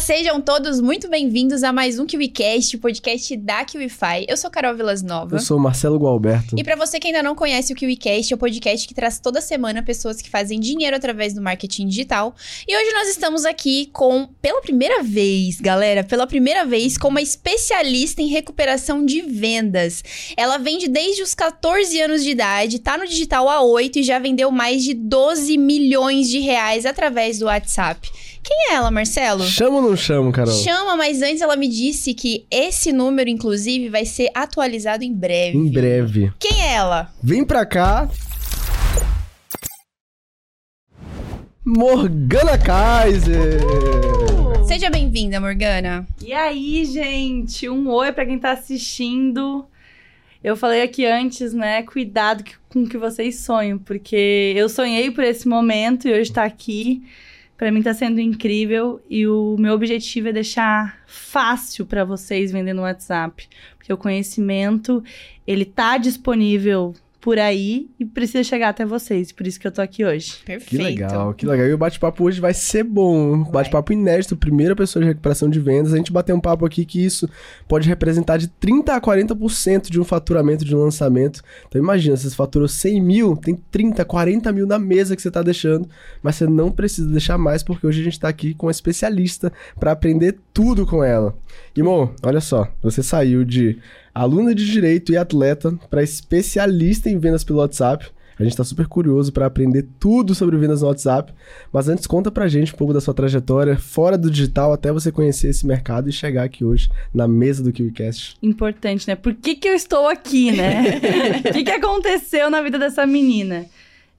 sejam todos muito bem-vindos a mais um KiwiCast, o podcast da KiwiFi. Eu sou Carol Vilas Nova. Eu sou Marcelo Gualberto. E para você que ainda não conhece o KiwiCast, é o podcast que traz toda semana pessoas que fazem dinheiro através do marketing digital. E hoje nós estamos aqui com, pela primeira vez, galera, pela primeira vez, com uma especialista em recuperação de vendas. Ela vende desde os 14 anos de idade, tá no digital há 8 e já vendeu mais de 12 milhões de reais através do WhatsApp. Quem é ela, Marcelo? Chama ou não chama, Carol? Chama, mas antes ela me disse que esse número, inclusive, vai ser atualizado em breve. Em breve. Quem é ela? Vem pra cá. Morgana Kaiser! Seja bem-vinda, Morgana. E aí, gente? Um oi pra quem tá assistindo. Eu falei aqui antes, né? Cuidado com o que vocês sonham, porque eu sonhei por esse momento e hoje tá aqui. Para mim tá sendo incrível e o meu objetivo é deixar fácil para vocês vendendo no WhatsApp, porque o conhecimento ele tá disponível por aí e precisa chegar até vocês. Por isso que eu tô aqui hoje. Perfeito. Que legal, que legal. E o bate-papo hoje vai ser bom. Bate-papo inédito, primeira pessoa de recuperação de vendas. A gente bateu um papo aqui que isso pode representar de 30% a 40% de um faturamento de um lançamento. Então imagina, você faturou 100 mil, tem 30, 40 mil na mesa que você tá deixando, mas você não precisa deixar mais, porque hoje a gente tá aqui com uma especialista para aprender tudo com ela. Irmão, olha só, você saiu de aluna de direito e atleta para especialista em vendas pelo WhatsApp. A gente está super curioso para aprender tudo sobre vendas no WhatsApp. Mas antes, conta pra gente um pouco da sua trajetória fora do digital até você conhecer esse mercado e chegar aqui hoje na mesa do KiwiCast. Importante, né? Por que, que eu estou aqui, né? O que, que aconteceu na vida dessa menina?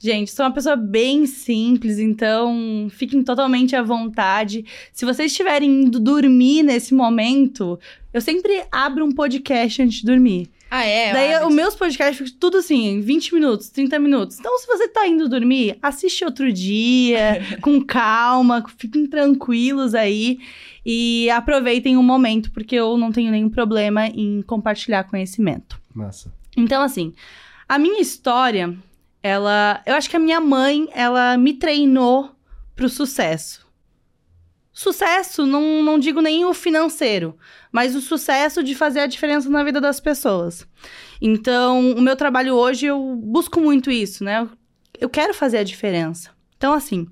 Gente, sou uma pessoa bem simples, então fiquem totalmente à vontade. Se vocês estiverem indo dormir nesse momento, eu sempre abro um podcast antes de dormir. Ah, é? Daí, os meus podcasts ficam tudo assim, 20 minutos, 30 minutos. Então, se você tá indo dormir, assiste outro dia, com calma, fiquem tranquilos aí. E aproveitem o momento, porque eu não tenho nenhum problema em compartilhar conhecimento. Massa. Então, assim, a minha história ela. Eu acho que a minha mãe, ela me treinou pro sucesso. Sucesso, não, não digo nem o financeiro, mas o sucesso de fazer a diferença na vida das pessoas. Então, o meu trabalho hoje, eu busco muito isso, né? Eu quero fazer a diferença. Então, assim,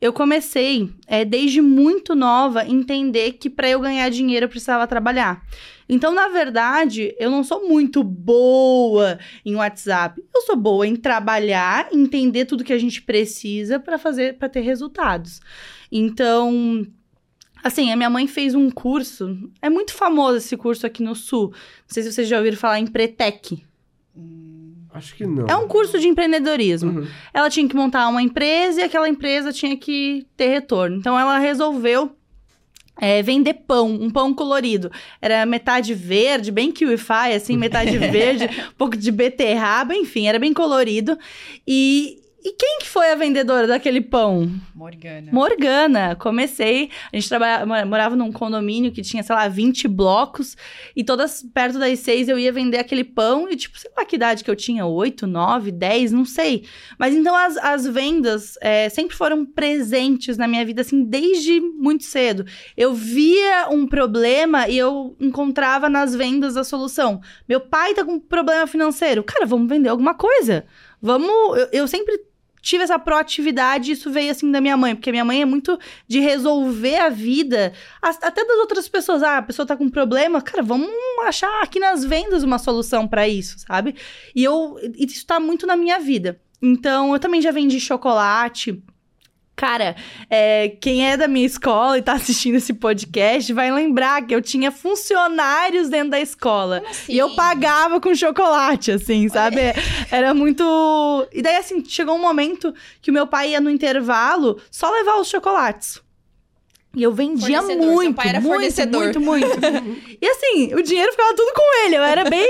eu comecei é, desde muito nova entender que para eu ganhar dinheiro eu precisava trabalhar. Então, na verdade, eu não sou muito boa em WhatsApp. Eu sou boa em trabalhar, entender tudo que a gente precisa para fazer, para ter resultados. Então, assim, a minha mãe fez um curso. É muito famoso esse curso aqui no Sul. Não sei se vocês já ouviram falar em Pretec. Acho que não. É um curso de empreendedorismo. Uhum. Ela tinha que montar uma empresa e aquela empresa tinha que ter retorno. Então ela resolveu é, vender pão, um pão colorido. Era metade verde, bem Kiwify, assim, metade verde, um pouco de beterraba, enfim, era bem colorido. E, e quem que foi a vendedora daquele pão? Morgana. Morgana. Comecei, a gente trabalhava, morava num condomínio que tinha, sei lá, 20 blocos, e todas perto das seis eu ia vender aquele pão, e tipo, sei lá que idade que eu tinha, 8, 9, 10, não sei. Mas então as, as vendas é, sempre foram presentes na minha vida, assim, desde muito cedo. Eu via um problema e eu encontrava nas vendas a solução. Meu pai tá com problema financeiro. Cara, vamos vender alguma coisa. Vamos. eu, eu sempre tive essa proatividade, isso veio assim da minha mãe, porque minha mãe é muito de resolver a vida, até das outras pessoas. Ah, a pessoa tá com um problema, cara, vamos achar aqui nas vendas uma solução para isso, sabe? E eu isso tá muito na minha vida. Então, eu também já vendi chocolate. Cara, é, quem é da minha escola e tá assistindo esse podcast vai lembrar que eu tinha funcionários dentro da escola. Assim? E eu pagava com chocolate, assim, sabe? Era muito. E daí, assim, chegou um momento que o meu pai ia no intervalo só levar os chocolates. E eu vendia muito, seu pai era muito, fornecedor. muito, muito. e assim, o dinheiro ficava tudo com ele. Eu era bem.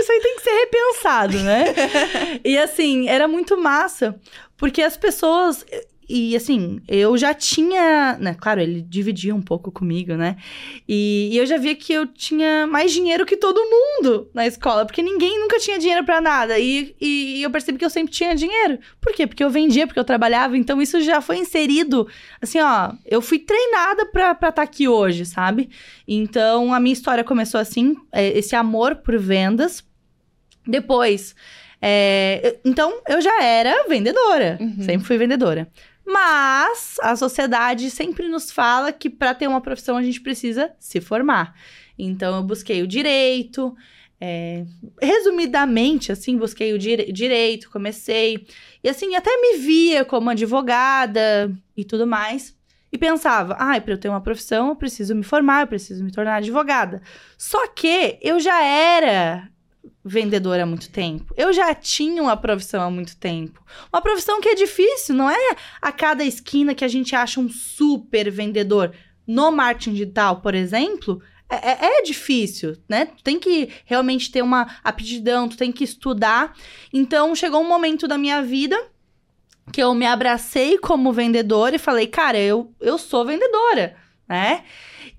Isso aí tem que ser repensado, né? e assim, era muito massa. Porque as pessoas. E assim, eu já tinha. Né, claro, ele dividia um pouco comigo, né? E, e, eu já via que eu tinha mais dinheiro que todo mundo na escola, porque ninguém nunca tinha dinheiro para nada. E, e, e, eu percebi que eu sempre tinha dinheiro. Por quê? Porque eu vendia, porque eu trabalhava. Então isso já foi inserido. Assim, ó, eu fui treinada pra estar tá aqui hoje, sabe? Então a minha história começou assim, é, esse amor por vendas. Depois. É, então, eu já era vendedora. Uhum. Sempre fui vendedora. Mas a sociedade sempre nos fala que para ter uma profissão a gente precisa se formar. Então eu busquei o direito, é, resumidamente, assim, busquei o dire direito, comecei. E assim, até me via como advogada e tudo mais. E pensava, ai, ah, para eu ter uma profissão, eu preciso me formar, eu preciso me tornar advogada. Só que eu já era vendedora há muito tempo. Eu já tinha uma profissão há muito tempo. Uma profissão que é difícil, não é a cada esquina que a gente acha um super vendedor. No marketing digital, por exemplo, é, é, é difícil, né? Tem que realmente ter uma aptidão, tu tem que estudar. Então, chegou um momento da minha vida que eu me abracei como vendedora e falei, cara, eu, eu sou vendedora, né?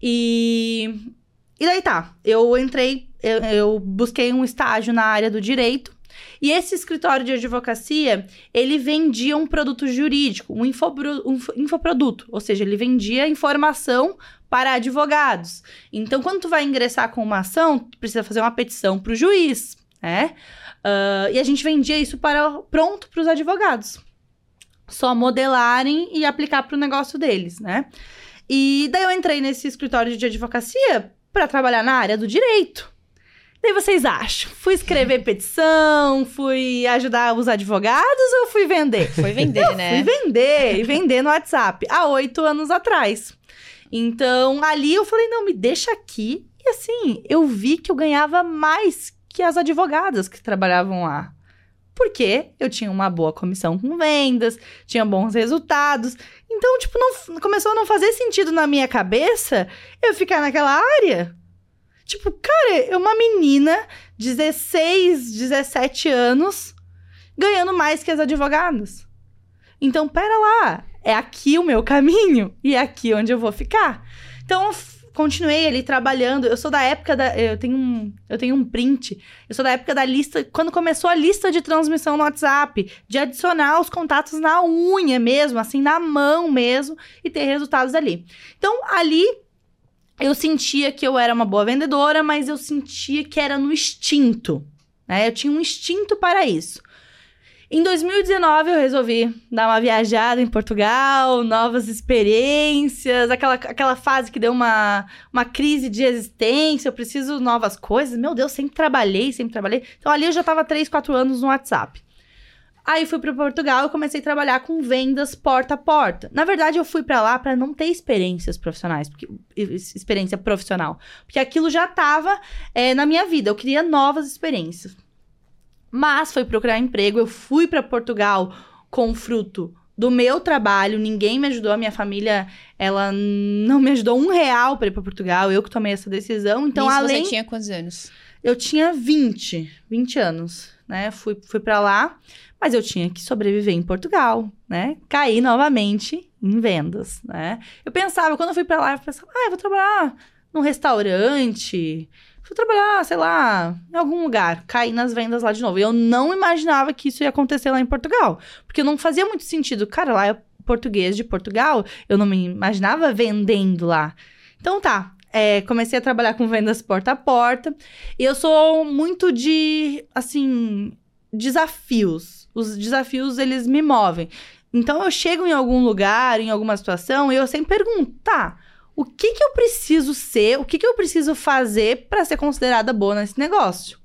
E, e daí tá, eu entrei eu, eu busquei um estágio na área do direito. E esse escritório de advocacia, ele vendia um produto jurídico, um, infopro, um infoproduto. Ou seja, ele vendia informação para advogados. Então, quando tu vai ingressar com uma ação, tu precisa fazer uma petição para o juiz, né? Uh, e a gente vendia isso para pronto para os advogados. Só modelarem e aplicar para o negócio deles, né? E daí eu entrei nesse escritório de advocacia para trabalhar na área do direito. Daí vocês acham? Fui escrever petição, fui ajudar os advogados ou fui vender? Foi vender, né? Fui vender e vender no WhatsApp há oito anos atrás. Então, ali eu falei, não, me deixa aqui. E assim, eu vi que eu ganhava mais que as advogadas que trabalhavam lá. Porque eu tinha uma boa comissão com vendas, tinha bons resultados. Então, tipo, não, começou a não fazer sentido na minha cabeça eu ficar naquela área. Tipo, cara, é uma menina, 16, 17 anos, ganhando mais que as advogadas. Então, pera lá, é aqui o meu caminho e é aqui onde eu vou ficar. Então, continuei ali trabalhando. Eu sou da época da. Eu tenho um, eu tenho um print. Eu sou da época da lista. Quando começou a lista de transmissão no WhatsApp, de adicionar os contatos na unha mesmo, assim, na mão mesmo, e ter resultados ali. Então, ali eu sentia que eu era uma boa vendedora, mas eu sentia que era no instinto. Né? Eu tinha um instinto para isso. Em 2019, eu resolvi dar uma viajada em Portugal, novas experiências, aquela, aquela fase que deu uma, uma crise de existência, eu preciso novas coisas. Meu Deus, sempre trabalhei, sempre trabalhei. Então ali eu já estava 3, 4 anos no WhatsApp. Aí fui para Portugal e comecei a trabalhar com vendas porta a porta. Na verdade, eu fui para lá para não ter experiências profissionais, porque, experiência profissional, porque aquilo já estava é, na minha vida. Eu queria novas experiências. Mas foi procurar emprego. Eu fui para Portugal com fruto do meu trabalho. Ninguém me ajudou. A minha família, ela não me ajudou um real para ir para Portugal. Eu que tomei essa decisão. Então, Isso além. Você tinha quantos anos? Eu tinha 20, 20 anos, né? Fui, fui para lá. Mas eu tinha que sobreviver em Portugal, né? Caí novamente em vendas, né? Eu pensava, quando eu fui para lá, eu pensava, ah, eu vou trabalhar num restaurante, vou trabalhar, sei lá, em algum lugar. Caí nas vendas lá de novo. E eu não imaginava que isso ia acontecer lá em Portugal. Porque não fazia muito sentido. Cara, lá é português de Portugal. Eu não me imaginava vendendo lá. Então tá, é, comecei a trabalhar com vendas porta a porta. E eu sou muito de, assim, desafios os desafios eles me movem. Então eu chego em algum lugar, em alguma situação, e eu sempre pergunto, tá, o que que eu preciso ser, o que que eu preciso fazer para ser considerada boa nesse negócio?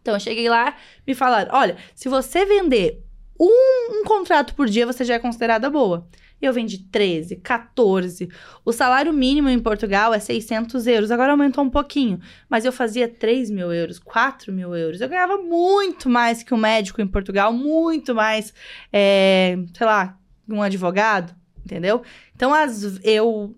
Então eu cheguei lá, me falaram, olha, se você vender um, um contrato por dia, você já é considerada boa eu vendi 13, 14. O salário mínimo em Portugal é 600 euros, agora aumentou um pouquinho, mas eu fazia 3 mil euros, 4 mil euros. Eu ganhava muito mais que um médico em Portugal, muito mais, é, sei lá, um advogado, entendeu? Então, as, eu,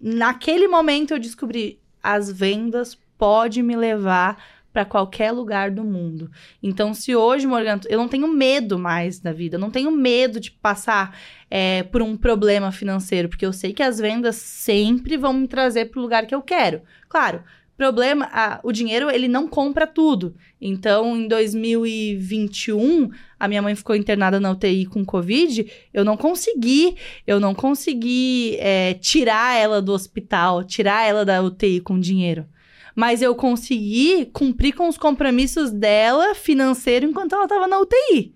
naquele momento, eu descobri as vendas pode me levar para qualquer lugar do mundo. Então, se hoje, Morgan, eu não tenho medo mais da vida, eu não tenho medo de passar é, por um problema financeiro, porque eu sei que as vendas sempre vão me trazer para o lugar que eu quero. Claro, problema, o dinheiro ele não compra tudo. Então, em 2021, a minha mãe ficou internada na UTI com Covid, eu não consegui, eu não consegui é, tirar ela do hospital, tirar ela da UTI com dinheiro mas eu consegui cumprir com os compromissos dela financeiro enquanto ela estava na UTI.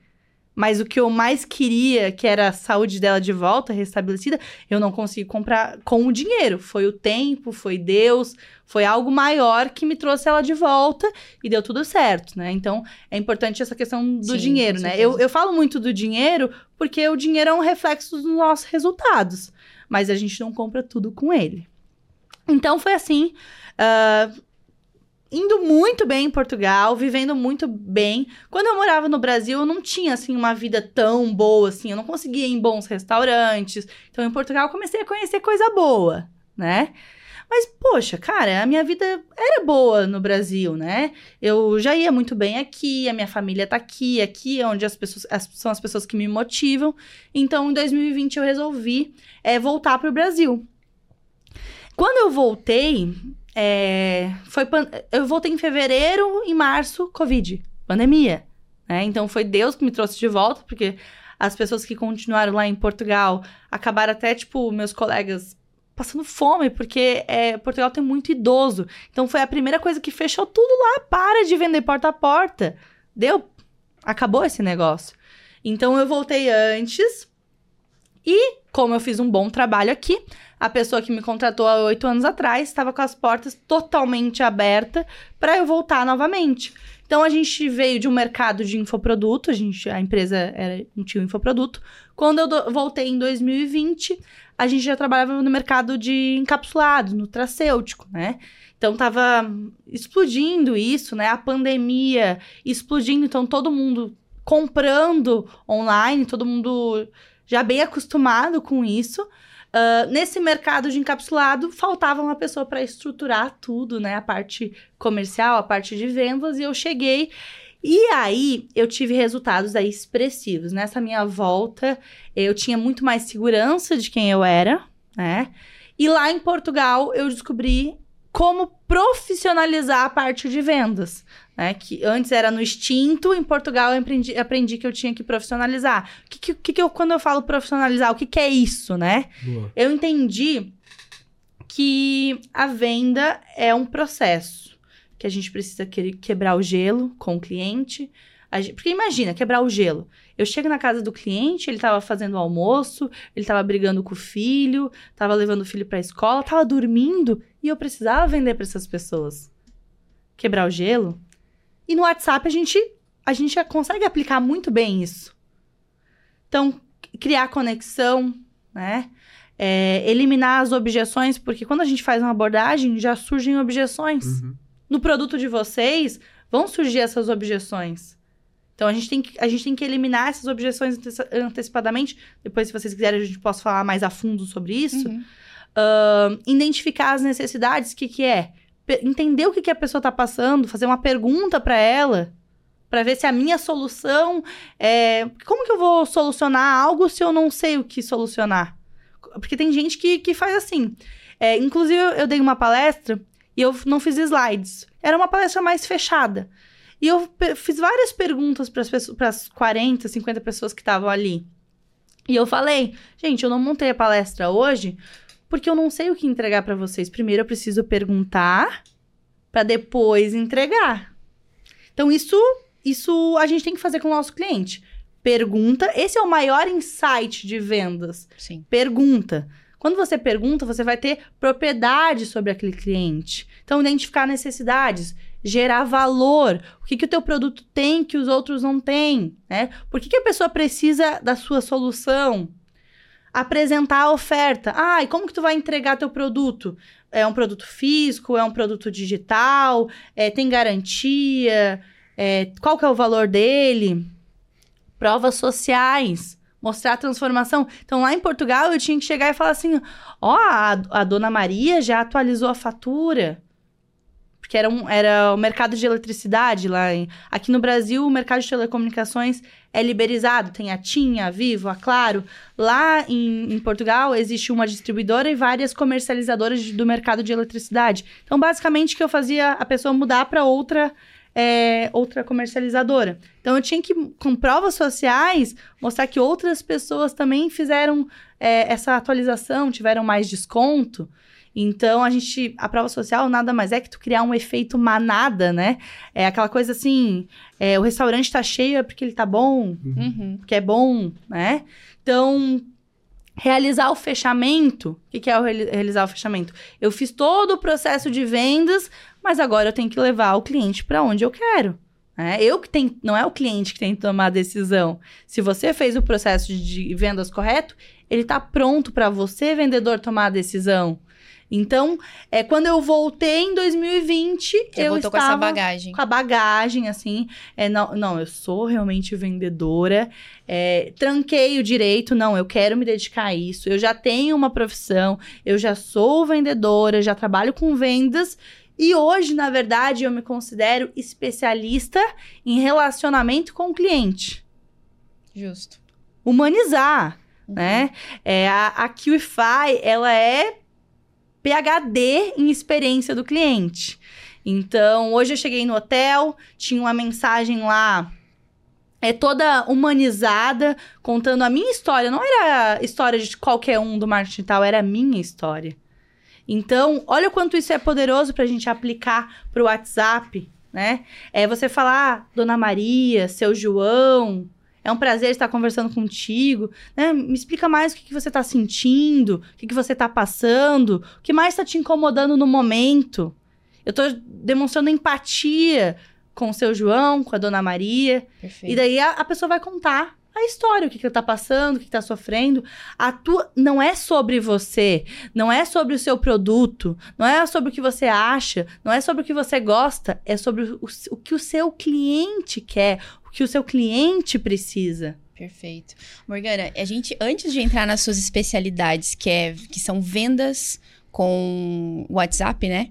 Mas o que eu mais queria, que era a saúde dela de volta, restabelecida, eu não consegui comprar com o dinheiro. Foi o tempo, foi Deus, foi algo maior que me trouxe ela de volta e deu tudo certo, né? Então, é importante essa questão do Sim, dinheiro, né? Eu, eu falo muito do dinheiro porque o dinheiro é um reflexo dos nossos resultados, mas a gente não compra tudo com ele. Então, foi assim. Uh, indo muito bem em Portugal, vivendo muito bem. Quando eu morava no Brasil, eu não tinha assim uma vida tão boa assim, eu não conseguia ir em bons restaurantes. Então em Portugal eu comecei a conhecer coisa boa, né? Mas, poxa, cara, a minha vida era boa no Brasil, né? Eu já ia muito bem aqui, a minha família tá aqui, aqui é onde as pessoas as, são as pessoas que me motivam. Então, em 2020, eu resolvi é, voltar para o Brasil. Quando eu voltei, é, foi eu voltei em fevereiro, em março, Covid, pandemia. Né? Então foi Deus que me trouxe de volta, porque as pessoas que continuaram lá em Portugal acabaram até, tipo, meus colegas passando fome, porque é, Portugal tem muito idoso. Então foi a primeira coisa que fechou tudo lá. Para de vender porta a porta. Deu. Acabou esse negócio. Então eu voltei antes. E, como eu fiz um bom trabalho aqui, a pessoa que me contratou há oito anos atrás estava com as portas totalmente abertas para eu voltar novamente. Então a gente veio de um mercado de infoproduto, a, gente, a empresa era, tinha um infoproduto. Quando eu do, voltei em 2020, a gente já trabalhava no mercado de encapsulado, no tracêutico, né? Então tava explodindo isso, né? A pandemia explodindo, então todo mundo comprando online, todo mundo já bem acostumado com isso. Uh, nesse mercado de encapsulado, faltava uma pessoa para estruturar tudo, né? A parte comercial, a parte de vendas, e eu cheguei. E aí, eu tive resultados aí expressivos. Nessa minha volta, eu tinha muito mais segurança de quem eu era, né? E lá em Portugal, eu descobri como profissionalizar a parte de vendas. Né? Que antes era no instinto, em Portugal eu aprendi, aprendi que eu tinha que profissionalizar. O que, que, que eu, quando eu falo profissionalizar, o que, que é isso, né? Boa. Eu entendi que a venda é um processo que a gente precisa que, quebrar o gelo com o cliente. Gente, porque imagina, quebrar o gelo. Eu chego na casa do cliente, ele estava fazendo o almoço, ele estava brigando com o filho, estava levando o filho para a escola, estava dormindo e eu precisava vender para essas pessoas. Quebrar o gelo e no WhatsApp a gente, a gente já consegue aplicar muito bem isso. Então, criar conexão, né? É, eliminar as objeções, porque quando a gente faz uma abordagem, já surgem objeções. Uhum. No produto de vocês, vão surgir essas objeções. Então, a gente, tem que, a gente tem que eliminar essas objeções antecipadamente. Depois, se vocês quiserem, a gente possa falar mais a fundo sobre isso. Uhum. Uh, identificar as necessidades, o que, que é? Entender o que, que a pessoa está passando, fazer uma pergunta para ela, para ver se a minha solução é. Como que eu vou solucionar algo se eu não sei o que solucionar? Porque tem gente que, que faz assim. É, inclusive, eu dei uma palestra e eu não fiz slides. Era uma palestra mais fechada. E eu fiz várias perguntas para as 40, 50 pessoas que estavam ali. E eu falei, gente, eu não montei a palestra hoje porque eu não sei o que entregar para vocês. Primeiro eu preciso perguntar para depois entregar. Então isso isso a gente tem que fazer com o nosso cliente. Pergunta, esse é o maior insight de vendas. Sim. Pergunta. Quando você pergunta, você vai ter propriedade sobre aquele cliente. Então, identificar necessidades, gerar valor. O que, que o teu produto tem que os outros não têm, né? Por que, que a pessoa precisa da sua solução? Apresentar a oferta. Ah, e como que tu vai entregar teu produto? É um produto físico? É um produto digital? É, tem garantia? É, qual que é o valor dele? Provas sociais. Mostrar a transformação. Então, lá em Portugal, eu tinha que chegar e falar assim: ó, oh, a, a dona Maria já atualizou a fatura. Porque era, um, era o mercado de eletricidade lá. Em, aqui no Brasil, o mercado de telecomunicações é liberalizado. Tem a TIM, a Vivo, a Claro. Lá em, em Portugal, existe uma distribuidora e várias comercializadoras de, do mercado de eletricidade. Então, basicamente, que eu fazia a pessoa mudar para outra é, outra comercializadora. Então eu tinha que, com provas sociais, mostrar que outras pessoas também fizeram é, essa atualização, tiveram mais desconto. Então, a gente. A prova social nada mais é que tu criar um efeito manada, né? É aquela coisa assim: é, o restaurante tá cheio é porque ele tá bom, Uhum. porque é bom, né? Então, realizar o fechamento. O que, que é realizar o fechamento? Eu fiz todo o processo de vendas, mas agora eu tenho que levar o cliente para onde eu quero. né? eu que tenho, não é o cliente que tem que tomar a decisão. Se você fez o processo de vendas correto, ele está pronto para você, vendedor, tomar a decisão. Então, é, quando eu voltei em 2020, Já eu voltou estava com essa bagagem. com a bagagem, assim. É, não, não, eu sou realmente vendedora. é, tranquei o direito, não, eu quero me dedicar a isso. Eu já tenho uma profissão, eu já sou vendedora, já trabalho com vendas. E hoje, na verdade, eu me considero especialista em relacionamento com o cliente. Justo. Humanizar, Uhum. né? É, a, a QIFI, ela é PhD em experiência do cliente. Então, hoje eu cheguei no hotel, tinha uma mensagem lá é toda humanizada, contando a minha história. Não era a história de qualquer um do marketing tal, era a minha história. Então, olha o quanto isso é poderoso para a gente aplicar para o WhatsApp, né? É você falar, "Ah, Dona Maria, seu João, é um prazer estar conversando contigo. né? Me explica mais o que, que você está sentindo, o que, que você está passando, o que mais está te incomodando no momento. Eu estou demonstrando empatia com o seu João, com a Dona Maria. Perfeito. E daí a, a pessoa vai contar a história, o que, que ela tá passando, o que, que tá sofrendo. A tua não é sobre você, não é sobre o seu produto, não é sobre o que você acha, não é sobre o que você gosta, é sobre o, o que o seu cliente quer, que o seu cliente precisa. Perfeito. Morgana, a gente, antes de entrar nas suas especialidades, que, é, que são vendas com WhatsApp, né?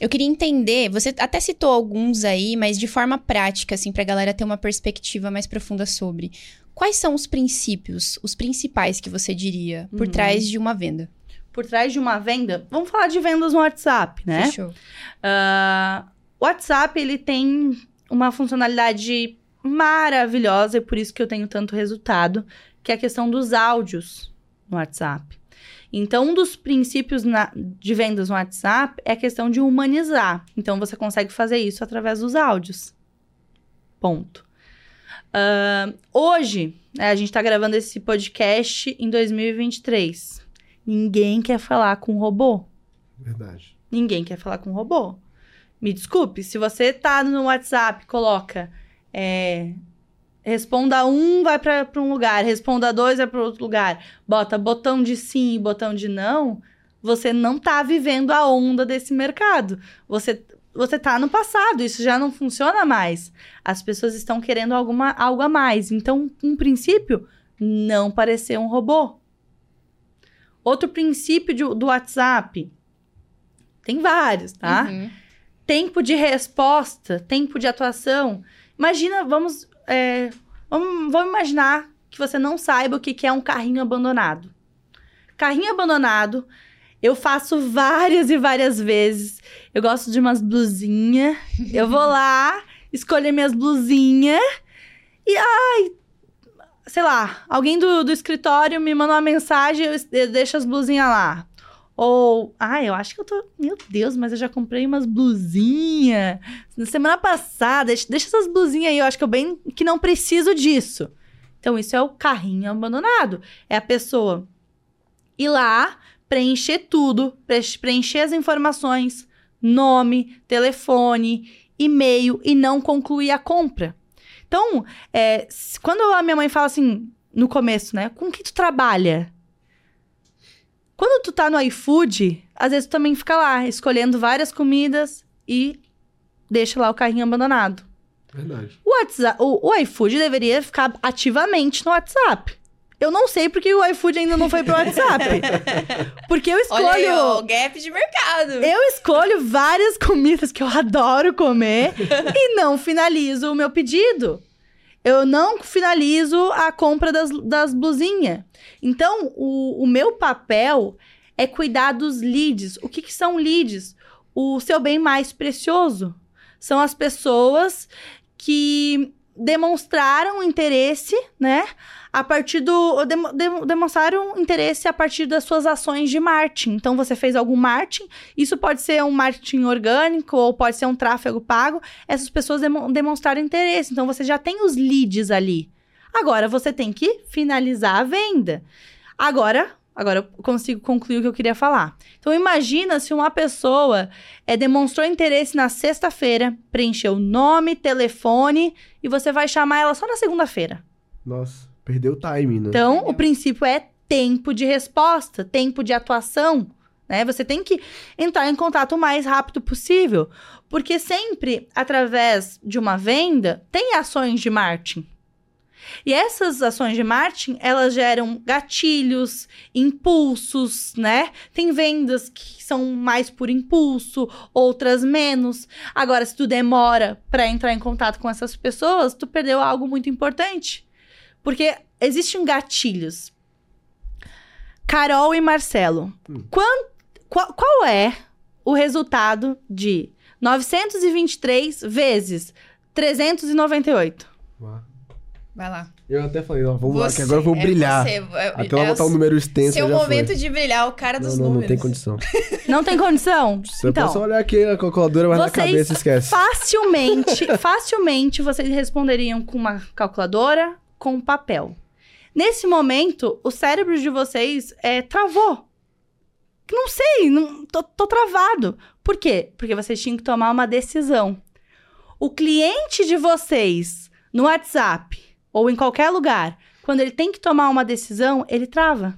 Eu queria entender, você até citou alguns aí, mas de forma prática, assim, pra galera ter uma perspectiva mais profunda sobre. Quais são os princípios, os principais que você diria, por Uhum. trás de uma venda? Por trás de uma venda, vamos falar de vendas no WhatsApp, né? Fechou. O WhatsApp, ele tem uma funcionalidade maravilhosa e por isso que eu tenho tanto resultado, que é a questão dos áudios no WhatsApp. Então, um dos princípios na- de vendas no WhatsApp é a questão de humanizar. Então, você consegue fazer isso através dos áudios. Ponto. Ah, hoje, né, a gente está gravando esse podcast em 2023. Ninguém quer falar com robô. Verdade. Ninguém quer falar com robô. Me desculpe, se você tá no WhatsApp, coloca. É, responda um, vai pra um lugar. Responda dois, vai para outro lugar. Bota botão de sim e botão de não. Você não tá vivendo a onda desse mercado. Você, você tá no passado, isso já não funciona mais. As pessoas estão querendo alguma, algo a mais. Então, um princípio, não parecer um robô. Outro princípio de- do WhatsApp. Tem vários, tá? Uhum. Tempo de resposta, tempo de atuação. Imagina, vamos, é, vamos, vamos imaginar que você não saiba o que é um carrinho abandonado. Carrinho abandonado, eu faço várias e várias vezes. Eu gosto de umas blusinhas. eu vou lá, escolher minhas blusinhas e, ai, sei lá, alguém do, do escritório me manda uma mensagem, eu, eu deixo as blusinhas lá. Ou, ah, eu acho que eu tô. Meu Deus, mas eu já comprei umas blusinhas. Na semana passada, deixa, essas blusinhas aí, eu acho que eu bem que não preciso disso. Então, isso é o carrinho abandonado. É a pessoa ir lá, preencher tudo, pre- preencher as informações, nome, telefone, e-mail e não concluir a compra. Então, é, quando a minha mãe fala assim, no começo, né? Com que tu trabalha? Quando tu tá no iFood, às vezes tu também fica lá, escolhendo várias comidas e deixa lá o carrinho abandonado. Verdade. O, WhatsApp, o, o iFood deveria ficar ativamente no WhatsApp. Eu não sei porque o iFood ainda não foi pro WhatsApp. Porque eu escolho. Olha aí, o gap de mercado. Eu escolho várias comidas que eu adoro comer e não finalizo o meu pedido. Eu não finalizo a compra das, das blusinhas. Então, o, o meu papel é cuidar dos leads. O que, que são leads? O seu bem mais precioso. São as pessoas que demonstraram interesse, né? A partir do. Dem, dem, demonstraram interesse a partir das suas ações de marketing. Então, você fez algum marketing, isso pode ser um marketing orgânico ou pode ser um tráfego pago. Essas pessoas dem, demonstraram interesse. Então, você já tem os leads ali. Agora, você tem que finalizar a venda. Agora, Agora eu consigo concluir o que eu queria falar. Então imagina se uma pessoa é, demonstrou interesse na sexta-feira, preencheu nome, telefone e você vai chamar ela só na segunda-feira. Nossa, perdeu o time, né? Então o princípio é tempo de resposta, tempo de atuação. Né? Você tem que entrar em contato o mais rápido possível. Porque sempre, através de uma venda, tem ações de marketing. E essas ações de marketing, elas geram gatilhos, impulsos, né? Tem vendas que são mais por impulso, outras menos. Agora, se tu demora para entrar em contato com essas pessoas, tu perdeu algo muito importante. Porque existem gatilhos. Carol e Marcelo, hum. qual, qual é o resultado de 923 vezes 398? Vai lá. Eu até falei, ó, vamos você, lá, que agora eu vou é brilhar. Você, é, até ela é botar um número extenso. Seu momento foi. de brilhar, o cara dos não, não, números. Não tem condição. não tem condição? Você então, pode só olhar aqui na calculadora, mas na cabeça esquece. Facilmente, facilmente vocês responderiam com uma calculadora, com papel. Nesse momento, o cérebro de vocês é, travou. Não sei, não, tô, tô travado. Por quê? Porque vocês tinham que tomar uma decisão. O cliente de vocês no WhatsApp ou em qualquer lugar, quando ele tem que tomar uma decisão, ele trava.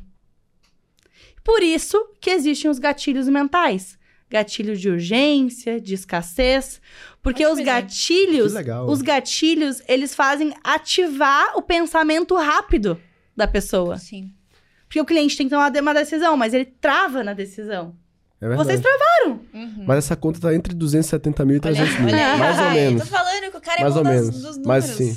Por isso que existem os gatilhos mentais. Gatilho de urgência, de escassez, porque Acho os gatilhos, os gatilhos, eles fazem ativar o pensamento rápido da pessoa. Sim. Porque o cliente tem que tomar uma decisão, mas ele trava na decisão. É Vocês travaram. Uhum. Mas essa conta tá entre 270 mil e 300 mil. mais ou menos. Tô falando que o cara é mais bom ou menos. dos números. Mas sim.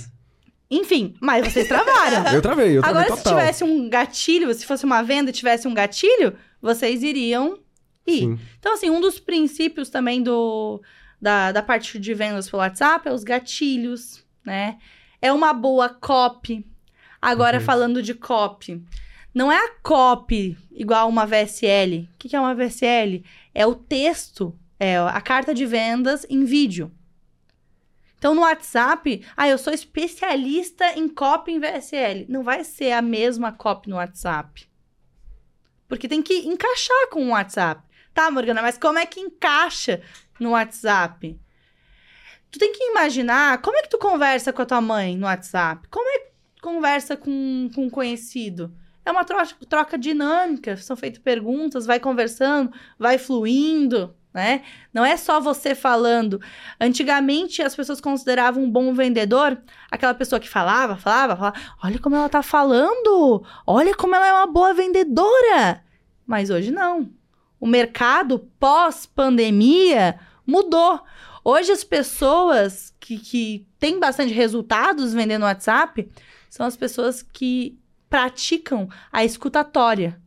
Enfim, mas vocês travaram. eu travei, eu travei Agora, total. se tivesse um gatilho, se fosse uma venda e tivesse um gatilho, vocês iriam ir. Sim. Então, assim, um dos princípios também do, da, da parte de vendas pelo WhatsApp é os gatilhos, né? É uma boa copy. Agora, uhum. falando de copy, não é a copy igual uma VSL. O que é uma VSL? É o texto, é a carta de vendas em vídeo. Então, no WhatsApp, ah, eu sou especialista em copy em VSL. Não vai ser a mesma copy no WhatsApp. Porque tem que encaixar com o WhatsApp. Tá, Morgana, mas como é que encaixa no WhatsApp? Tu tem que imaginar como é que tu conversa com a tua mãe no WhatsApp? Como é que conversa com, com um conhecido? É uma troca, troca dinâmica, são feitas perguntas, vai conversando, vai fluindo né? Não é só você falando. Antigamente as pessoas consideravam um bom vendedor aquela pessoa que falava, falava, falava, olha como ela tá falando, olha como ela é uma boa vendedora. Mas hoje não. O mercado pós-pandemia mudou. Hoje as pessoas que, que têm bastante resultados vendendo WhatsApp são as pessoas que praticam a escutatória,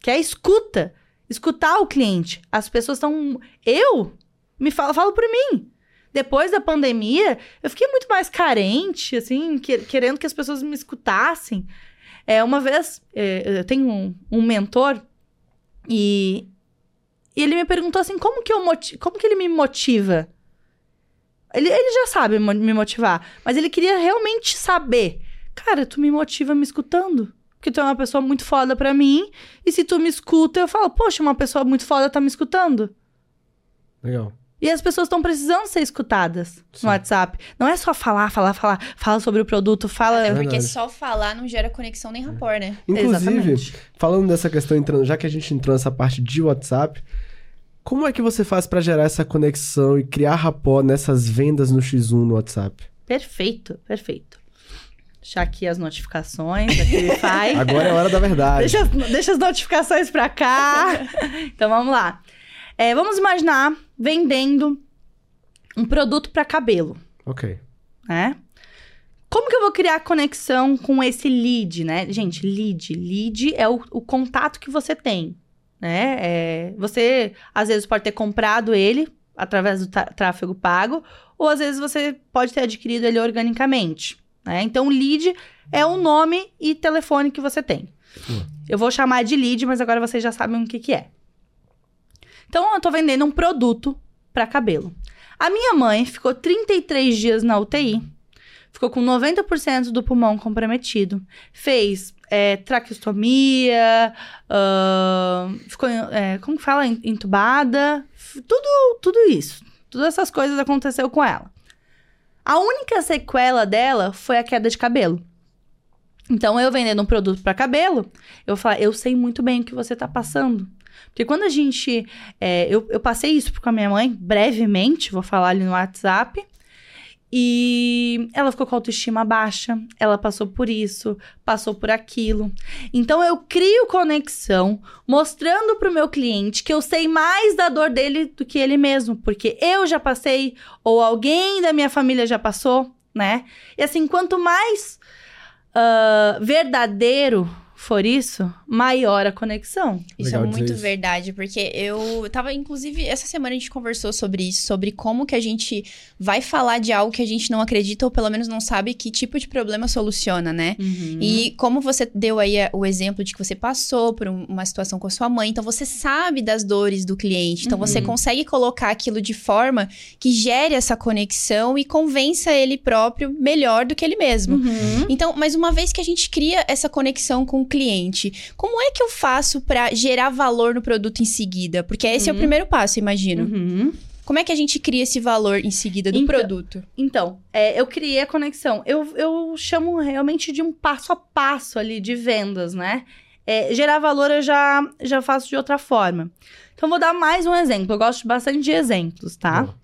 que é a escuta escutar o cliente. As pessoas estão. Eu me falo, falo por mim. Depois da pandemia, eu fiquei muito mais carente, assim, que, querendo que as pessoas me escutassem. É, uma vez, é, eu tenho um, um mentor e, e, ele me perguntou assim, como que, eu como que ele me motiva? Ele, ele já sabe me motivar, mas ele queria realmente saber. Cara, tu me motiva me escutando. Porque tu é uma pessoa muito foda pra mim. E se tu me escuta, eu falo, poxa, uma pessoa muito foda tá me escutando. Legal. E as pessoas estão precisando ser escutadas Sim. no WhatsApp. Não é só falar, falar, falar, fala sobre o produto, fala. É porque só falar não gera conexão nem rapport, né? Inclusive, Exatamente. falando dessa questão, entrando, já que a gente entrou nessa parte de WhatsApp, como é que você faz para gerar essa conexão e criar rapport nessas vendas no X1 no WhatsApp? Perfeito, perfeito. Deixar aqui as notificações, aqui ele faz. Agora é a hora da verdade. Deixa, as- deixa as notificações pra cá. então vamos lá. É, vamos imaginar vendendo um produto pra cabelo, Ok. né? Como que eu vou criar conexão com esse lead, né? Gente, lead. Lead é o, o contato que você tem, né? É, você, às vezes, pode ter comprado ele através do tráfego pago, ou às vezes você pode ter adquirido ele organicamente, né? Então, lead é o nome e telefone que você tem. Hum. Eu vou chamar de lead, mas agora vocês já sabem o que que é. Então, eu tô vendendo um produto para cabelo. A minha mãe ficou 33 dias na UTI, ficou com 90% do pulmão comprometido, fez é, traqueostomia, ahn, ficou, é, como que fala, En- entubada, tudo, tudo isso. Todas essas coisas aconteceu com ela. A única sequela dela foi a queda de cabelo. Então, eu vendendo um produto para cabelo, eu falo, eu sei muito bem o que você tá passando. Porque quando a gente. é, eu, eu passei isso com a minha mãe, brevemente, vou falar ali no WhatsApp. E ela ficou com a autoestima baixa, ela passou por isso, passou por aquilo. Então eu crio conexão, mostrando pro meu cliente que eu sei mais da dor dele do que ele mesmo, porque eu já passei ou alguém da minha família já passou, né? E assim, quanto mais ah, verdadeiro for isso, maior a conexão. Isso Legal é muito isso. verdade, porque eu tava, inclusive, essa semana a gente conversou sobre isso, sobre como que a gente vai falar de algo que a gente não acredita ou pelo menos não sabe que tipo de problema soluciona, né? Uhum. E como você deu aí o exemplo de que você passou por um- uma situação com a sua mãe, então você sabe das dores do cliente, então você Uhum. consegue colocar aquilo de forma que gere essa conexão e convença ele próprio melhor do que ele mesmo. Uhum. Então, mas uma vez que a gente cria essa conexão com o cliente, como é que eu faço pra gerar valor no produto em seguida? Porque esse é o Uhum. primeiro passo, imagino. Uhum. Como é que a gente cria esse valor em seguida do Então- produto? Então, é, eu criei a conexão. Eu, eu chamo realmente de um passo a passo ali de vendas, né? É, gerar valor eu já, já faço de outra forma. Então, vou dar mais um exemplo. Eu gosto bastante de exemplos, tá? Boa.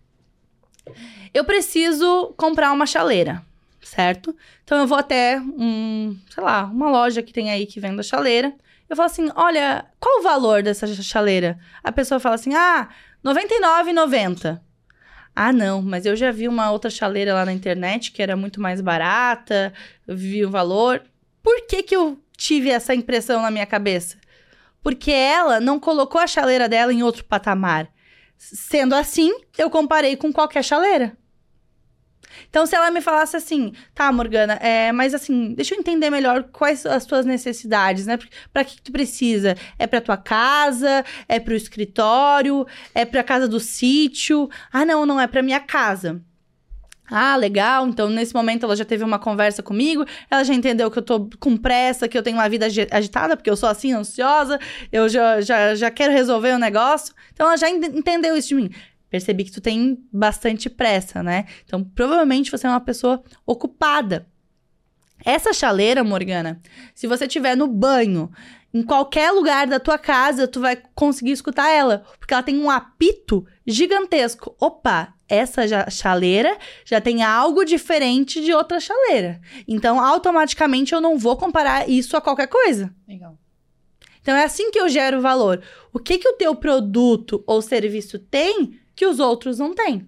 Eu preciso comprar uma chaleira, certo? Então eu vou até um, sei lá, uma loja que tem aí que venda chaleira. Eu falo assim: "Olha, qual o valor dessa chaleira?" A pessoa fala assim: "Ah, R$ 99,90." Ah, não, mas eu já vi uma outra chaleira lá na internet que era muito mais barata, vi o valor. Por que que eu tive essa impressão na minha cabeça? Porque ela não colocou a chaleira dela em outro patamar. Sendo assim, eu comparei com qualquer chaleira. Então, se ela me falasse assim, tá, Morgana, é, mas assim, deixa eu entender melhor quais as tuas necessidades, né? Pra que que tu precisa? É pra tua casa? É pro escritório? É pra casa do sítio? Ah, não, não, é pra minha casa. Ah, legal. Então, nesse momento, ela já teve uma conversa comigo. Ela já entendeu que eu tô com pressa, que eu tenho uma vida agi- agitada, porque eu sou assim, ansiosa. Eu já, já, já quero resolver o negócio. Então, ela já en- entendeu isso de mim. Percebi que tu tem bastante pressa, né? Então, provavelmente você é uma pessoa ocupada. Essa chaleira, Morgana, se você estiver no banho, em qualquer lugar da tua casa, tu vai conseguir escutar ela, porque ela tem um apito gigantesco. Opa, essa já- chaleira já tem algo diferente de outra chaleira. Então, automaticamente eu não vou comparar isso a qualquer coisa. Legal. Então é assim que eu gero valor. O que que o teu produto ou serviço tem que os outros não têm?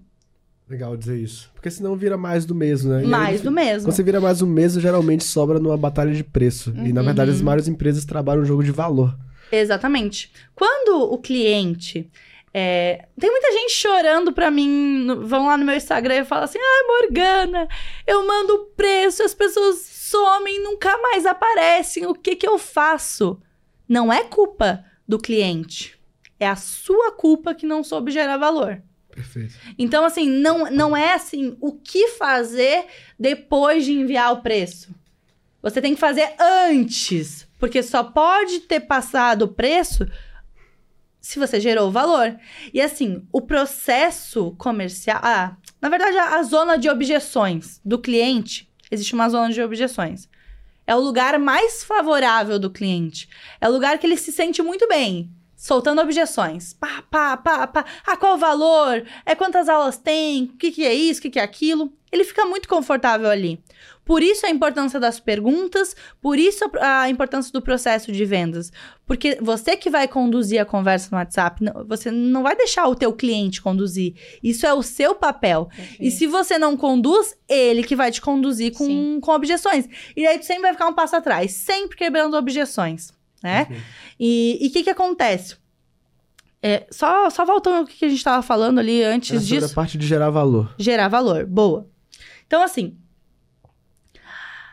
Legal dizer isso. Porque senão vira mais do mesmo, né? E aí, Mais do mesmo. Quando você vira mais do mesmo, geralmente sobra numa batalha de preço. E na verdade, as maiores empresas trabalham um jogo de valor. Exatamente. Quando o cliente. é, Tem muita gente chorando pra mim. no- Vão lá no meu Instagram e falam assim: Ai, Morgana, eu mando o preço, as pessoas somem nunca mais aparecem. O que que eu faço? Não é culpa do cliente. É a sua culpa que não soube gerar valor. Perfeito. Então, assim, não, não é assim o que fazer depois de enviar o preço. Você tem que fazer antes. Porque só pode ter passado o preço se você gerou o valor. E assim, o processo comercial. Ah, na verdade, a, a zona de objeções do cliente. Existe uma zona de objeções. É o lugar mais favorável do cliente. É o lugar que ele se sente muito bem. Soltando objeções. Pá, pá, pá, pá. Ah, qual o valor? É quantas aulas tem? O que, que é isso? O que, que é aquilo? ele fica muito confortável ali. Por isso a importância das perguntas, por isso a, importância do processo de vendas. Porque você que vai conduzir a conversa no WhatsApp, você não vai deixar o teu cliente conduzir. Isso é o seu papel. E se você não conduz, ele que vai te conduzir com, Sim. com objeções. E aí tu sempre vai ficar um passo atrás, sempre quebrando objeções, né? E o que que acontece? É, só, só voltando ao que a gente estava falando ali antes Era sobre disso. a parte de gerar valor. Gerar valor. Boa. Então, assim.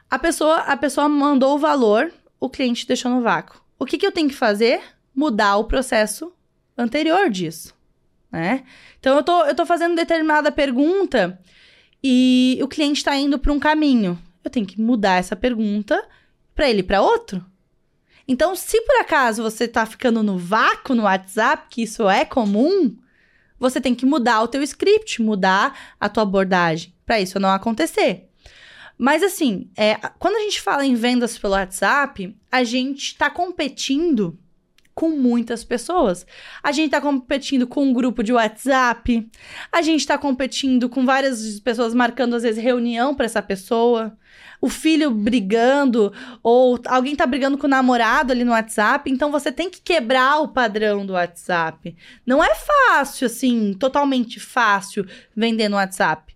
A pessoa, a pessoa mandou o valor, o cliente deixou no vácuo. O que, que eu tenho que fazer? Mudar o processo anterior disso. Né? Então, eu tô, eu tô fazendo determinada pergunta e o cliente está indo para um caminho. Eu tenho que mudar essa pergunta para ele ir para outro. Então, se por acaso você tá ficando no vácuo no WhatsApp, que isso é comum, você tem que mudar o teu script, mudar a tua abordagem para isso não acontecer. Mas assim, é, quando a gente fala em vendas pelo WhatsApp, a gente está competindo com muitas pessoas. A gente está competindo com um grupo de WhatsApp, a gente está competindo com várias pessoas marcando às vezes reunião para essa pessoa, o filho brigando ou alguém tá brigando com o namorado ali no WhatsApp, então você tem que quebrar o padrão do WhatsApp. Não é fácil, assim, totalmente fácil vender no WhatsApp.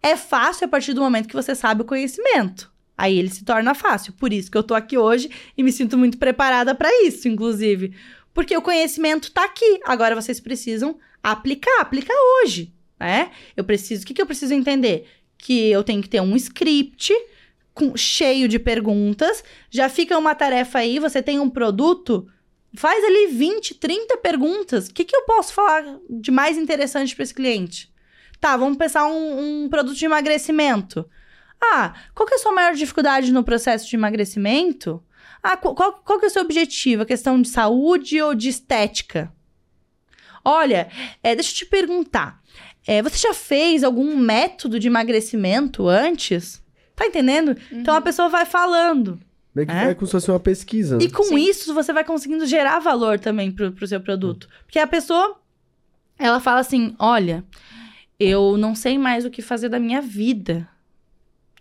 É fácil a partir do momento que você sabe o conhecimento. Aí ele se torna fácil. Por isso que eu tô aqui hoje e me sinto muito preparada para isso, inclusive. Porque o conhecimento tá aqui. Agora vocês precisam aplicar, aplicar hoje, né? Eu preciso, o que, que eu preciso entender? Que eu tenho que ter um script com- cheio de perguntas. Já fica uma tarefa aí, você tem um produto, faz ali 20, 30 perguntas. O que, que eu posso falar de mais interessante para esse cliente? Tá, vamos pensar um, um produto de emagrecimento. Ah, qual que é a sua maior dificuldade no processo de emagrecimento? Ah, qual, qual, que é o seu objetivo? A questão de saúde ou de estética? Olha, é, deixa eu te perguntar. é, você já fez algum método de emagrecimento antes? Tá entendendo? Então a pessoa vai falando. Meio que É? é como se fosse uma pesquisa. né? E com Sim. isso, você vai conseguindo gerar valor também pro, pro seu produto. Porque a pessoa, ela fala assim: olha, eu não sei mais o que fazer da minha vida.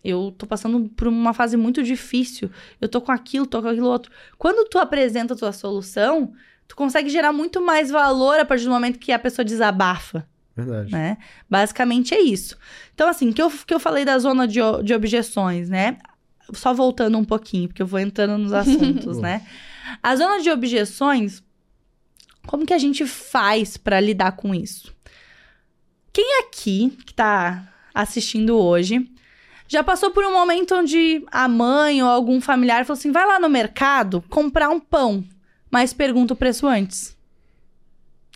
Eu tô passando por uma fase muito difícil. Eu tô com aquilo, tô com aquilo outro. Quando tu apresenta a tua solução, tu consegue gerar muito mais valor a partir do momento que a pessoa desabafa Verdade. né? Basicamente é isso. Então, assim, que eu, que eu falei da zona de, de objeções, né? Só voltando um pouquinho, porque eu vou entrando nos assuntos, né? A zona de objeções, como que a gente faz pra lidar com isso? Quem aqui que tá assistindo hoje já passou por um momento onde a mãe ou algum familiar falou assim: vai lá no mercado comprar um pão, mas pergunta o preço antes.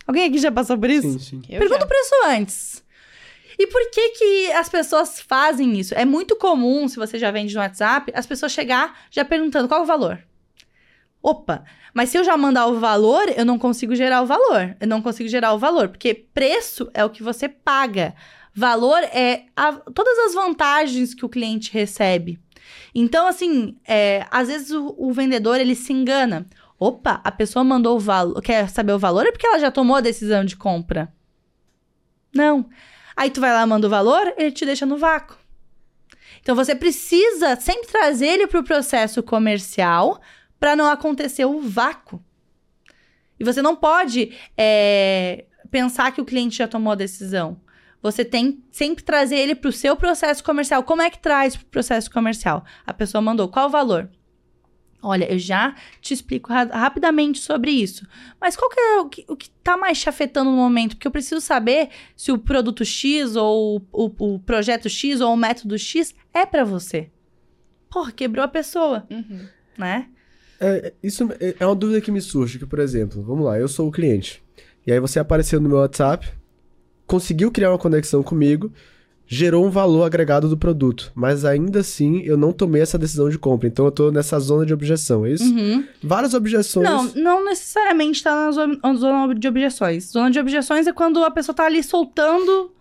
Alguém aqui já passou por isso? Sim, sim. Eu Pergunta já. o preço antes. E por que que as pessoas fazem isso? É muito comum, se você já vende no WhatsApp, as pessoas chegar já perguntando qual o valor. Opa, mas se eu já mandar o valor, eu não consigo gerar o valor. Eu não consigo gerar o valor, porque preço é o que você paga. Valor é a- todas as vantagens que o cliente recebe. Então, assim, é, às vezes o, o vendedor ele se engana. Opa, a pessoa mandou o valor, quer saber o valor é porque ela já tomou a decisão de compra. Não. Aí tu vai lá, manda o valor, ele te deixa no vácuo. Então você precisa sempre trazer ele para o processo comercial para não acontecer o vácuo. E você não pode é, pensar que o cliente já tomou a decisão. Você tem sempre trazer ele para o seu processo comercial. Como é que traz para o processo comercial? A pessoa mandou qual o valor? Olha, eu já te explico ra- rapidamente sobre isso. Mas qual que é o que, o que tá mais te afetando no momento? Porque eu preciso saber se o produto X ou o, o projeto X ou o método X é para você. Porra, quebrou a pessoa, Uhum. né? É, isso é é uma dúvida que me surge, que, por exemplo, vamos lá, eu sou o cliente. E aí você apareceu no meu WhatsApp, conseguiu criar uma conexão comigo, gerou um valor agregado do produto. Mas ainda assim, eu não tomei essa decisão de compra. Então eu tô nessa zona de objeção, é isso? Uhum. Várias objeções. Não, não necessariamente tá na zo- na zona de objeções. Zona de objeções é quando a pessoa tá ali soltando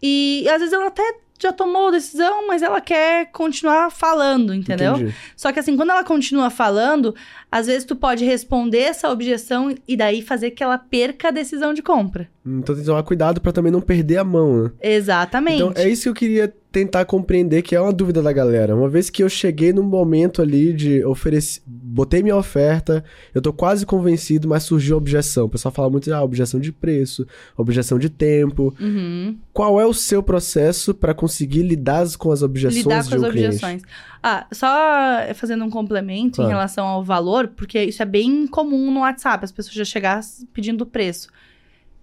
e, e às vezes ela até já tomou a decisão, mas ela quer continuar falando, entendeu? Entendi. Só que assim, quando ela continua falando, às vezes tu pode responder essa objeção e daí fazer que ela perca a decisão de compra. Então tem que tomar cuidado pra também não perder a mão, né? Exatamente. Então é isso que eu queria tentar compreender que é uma dúvida da galera. Uma vez que eu cheguei no momento ali de oferecer, botei minha oferta, eu tô quase convencido, mas surgiu objeção. O pessoal fala muito de ah, objeção de preço, objeção de tempo. Uhum. Qual é o seu processo para conseguir lidar com as objeções Lidar com as um cliente? objeções. Ah, só fazendo um complemento Claro. em relação ao valor, porque isso é bem comum no WhatsApp, as pessoas já chegar pedindo preço.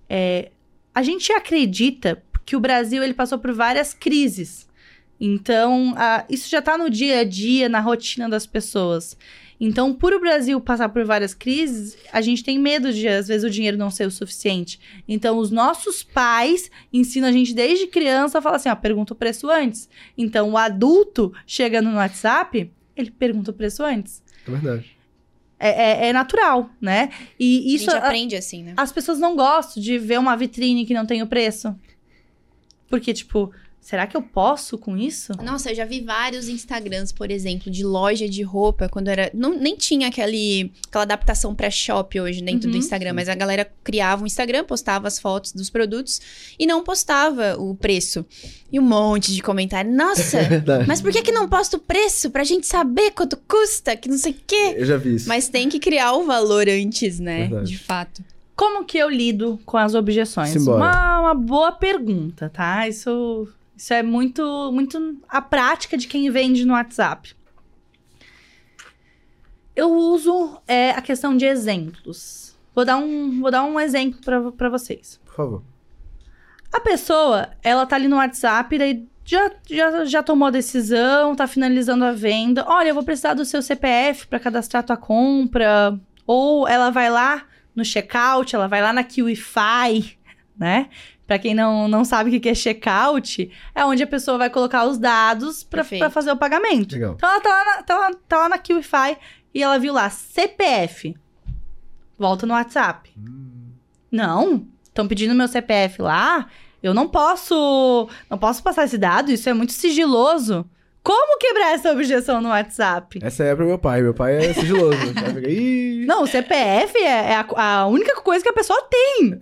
É, a gente acredita que o Brasil ele passou por várias crises. Então, ah, isso já está no dia a dia, na rotina das pessoas. Então, por o Brasil passar por várias crises, a gente tem medo de, às vezes, o dinheiro não ser o suficiente. Então, os nossos pais ensinam a gente desde criança a falar assim: ó, pergunta o preço antes. Então, o adulto chegando no WhatsApp, ele pergunta o preço antes. É verdade. É, é- é natural, né? E a isso. gente a- aprende assim, né? as pessoas não gostam de ver uma vitrine que não tem o preço. Porque, tipo, será que eu posso com isso? Nossa, eu já vi vários Instagrams, por exemplo, de loja de roupa, quando era. Não, nem tinha aquele, aquela adaptação pra shop hoje dentro do Uhum. Instagram, mas a galera criava um Instagram, postava as fotos dos produtos e não postava o preço. E um monte de comentário. Nossa, É verdade. mas por que, que não posta o preço? Pra gente saber quanto custa, que não sei o quê. Eu já vi isso. Mas tem que criar o valor antes, né? Verdade. De fato. Como que eu lido com as objeções? Simbora. Uma, uma boa pergunta, tá? Isso, isso é muito, muito a prática de quem vende no WhatsApp. Eu uso é, a questão de exemplos. Vou dar um, vou dar um exemplo pra- pra vocês. Por favor. A pessoa, ela tá ali no WhatsApp, daí já, já, já tomou a decisão, tá finalizando a venda. Olha, eu vou precisar do seu CPF pra cadastrar tua compra. Ou ela vai lá no checkout, ela vai lá na QIFI, né? Pra quem não, não sabe o que é checkout, é onde a pessoa vai colocar os dados pra fazer o pagamento. Legal. Então ela tá lá, na, tá, lá, tá lá na QIFI e ela viu lá CPF. Volta no WhatsApp. Não, estão pedindo meu CPF lá. Eu não posso, não posso passar esse dado, isso é muito sigiloso. Como quebrar essa objeção no WhatsApp? Essa é pro meu pai. Meu pai é sigiloso. Não, o CPF é, é a, a única coisa que a pessoa tem.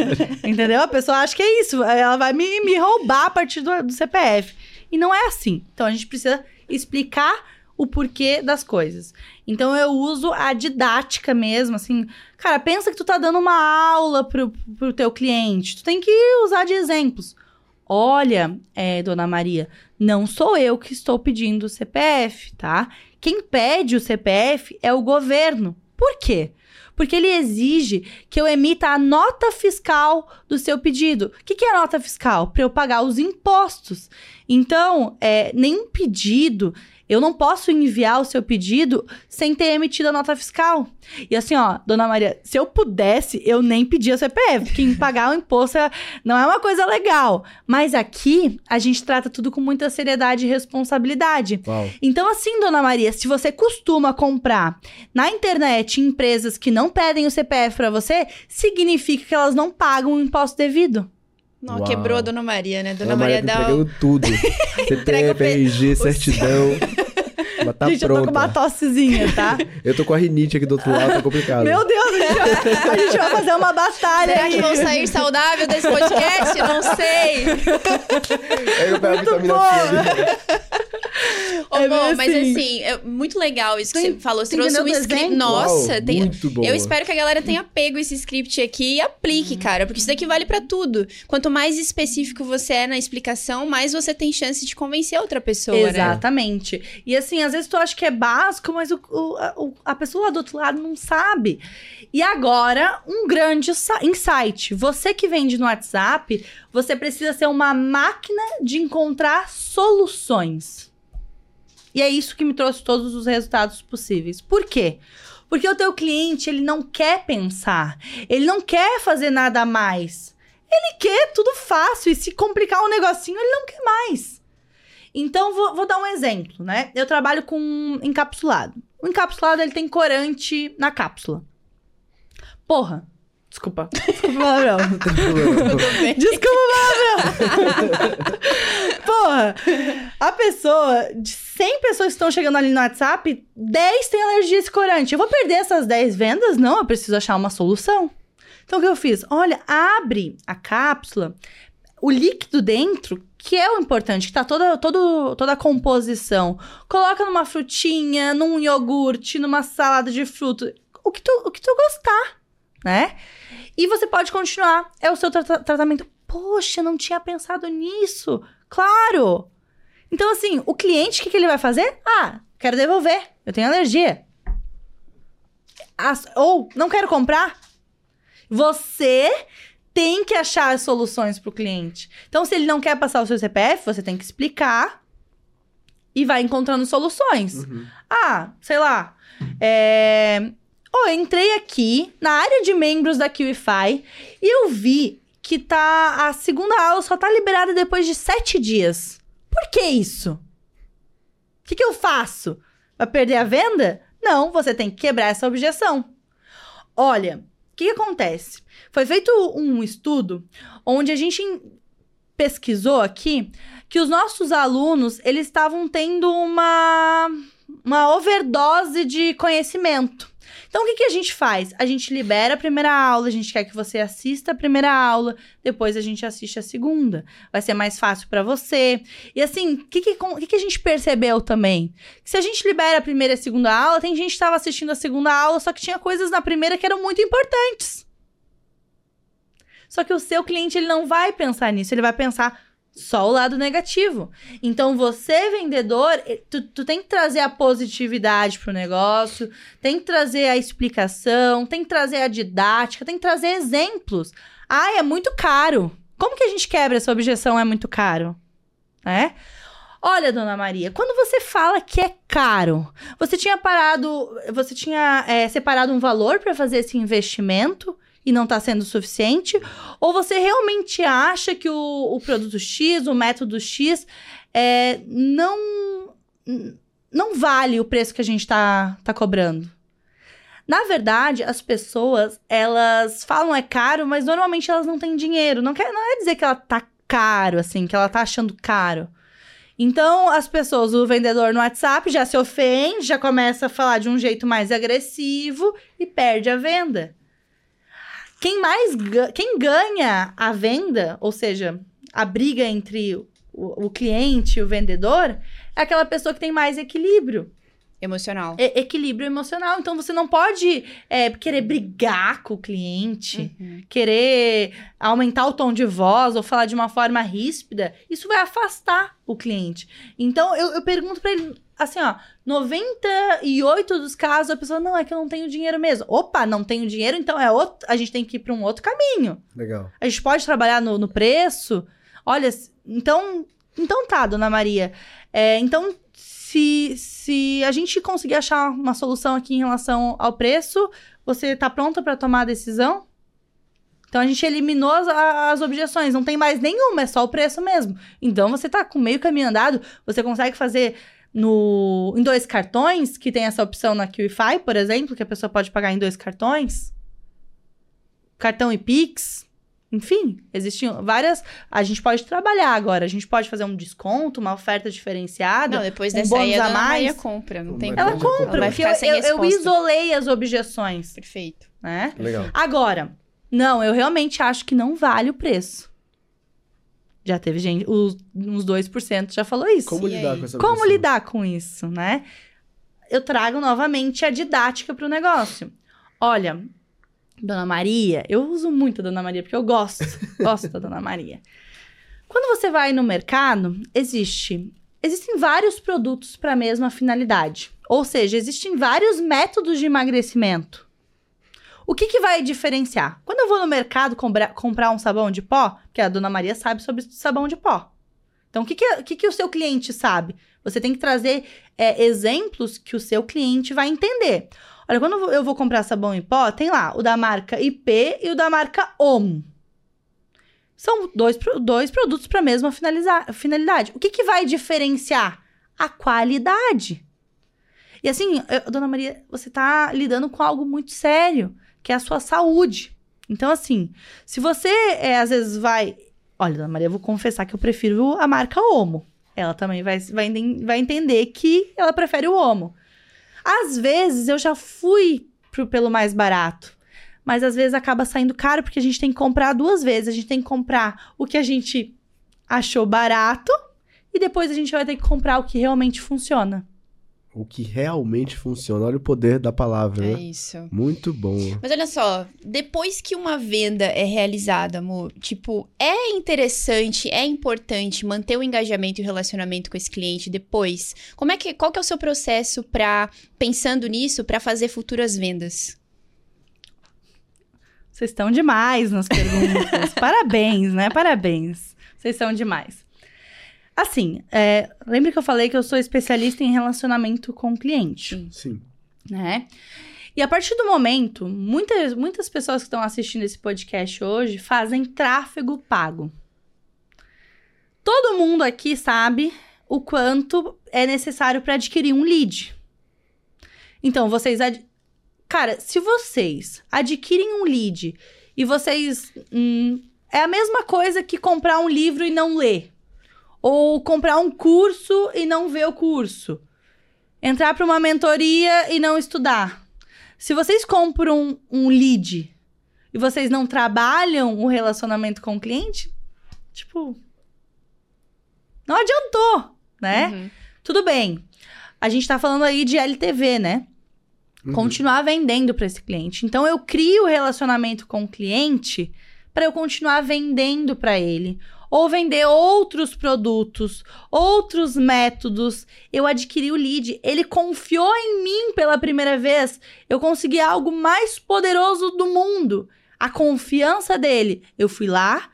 Entendeu? A pessoa acha que é isso. Ela vai me, me roubar a partir do, do CPF. E não é assim. Então a gente precisa explicar o porquê das coisas. Então eu uso a didática mesmo, assim. Cara, pensa que tu tá dando uma aula pro, pro teu cliente. Tu tem que usar de exemplos. Olha, é, dona Maria, não sou eu que estou pedindo o CPF, tá? Quem pede o CPF é o governo. Por quê? Porque ele exige que eu emita a nota fiscal do seu pedido. O que, que é nota fiscal? Para eu pagar os impostos. Então, é, nenhum pedido, eu não posso enviar o seu pedido sem ter emitido a nota fiscal. E assim, ó, dona Maria, se eu pudesse, eu nem pedia CPF, porque pagar o imposto é- não é uma coisa legal. Mas aqui, a gente trata tudo com muita seriedade e responsabilidade. Uau. Então, assim, dona Maria, se você costuma comprar na internet em empresas que não pedem o CPF pra você, significa que elas não pagam o imposto devido. Não, Uau. quebrou a Dona Maria, né? Dona Ana Maria tá dá. o- tudo. O CPF, pe- RG, o certidão. Mas tá gente, eu tô pronta. com uma tossezinha, tá? Eu tô com a rinite aqui do outro lado, tá complicado. Meu Deus, a gente, vai, a gente vai fazer uma batalha Será aí. que vão sair saudável desse podcast? Não sei. Aí eu pego a Muito vitamina bom. Ô, É bom, mas assim. é muito legal isso que Tem- você falou. Você trouxe um script. Nossa, Uau, tem- muito bom. eu espero que a galera tenha pego esse script aqui e aplique, cara. Porque isso daqui vale pra tudo. Quanto mais específico você é na explicação, mais você tem chance de convencer a outra pessoa, né? Exatamente. E assim, às vezes tu acha que é básico, mas o, o- a, pessoa lá do outro lado não sabe. E agora, um grande insight. Você que vende no WhatsApp, você precisa ser uma máquina de encontrar soluções. E é isso que me trouxe todos os resultados possíveis. Por quê? Porque o teu cliente, ele não quer pensar. Ele não quer fazer nada mais. Ele quer tudo fácil. E se complicar um negocinho, ele não quer mais. Então, vou, vou dar um exemplo, né? Eu trabalho com encapsulado. O encapsulado, ele tem corante na cápsula. Porra. Desculpa. Desculpa palavrão. Bem. Desculpa, palavrão. Porra. A pessoa, de 100 pessoas que estão chegando ali no WhatsApp, 10 têm alergia a esse corante. Eu vou perder essas 10 vendas? Não, eu preciso achar uma solução. Então, o que eu fiz? Olha, abre a cápsula. o líquido dentro, que é o importante, que tá toda, todo, toda a composição. Coloca numa frutinha, num iogurte, numa salada de fruta, o que tu, o que tu gostar, né? E você pode continuar. É o seu tra tratamento. Poxa, não tinha pensado nisso. Claro! Então, assim, o cliente, o que, que ele vai fazer? Ah, quero devolver. Eu tenho alergia. As, ou, não quero comprar. Você tem que achar as soluções para o cliente. Então, se ele não quer passar o seu CPF, você tem que explicar e vai encontrando soluções. Uhum. Ah, sei lá. É... Oh, eu entrei aqui na área de membros da QIFI e eu vi que tá a segunda aula só tá liberada depois de sete dias. Por que isso? O que, que eu faço? Vai perder a venda? Não, você tem que quebrar essa objeção. Olha, o que, que acontece? Foi feito um estudo onde a gente pesquisou aqui que os nossos alunos eles estavam tendo uma, uma overdose de conhecimento. Então, o que, que a gente faz? A gente libera a primeira aula, a gente quer que você assista a primeira aula, depois a gente assiste a segunda. Vai ser mais fácil para você. E assim, o que, que, que, a gente percebeu também? Que se a gente libera a primeira e a segunda aula, tem gente que estava assistindo a segunda aula, só que tinha coisas na primeira que eram muito importantes. Só que o seu cliente ele não vai pensar nisso, ele vai pensar só o lado negativo. Então, você, vendedor, eh, tu, tu tem que trazer a positividade pro negócio, tem que trazer a explicação, tem que trazer a didática, tem que trazer exemplos. Ah, é muito caro. Como que a gente quebra essa objeção? É muito caro. É? Olha, dona Maria, quando você fala que é caro, você tinha parado, você tinha é, separado um valor para fazer esse investimento e não está sendo suficiente? Ou você realmente acha que o, o produto X, o método X, é, não, não vale o preço que a gente está tá cobrando? Na verdade, as pessoas, elas falam é caro, mas normalmente elas não têm dinheiro. Não quer, não é dizer que ela tá caro, assim, que ela tá achando caro. Então, as pessoas, o vendedor no WhatsApp já se ofende, já começa a falar de um jeito mais agressivo e perde a venda. Quem mais quem ganha a venda, ou seja, a briga entre o, o cliente e o vendedor, é aquela pessoa que tem mais equilíbrio. Emocional. É, equilíbrio emocional. Então você não pode é, querer brigar com o cliente, uhum. querer aumentar o tom de voz ou falar de uma forma ríspida. Isso vai afastar o cliente. Então eu, eu pergunto para ele assim, ó, 98 dos casos a pessoa, não, é que eu não tenho dinheiro mesmo. Opa, não tenho dinheiro, então é outro, a gente tem que ir para um outro caminho. Legal. A gente pode trabalhar no, no preço. Olha, então, então tá, dona Maria. É, então, se, se a gente conseguir achar uma solução aqui em relação ao preço, você tá pronta para tomar a decisão? Então a gente eliminou as, as, objeções, não tem mais nenhuma, é só o preço mesmo. Então você tá com meio caminho andado, você consegue fazer no, em dois cartões, que tem essa opção na QIFI, por exemplo, que a pessoa pode pagar em dois cartões. Cartão e Pix. Enfim, existem várias. A gente pode trabalhar agora. A gente pode fazer um desconto, uma oferta diferenciada. Não, depois um dessa aí a, a mais. compra. Não tem ela compra, ela porque eu, eu, eu, isolei as objeções. Perfeito. Né? Legal. Agora, não, eu realmente acho que não vale o preço. Já teve gente, os, uns 2% já falou isso. Como e lidar aí? com essa Como lidar com isso, né? Eu trago novamente a didática para o negócio. Olha, Dona Maria, eu uso muito a Dona Maria porque eu gosto, gosto da Dona Maria. Quando você vai no mercado, existe existem vários produtos para a mesma finalidade. Ou seja, existem vários métodos de emagrecimento. O que, que vai diferenciar? Quando eu vou no mercado comprar, comprar um sabão de pó, que a dona Maria sabe sobre sabão de pó. Então, o que, que, que, que o seu cliente sabe? Você tem que trazer é, exemplos que o seu cliente vai entender. Olha, quando eu vou comprar sabão em pó, tem lá o da marca IP e o da marca OMO. São dois, dois produtos para a mesma finalidade. O que, que vai diferenciar? A qualidade. E assim, eu, dona Maria, você está lidando com algo muito sério que é a sua saúde. Então, assim, se você é, às vezes vai. Olha, Dona Maria, eu vou confessar que eu prefiro a marca Omo. Ela também vai, vai, vai entender que ela prefere o Omo. Às vezes eu já fui pro, pelo mais barato. mas às vezes acaba saindo caro porque a gente tem que comprar duas vezes. A gente tem que comprar o que a gente achou barato e depois a gente vai ter que comprar o que realmente funciona. O que realmente funciona. Olha o poder da palavra, É né? isso. Muito bom. Mas olha só, depois que uma venda é realizada, amor, tipo, é interessante, é importante manter o engajamento e o relacionamento com esse cliente depois. Como é que, qual que é o seu processo para pensando nisso para fazer futuras vendas? Vocês estão demais nas perguntas. Parabéns, né? Parabéns. Vocês são demais. Assim, é, lembra que eu falei que eu sou especialista em relacionamento com o cliente, Sim. né? E a partir do momento, muitas, muitas pessoas que estão assistindo esse podcast hoje fazem tráfego pago. Todo mundo aqui sabe o quanto é necessário para adquirir um lead. Então, vocês. ad- Cara, se vocês adquirem um lead e vocês. hum, é a mesma coisa que comprar um livro e não ler. Ou comprar um curso e não ver o curso. Entrar para uma mentoria e não estudar. Se vocês compram um, um lead e vocês não trabalham o relacionamento com o cliente, tipo. Não adiantou, né? Uhum. Tudo bem. A gente tá falando aí de LTV, né? Uhum. Continuar vendendo para esse cliente. Então eu crio o relacionamento com o cliente para eu continuar vendendo para ele ou vender outros produtos, outros métodos. Eu adquiri o lead, ele confiou em mim pela primeira vez. Eu consegui algo mais poderoso do mundo. A confiança dele. Eu fui lá,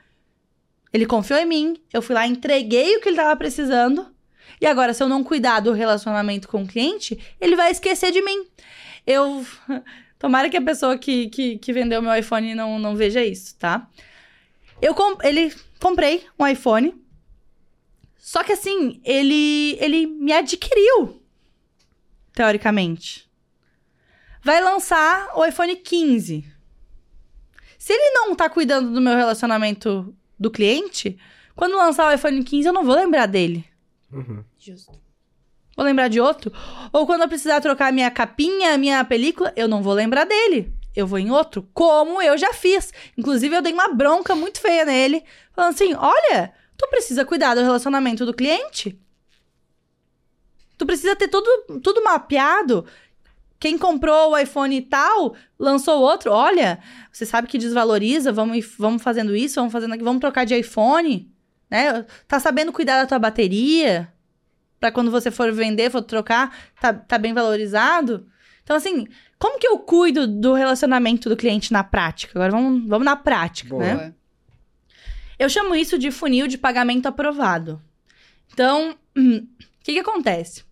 ele confiou em mim, eu fui lá, entreguei o que ele estava precisando. E agora, se eu não cuidar do relacionamento com o cliente, ele vai esquecer de mim. Eu. Tomara que a pessoa que, que, que vendeu meu iPhone não, não veja isso, tá? Eu com... ele comprei um iPhone. Só que assim, ele ele me adquiriu. Teoricamente. Vai lançar o iPhone 15. Se ele não tá cuidando do meu relacionamento do cliente, quando lançar o iPhone 15, eu não vou lembrar dele. Uhum. Justo. Vou lembrar de outro. Ou quando eu precisar trocar minha capinha, minha película, eu não vou lembrar dele. Eu vou em outro, como eu já fiz. Inclusive, eu dei uma bronca muito feia nele, falando assim: olha, tu precisa cuidar do relacionamento do cliente. Tu precisa ter tudo, tudo mapeado. Quem comprou o iPhone tal, lançou outro. Olha, você sabe que desvaloriza, vamos, vamos fazendo isso, vamos fazendo aqui, vamos trocar de iPhone. Né? Tá sabendo cuidar da tua bateria? Pra quando você for vender, for trocar, tá, tá bem valorizado? Então, assim, como que eu cuido do relacionamento do cliente na prática? Agora vamos, vamos na prática, Boa. né? Eu chamo isso de funil de pagamento aprovado. Então, o que, que acontece?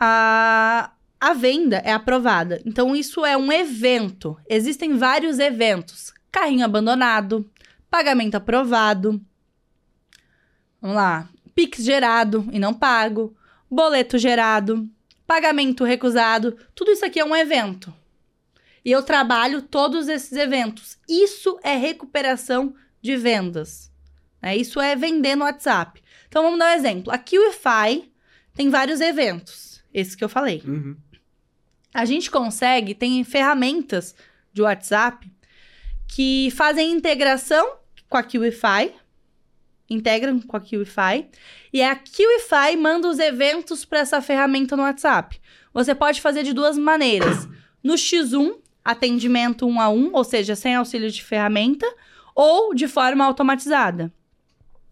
A, a venda é aprovada. Então, isso é um evento. Existem vários eventos: carrinho abandonado, pagamento aprovado. Vamos lá. Pix gerado e não pago, boleto gerado, pagamento recusado. Tudo isso aqui é um evento. E eu trabalho todos esses eventos. Isso é recuperação de vendas. né? Isso é vender no WhatsApp. Então vamos dar um exemplo. A QIFI tem vários eventos, esses que eu falei. Uhum. A gente consegue, tem ferramentas de WhatsApp que fazem integração com a QIFI, integram com a QIFI, e a QIFI manda os eventos para essa ferramenta no WhatsApp. Você pode fazer de duas maneiras. No X1, atendimento um a um, ou seja, sem auxílio de ferramenta, ou de forma automatizada.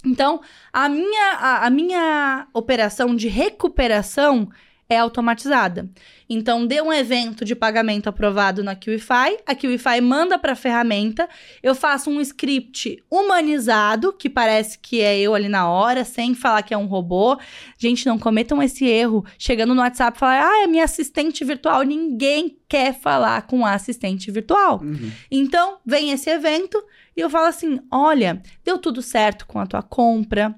Então, a minha, a, a minha operação de recuperação é automatizada. Então, dê um evento de pagamento aprovado na QIFI, a QIFI manda para a ferramenta, eu faço um script humanizado, que parece que é eu ali na hora, sem falar que é um robô. Gente, não cometam esse erro. Chegando no WhatsApp, falar, ah, é minha assistente virtual. Ninguém quer falar com a assistente virtual. Uhum. Então, vem esse evento e eu falo assim: olha, deu tudo certo com a tua compra.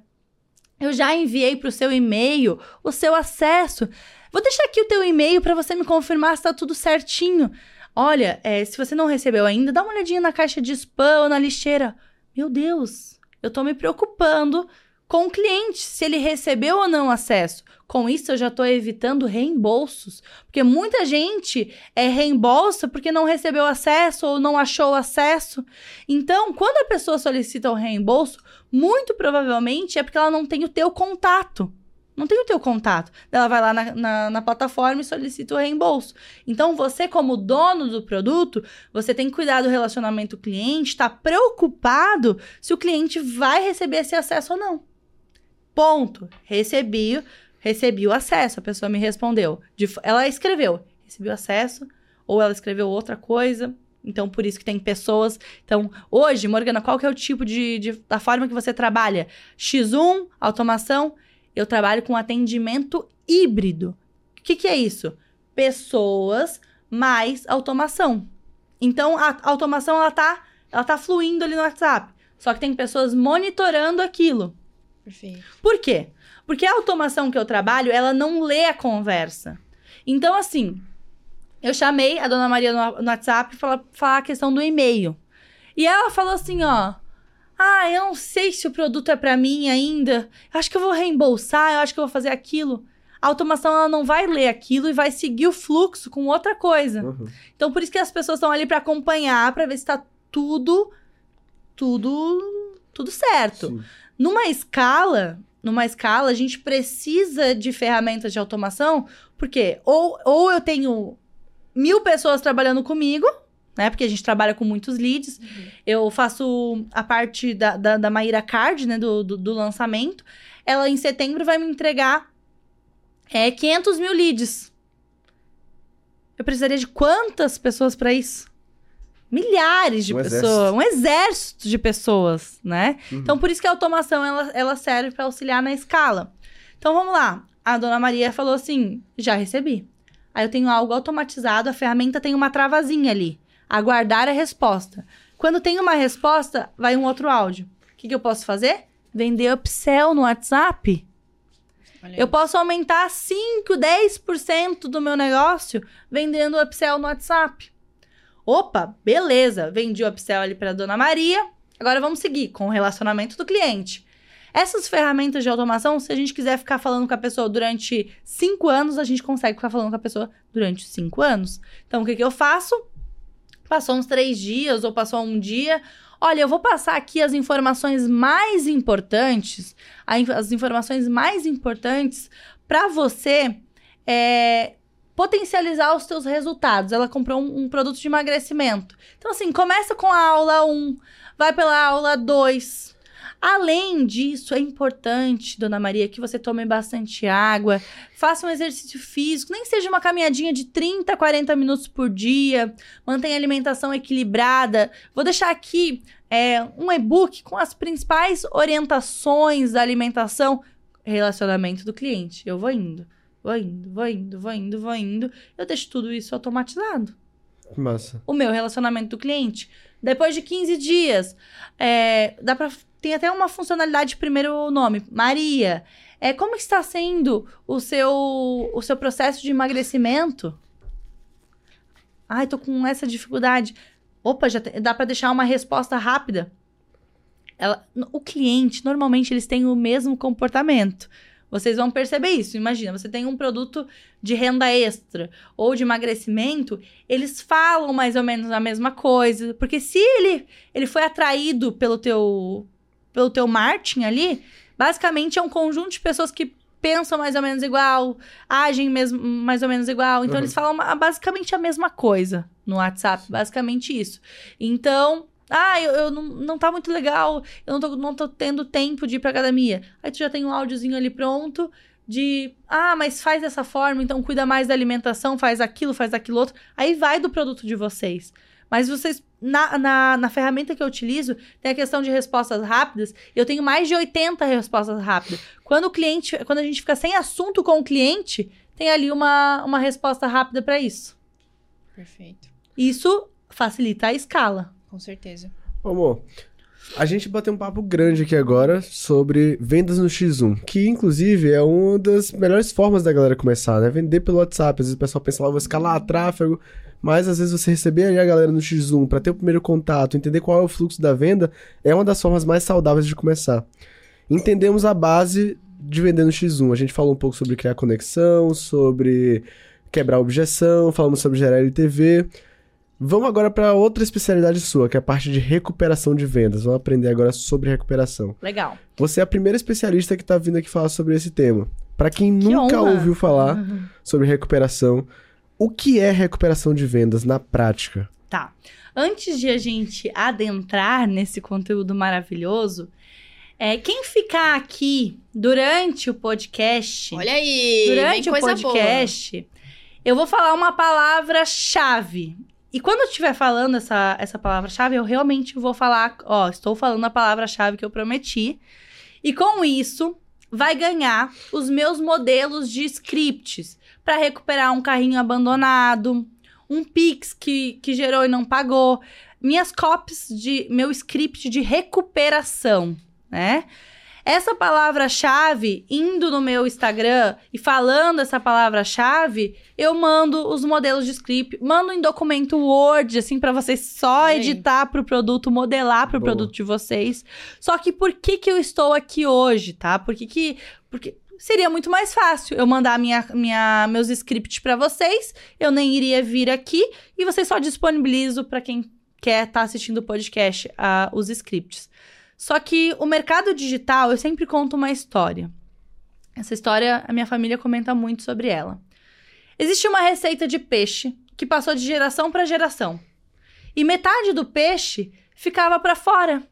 Eu já enviei para o seu e-mail o seu acesso. Vou deixar aqui o teu e-mail para você me confirmar se está tudo certinho. Olha, é, se você não recebeu ainda, dá uma olhadinha na caixa de spam ou na lixeira. Meu Deus, eu tô me preocupando com o cliente, se ele recebeu ou não acesso. Com isso, eu já estou evitando reembolsos, porque muita gente é reembolsa porque não recebeu acesso ou não achou acesso. Então, quando a pessoa solicita o reembolso, muito provavelmente é porque ela não tem o teu contato. Não tem o teu contato. Ela vai lá na, na, na, plataforma e solicita o reembolso. Então, você, como dono do produto, você tem que cuidar do relacionamento cliente, está preocupado se o cliente vai receber esse acesso ou não. Ponto. Recebi, recebi o acesso. A pessoa me respondeu. De, ela escreveu, recebi o acesso, ou ela escreveu outra coisa. Então, por isso que tem pessoas. Então, hoje, Morgana, qual que é o tipo de, de da forma que você trabalha? X1, automação. Eu trabalho com atendimento híbrido. O que, que é isso? Pessoas mais automação. Então, a automação, ela tá, ela tá fluindo ali no WhatsApp. Só que tem pessoas monitorando aquilo. Perfeito. Por quê? Porque a automação que eu trabalho, ela não lê a conversa. Então, assim, eu chamei a dona Maria no, no WhatsApp para falar a questão do e-mail. E ela falou assim, ó. Ah, eu não sei se o produto é para mim ainda. Eu acho que eu vou reembolsar, eu acho que eu vou fazer aquilo. A automação ela não vai ler aquilo e vai seguir o fluxo com outra coisa. Uhum. Então por isso que as pessoas estão ali para acompanhar, para ver se tá tudo tudo tudo certo. Sim. Numa escala, numa escala, a gente precisa de ferramentas de automação, porque ou, ou eu tenho mil pessoas trabalhando comigo, né? Porque a gente trabalha com muitos leads. Uhum. Eu faço a parte da, da, da Maíra Card, né? Do, do, do, lançamento. Ela, em setembro, vai me entregar é, 500 mil leads. Eu precisaria de quantas pessoas para isso? milhares de um pessoas, exército. um exército de pessoas, né? Uhum. Então, por isso que a automação ela, ela serve para auxiliar na escala. Então, vamos lá. A dona Maria falou assim: já recebi. Aí eu tenho algo automatizado, a ferramenta tem uma travazinha ali. Aguardar a resposta. Quando tem uma resposta, vai um outro áudio. O que, que eu posso fazer? Vender upsell no WhatsApp. Eu posso aumentar 5, 10% do meu negócio vendendo upsell no WhatsApp. Opa, beleza, vendi o upsell ali para dona Maria. Agora vamos seguir com o relacionamento do cliente. Essas ferramentas de automação, se a gente quiser ficar falando com a pessoa durante cinco anos, a gente consegue ficar falando com a pessoa durante cinco anos. Então, o que, que eu faço? Passou uns três dias ou passou um dia. Olha, eu vou passar aqui as informações mais importantes, as informações mais importantes para você é, potencializar os teus resultados. Ela comprou um, um, produto de emagrecimento. Então, assim, começa com a aula 1, vai pela aula 2. Além disso, é importante, dona Maria, que você tome bastante água, faça um exercício físico, nem seja uma caminhadinha de 30, 40 minutos por dia, mantenha a alimentação equilibrada. Vou deixar aqui é, um e-book com as principais orientações da alimentação, relacionamento do cliente. Eu vou indo. Vou indo, vou indo, vou indo, vou indo. Eu deixo tudo isso automatizado. Massa. O meu relacionamento do cliente. Depois de 15 dias, é, dá pra, tem até uma funcionalidade, primeiro nome, Maria. É, como está sendo o seu, o seu processo de emagrecimento? Ai, tô com essa dificuldade. Opa, já dá para deixar uma resposta rápida. Ela, o cliente, normalmente, eles têm o mesmo comportamento. Vocês vão perceber isso. Imagina, você tem um produto de renda extra ou de emagrecimento, eles falam mais ou menos a mesma coisa, porque se ele ele foi atraído pelo teu pelo teu marketing ali, basicamente é um conjunto de pessoas que pensam mais ou menos igual, agem mesmo, mais ou menos igual. Então, uhum. eles falam basicamente a mesma coisa no WhatsApp, basicamente isso. Então, ah, eu, eu não, não tá muito legal, eu não tô, não tô tendo tempo de ir pra academia. Aí tu já tem um áudiozinho ali pronto de, ah, mas faz dessa forma, então cuida mais da alimentação, faz aquilo, faz aquilo outro. Aí vai do produto de vocês. Mas vocês, na, na, na ferramenta que eu utilizo, tem a questão de respostas rápidas. Eu tenho mais de 80 respostas rápidas. Quando o cliente, quando a gente fica sem assunto com o cliente, tem ali uma, uma resposta rápida para isso. Perfeito. Isso facilita a escala com certeza. Amor, a gente bateu um papo grande aqui agora sobre vendas no X1, que inclusive é uma das melhores formas da galera começar, né? Vender pelo WhatsApp. Às vezes o pessoal pensa lá, vou escalar tráfego, mas às vezes você receber ali a galera no X1 para ter o primeiro contato, entender qual é o fluxo da venda, é uma das formas mais saudáveis de começar. entendemos a base de vender no X1. A gente falou um pouco sobre criar conexão, sobre quebrar objeção, falamos sobre gerar LTV. Vamos agora para outra especialidade sua, que é a parte de recuperação de vendas. Vamos aprender agora sobre recuperação. Legal. Você é a primeira especialista que está vindo aqui falar sobre esse tema. Para quem Que nunca honra. ouviu falar sobre recuperação, o que é recuperação de vendas na prática? Tá. Antes de a gente adentrar nesse conteúdo maravilhoso, é, quem ficar aqui durante o podcast, Olha aí, durante o coisa podcast, eu vou falar uma palavra-chave. E quando eu estiver falando essa, essa palavra-chave, eu realmente vou falar, ó, estou falando a palavra-chave que eu prometi. E com isso, vai ganhar os meus modelos de scripts para recuperar um carrinho abandonado, um Pix que, que gerou e não pagou, minhas copies de meu script de recuperação, né? Essa palavra-chave, indo no meu Instagram e falando essa palavra-chave, eu mando os modelos de script, mando em documento Word, assim, para vocês só aí. editar pro produto, modelar pro Boa. produto de vocês. Só que por que que eu estou aqui hoje, tá? Por que que... Porque seria muito mais fácil eu mandar minha, minha, meus scripts para vocês, eu nem iria vir aqui e vocês só disponibilizam para quem quer estar assistindo o podcast ah, os scripts. Só que o mercado digital, eu sempre conto uma história. Essa história, a minha família comenta muito sobre ela. Existe uma receita de peixe que passou de geração para geração. E metade do peixe ficava para fora.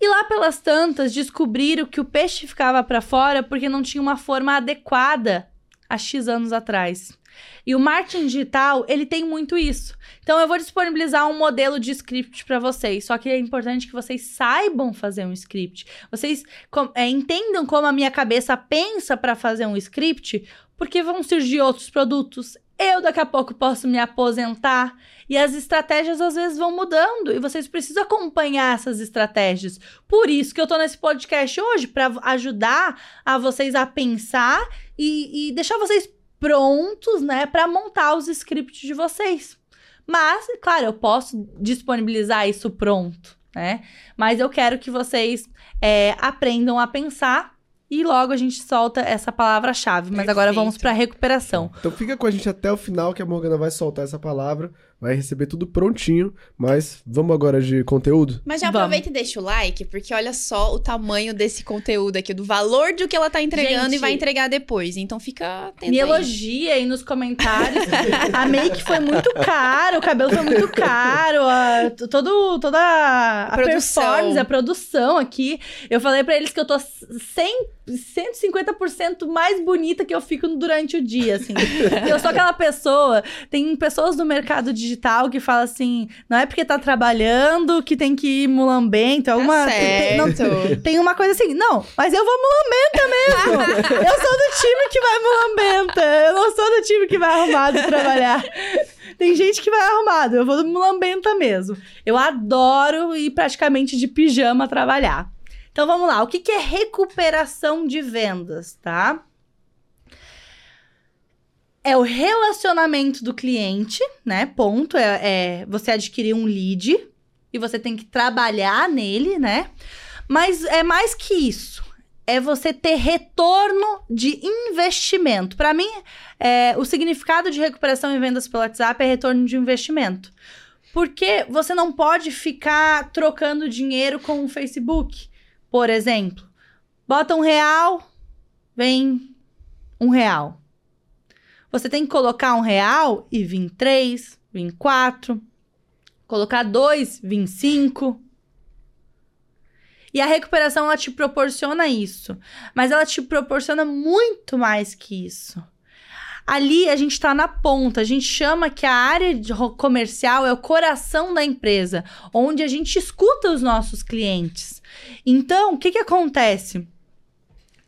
E lá pelas tantas descobriram que o peixe ficava para fora porque não tinha uma forma adequada há X anos atrás. E o marketing digital, ele tem muito isso. Então eu vou disponibilizar um modelo de script para vocês, só que é importante que vocês saibam fazer um script. Vocês é, entendam como a minha cabeça pensa para fazer um script, porque vão surgir outros produtos. Eu daqui a pouco posso me aposentar e as estratégias às vezes vão mudando e vocês precisam acompanhar essas estratégias. Por isso que eu tô nesse podcast hoje para ajudar a vocês a pensar e, e deixar vocês prontos, né, para montar os scripts de vocês. Mas, claro, eu posso disponibilizar isso pronto, né? Mas eu quero que vocês é, aprendam a pensar e logo a gente solta essa palavra-chave. Mas agora Perfeito. vamos para recuperação. Então fica com a gente até o final que a Morgana vai soltar essa palavra, vai receber tudo prontinho, mas vamos agora de conteúdo? Mas já Vamos. aproveita e deixa o like, porque olha só o tamanho desse conteúdo aqui, do valor do que ela tá entregando Gente, e vai entregar depois. Então fica atento Me aí. elogia aí nos comentários. a make foi muito caro, o cabelo foi muito caro, a, todo, toda a, A produção. performance, a produção aqui. Eu falei pra eles que eu tô 100, 150% mais bonita que eu fico durante o dia, assim. eu sou aquela pessoa, tem pessoas do mercado digital que falam assim, não é porque tá trabalhando que tem que ir mulambento, é. Tá tem- não- tem uma coisa assim, não, mas eu vou mulambenta mesmo. eu sou do time que vai mulambenta. Eu não sou do time que vai arrumado trabalhar. Tem gente que vai arrumado, eu vou mulambenta mesmo. Eu adoro ir praticamente de pijama trabalhar. Então vamos lá, o que, que é recuperação de vendas, tá? É o relacionamento do cliente, né? Ponto. É, é você adquirir um lead e você tem que trabalhar nele, né? Mas é mais que isso. É você ter retorno de investimento. Para mim, é, o significado de recuperação em vendas pelo WhatsApp é retorno de investimento. Porque você não pode ficar trocando dinheiro com o Facebook. Por exemplo, bota um real, vem um real. Você tem que colocar um real e vir três, vir quatro. Colocar dois, vir cinco. E a recuperação, ela te proporciona isso. Mas ela te proporciona muito mais que isso. Ali a gente está na ponta, a gente chama que a área comercial é o coração da empresa, onde a gente escuta os nossos clientes. Então, o que, que acontece?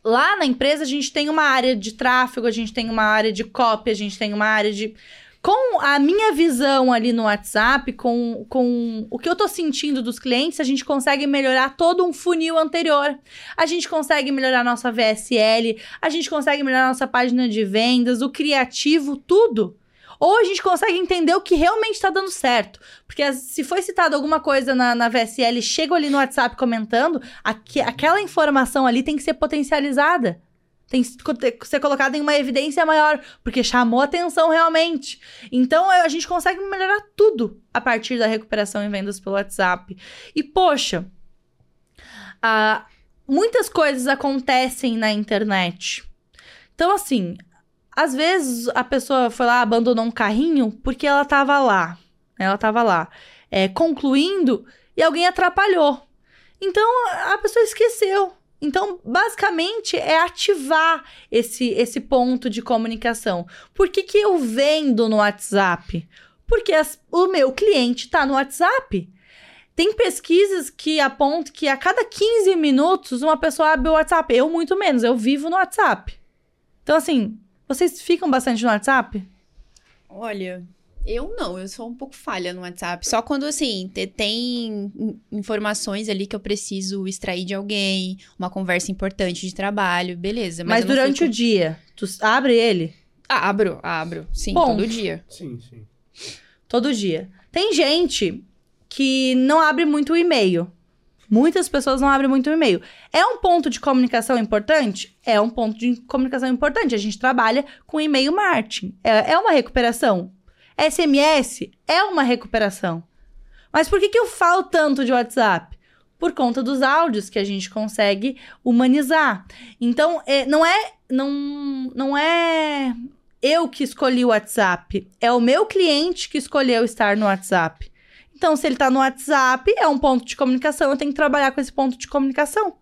Lá na empresa a gente tem uma área de tráfego, a gente tem uma área de copy, a gente tem uma área de. Com a minha visão ali no WhatsApp, com, com o que eu tô sentindo dos clientes, a gente consegue melhorar todo um funil anterior. A gente consegue melhorar nossa VSL, a gente consegue melhorar nossa página de vendas, o criativo, tudo. Ou a gente consegue entender o que realmente está dando certo. Porque se foi citado alguma coisa na, na VSL, chego ali no WhatsApp comentando, aque- aquela informação ali tem que ser potencializada. Tem que ser colocada em uma evidência maior, porque chamou atenção realmente. Então a gente consegue melhorar tudo a partir da recuperação em vendas pelo WhatsApp. E poxa, ah, muitas coisas acontecem na internet. Então, assim, às vezes a pessoa foi lá, abandonou um carrinho porque ela tava lá. Ela tava lá, é, concluindo, e alguém atrapalhou. Então, a pessoa esqueceu. Então, basicamente, é ativar esse, esse ponto de comunicação. Por que, que eu vendo no WhatsApp? Porque as- o meu cliente está no WhatsApp. Tem pesquisas que apontam que a cada 15 minutos uma pessoa abre o WhatsApp. Eu, muito menos, eu vivo no WhatsApp. Então, assim, vocês ficam bastante no WhatsApp? Olha, eu não, eu sou um pouco falha no WhatsApp. Só quando, assim, te- tem in- informações ali que eu preciso extrair de alguém, uma conversa importante de trabalho, beleza. Mas, Mas, durante fico- o dia, tu abre ele Ah, abro, abro. Sim, Bom. todo dia. Sim, sim. todo dia. Tem gente que não abre muito o e-mail. Muitas pessoas não abrem muito o e-mail. É um ponto de comunicação importante? É um ponto de comunicação importante. A gente trabalha com e-mail marketing. É, é uma recuperação. SMS é uma recuperação. Mas por que, que eu falo tanto de WhatsApp? Por conta dos áudios que a gente consegue humanizar. Então, é, não é. Não, não é eu que escolhi o WhatsApp. É o meu cliente que escolheu estar no WhatsApp. Então, se ele tá no WhatsApp, é um ponto de comunicação, eu tenho que trabalhar com esse ponto de comunicação.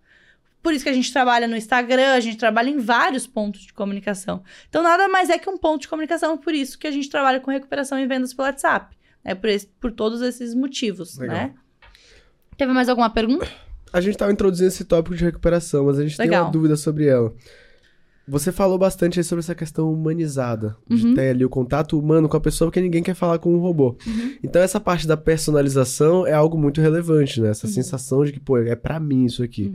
Por isso que a gente trabalha no Instagram, a gente trabalha em vários pontos de comunicação. Então, nada mais é que um ponto de comunicação, por isso que a gente trabalha com recuperação e vendas pelo WhatsApp. É por, esse- por todos esses motivos, Legal. né? Teve mais alguma pergunta? A gente tava introduzindo esse tópico de recuperação, mas a gente tem Legal. uma dúvida sobre ela. Você falou bastante aí sobre essa questão humanizada, de Uhum. ter ali o contato humano com a pessoa, porque ninguém quer falar com um robô. Uhum. Então essa parte da personalização é algo muito relevante, né? Uhum. Essa sensação de que, pô, é pra mim isso aqui.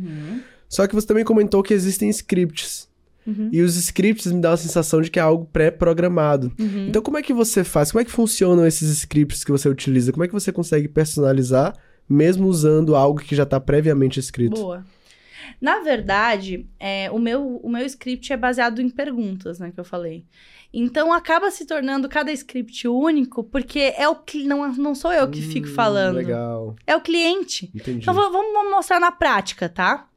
Só que você também comentou que existem scripts. Uhum. E os scripts me dão a sensação de que é algo pré-programado. Uhum. Então como é que você faz? Como é que funcionam esses scripts que você utiliza? Como é que você consegue personalizar, mesmo usando algo que já tá previamente escrito? Boa. Na verdade, é, o, meu, o meu script é baseado em perguntas, né, que eu falei. Então, acaba se tornando cada script único, porque é o não, não sou eu que fico Hum, falando. Legal, É o cliente. entendi. Então, va- vamos vamos mostrar na prática, tá?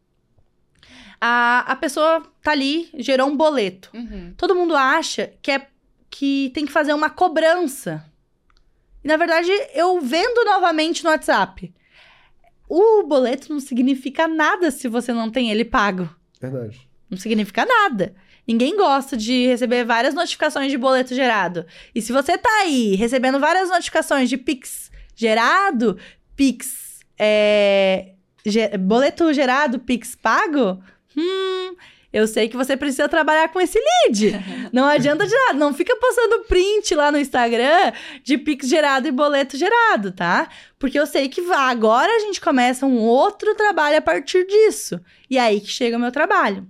A, a pessoa tá ali, gerou um boleto. Uhum. Todo mundo acha que é que tem que fazer uma cobrança. E na verdade, eu vendo novamente no WhatsApp. O boleto não significa nada se você não tem ele pago. Verdade. Não significa nada. Ninguém gosta de receber várias notificações de boleto gerado. E se você tá aí recebendo várias notificações de Pix gerado, Pix. é, ge- boleto gerado, Pix pago, hum. Eu sei que você precisa trabalhar com esse lead. Não adianta de nada. Não fica postando print lá no Instagram de Pix gerado e boleto gerado, tá? Porque eu sei que agora a gente começa um outro trabalho a partir disso. E é aí que chega o meu trabalho.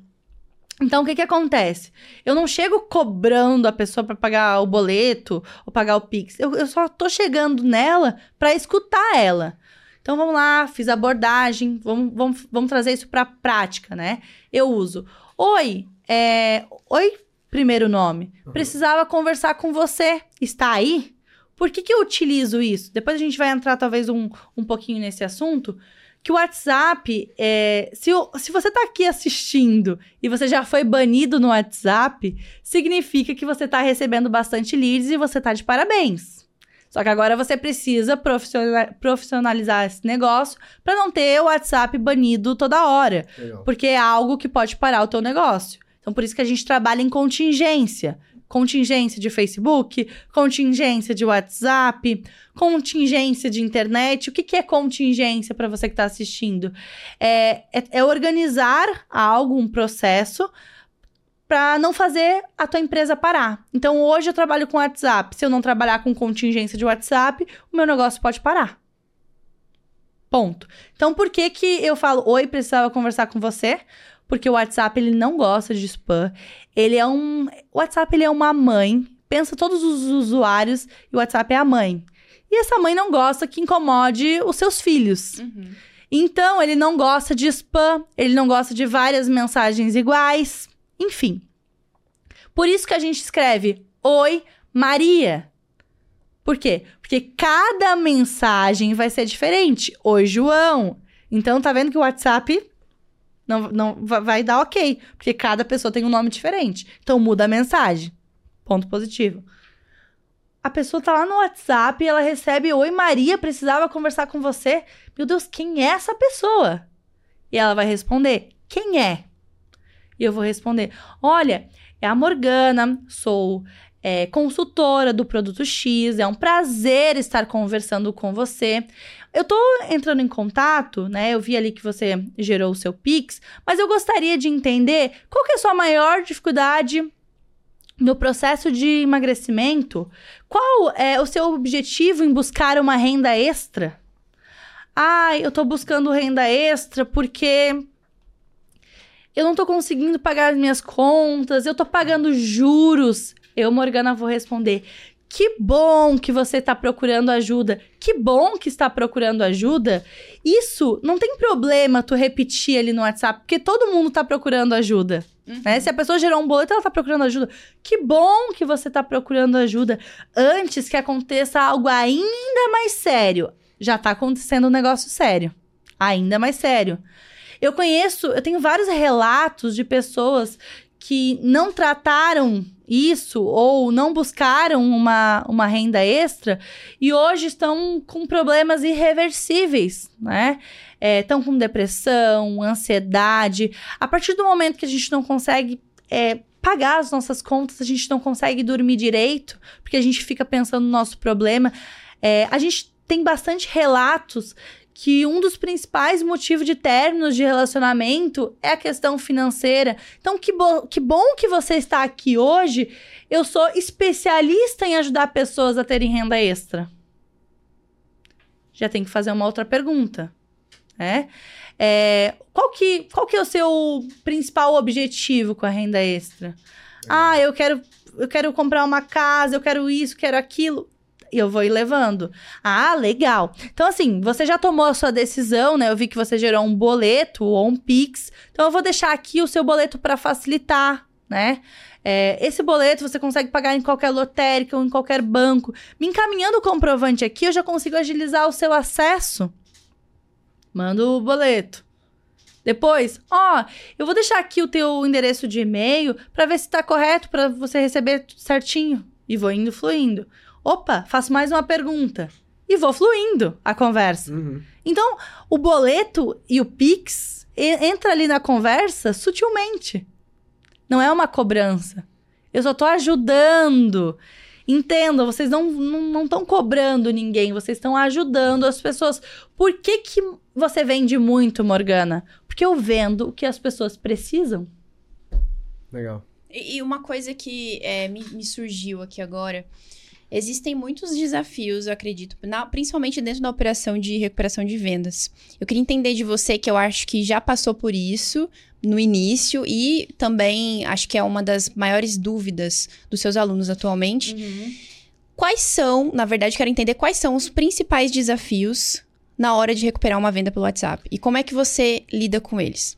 Então, o que que acontece? Eu não chego cobrando a pessoa para pagar o boleto ou pagar o Pix. Eu, eu só tô chegando nela para escutar ela. Então, vamos lá, fiz abordagem, vamos, vamos, vamos trazer isso para prática, né? Eu uso. Oi, é... Oi, primeiro nome. Precisava conversar com você. Está aí? Por que, que eu utilizo isso? Depois a gente vai entrar, talvez, um, um pouquinho nesse assunto. Que o WhatsApp, é, se, o- se você tá aqui assistindo e você já foi banido no WhatsApp, significa que você tá recebendo bastante leads e você tá de parabéns. Só que agora você precisa profissional- profissionalizar esse negócio para não ter o WhatsApp banido toda hora Legal. porque é algo que pode parar o teu negócio. Então, por isso que a gente trabalha em contingência. Contingência de Facebook, contingência de WhatsApp, contingência de internet. O que, que é contingência para você que está assistindo? É, é, é organizar algo, um processo, para não fazer a tua empresa parar. Então, hoje eu trabalho com WhatsApp. Se eu não trabalhar com contingência de WhatsApp, o meu negócio pode parar. Ponto. Então, por que que eu falo, oi, precisava conversar com você? Porque o WhatsApp, ele não gosta de spam. Ele é um... O WhatsApp, ele é uma mãe pensa todos os usuários e o WhatsApp é a mãe. E essa mãe não gosta que incomode os seus filhos. Uhum. Então, ele não gosta de spam, ele não gosta de várias mensagens iguais, enfim. Por isso que a gente escreve Oi, Maria. Por quê? Porque cada mensagem vai ser diferente. Oi, João. Então, tá vendo que o WhatsApp não, não vai dar ok, porque cada pessoa tem um nome diferente. Então, muda a mensagem. Ponto positivo. A pessoa tá lá no WhatsApp e ela recebe: Oi, Maria, precisava conversar com você. Meu Deus, quem é essa pessoa? E ela vai responder: Quem é? E eu vou responder: Olha, é a Morgana, sou é, consultora do produto X, é um prazer estar conversando com você. Eu tô entrando em contato, né? Eu vi ali que você gerou o seu Pix, mas eu gostaria de entender qual que é a sua maior dificuldade no processo de emagrecimento, qual é o seu objetivo em buscar uma renda extra? Ah, eu tô buscando renda extra porque eu não tô conseguindo pagar as minhas contas, eu tô pagando juros. Eu, Morgana, vou responder: que bom que você está procurando ajuda. Que bom que está procurando ajuda. Isso não tem problema tu repetir ali no WhatsApp, porque todo mundo está procurando ajuda. Uhum. Né? Se a pessoa gerou um boleto, ela está procurando ajuda. Que bom que você está procurando ajuda antes que aconteça algo ainda mais sério. Já está acontecendo um negócio sério. Ainda mais sério. Eu conheço, eu tenho vários relatos de pessoas que não trataram isso ou não buscaram uma, uma renda extra e hoje estão com problemas irreversíveis, né? Estão é, com depressão, ansiedade. A partir do momento que a gente não consegue é, pagar as nossas contas, a gente não consegue dormir direito, porque a gente fica pensando no nosso problema. É, a gente tem bastante relatos que um dos principais motivos de términos de relacionamento é a questão financeira. Então, que, bo que bom que você está aqui hoje. Eu sou especialista em ajudar pessoas a terem renda extra. Já tem que fazer uma outra pergunta. Né? É, qual, que, qual que é o seu principal objetivo com a renda extra? É. Ah, eu quero, eu quero comprar uma casa, eu quero isso, quero aquilo eu vou ir levando. Ah, legal. Então, assim, você já tomou a sua decisão, né? Eu vi que você gerou um boleto ou um Pix. Então, eu vou deixar aqui o seu boleto para facilitar, né? É, esse boleto você consegue pagar em qualquer lotérica ou em qualquer banco. Me encaminhando o comprovante aqui, eu já consigo agilizar o seu acesso. Manda o boleto. Depois, ó, eu vou deixar aqui o teu endereço de e-mail para ver se está correto para você receber certinho e vou indo fluindo. Opa, faço mais uma pergunta. E vou fluindo a conversa. Uhum. Então, o boleto e o Pix entra ali na conversa sutilmente. Não é uma cobrança. Eu só tô ajudando. Entendam, vocês não estão não, não cobrando ninguém, vocês estão ajudando as pessoas. Por que, que você vende muito, Morgana? Porque eu vendo o que as pessoas precisam. Legal. E, e uma coisa que é, me, me surgiu aqui agora Existem muitos desafios, eu acredito, na, principalmente dentro da operação de recuperação de vendas. Eu queria entender de você, que eu acho que já passou por isso no início e também acho que é uma das maiores dúvidas dos seus alunos atualmente. Uhum. Quais são, na verdade, quero entender quais são os principais desafios na hora de recuperar uma venda pelo WhatsApp e como é que você lida com eles?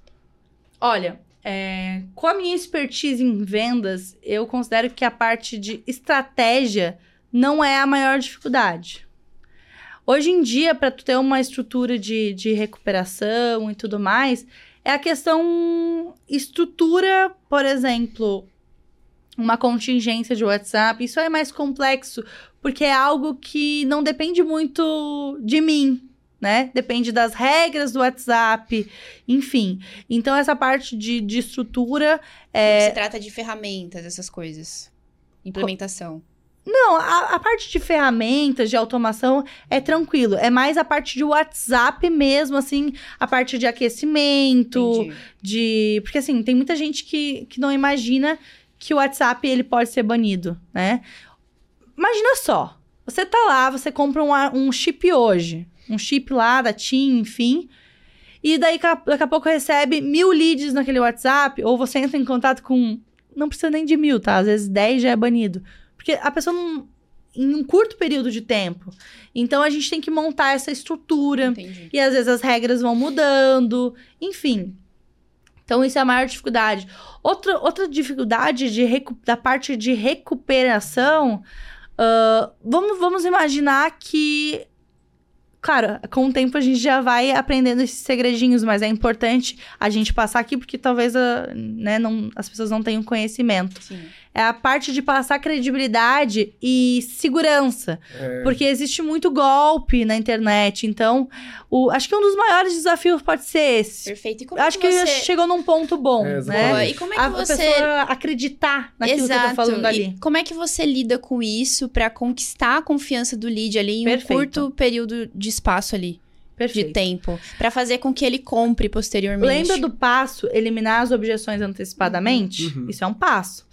Olha, é, com a minha expertise em vendas, eu considero que a parte de estratégia não é a maior dificuldade. Hoje em dia, para tu ter uma estrutura de, de recuperação e tudo mais, é a questão estrutura, por exemplo, uma contingência de WhatsApp. Isso é mais complexo, porque é algo que não depende muito de mim, né? Depende das regras do WhatsApp, enfim. Então, essa parte de, de estrutura. É... Se trata de ferramentas, essas coisas. Implementação. Não, a, a, parte de ferramentas, de automação é tranquilo. É mais a parte de WhatsApp mesmo, assim, a parte de aquecimento, Entendi. de. Porque assim, tem muita gente que, que não imagina que o WhatsApp ele pode ser banido, né? Imagina só. Você tá lá, você compra um, um chip hoje. Um chip lá da TIM, enfim. E daí daqui a pouco recebe mil leads naquele WhatsApp, ou você entra em contato com. Não precisa nem de mil, tá? Às vezes 10 já é banido Porque a pessoa não. Em um curto período de tempo. Então a gente tem que montar essa estrutura. Entendi. E às vezes as regras vão mudando, enfim. Então, isso é a maior dificuldade. Outra, outra dificuldade de da parte de recuperação, ah, vamos, vamos imaginar que. Claro, com o tempo a gente já vai aprendendo esses segredinhos, mas é importante a gente passar aqui porque talvez ah, né, não, as pessoas não tenham conhecimento. Sim. É a parte de passar credibilidade e segurança. É, Porque existe muito golpe na internet. Então, o, acho que um dos maiores desafios pode ser esse. Perfeito. E como Acho que você... chegou num ponto bom, É, né? E como é que A, a você... pessoa acreditar naquilo que eu tô falando E ali. como é que você lida com isso pra conquistar a confiança do lead ali em Perfeito. um curto período de espaço ali, de Perfeito. tempo, Pra fazer com que ele compre posteriormente? Lembra do passo eliminar as objeções antecipadamente? Uhum. Isso é um passo.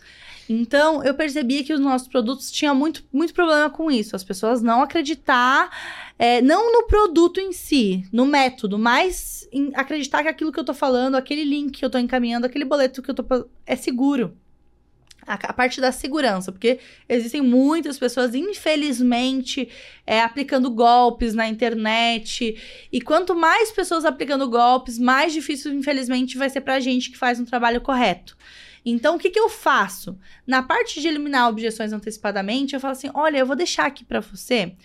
Então, eu percebia que os nossos produtos tinham muito, muito problema com isso. As pessoas não acreditar, é, não no produto em si, no método, mas acreditar que aquilo que eu tô falando, aquele link que eu tô encaminhando, aquele boleto que eu tô... é seguro. A, a parte da segurança, porque existem muitas pessoas, infelizmente, é, aplicando golpes na internet. E quanto mais pessoas aplicando golpes, mais difícil, infelizmente, vai ser pra gente que faz um trabalho correto. Então, o que, que eu faço? Na parte de eliminar objeções antecipadamente, eu falo assim: olha, eu vou deixar aqui pra você.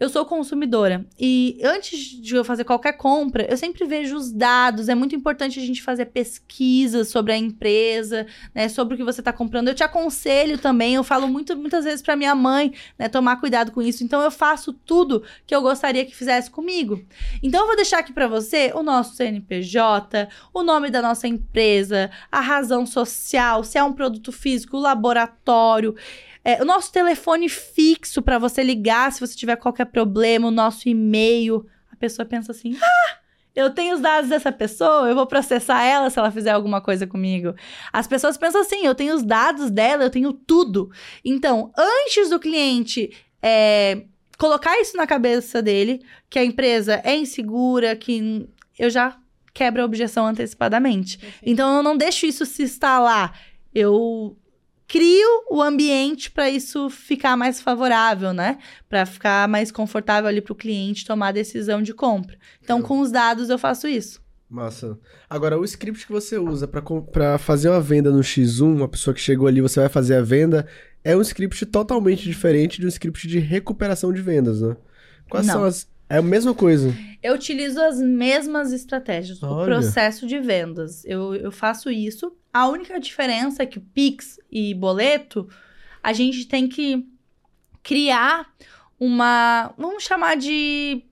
Eu sou consumidora e antes de eu fazer qualquer compra, eu sempre vejo os dados. É muito importante a gente fazer pesquisas sobre a empresa, né, sobre o que você está comprando. Eu te aconselho também. Eu falo muito, muitas vezes para minha mãe, né, tomar cuidado com isso. Então eu faço tudo que eu gostaria que fizesse comigo. Então eu vou deixar aqui para você o nosso CNPJ, o nome da nossa empresa, a razão social, se é um produto físico, o laboratório. É, o nosso telefone fixo para você ligar se você tiver qualquer problema, o nosso e-mail. A pessoa pensa assim: ah, eu tenho os dados dessa pessoa, eu vou processar ela se ela fizer alguma coisa comigo. As pessoas pensam assim: eu tenho os dados dela, eu tenho tudo. Então, antes do cliente é, colocar isso na cabeça dele, que a empresa é insegura, que eu já quebro a objeção antecipadamente. Então, eu não deixo isso se instalar. Eu crio o ambiente para isso ficar mais favorável, né? Para ficar mais confortável ali para o cliente tomar a decisão de compra. Então, com os dados eu faço isso. Massa. Agora, o script que você usa pra fazer uma venda no X1, uma pessoa que chegou ali, você vai fazer a venda, é um script totalmente diferente de um script de recuperação de vendas, né? Quais Não. são as... É a mesma coisa. Eu utilizo as mesmas estratégias, o Olha. processo de vendas. Eu, eu faço isso. A única diferença é que Pix e boleto, a gente tem que criar uma. Vamos chamar de.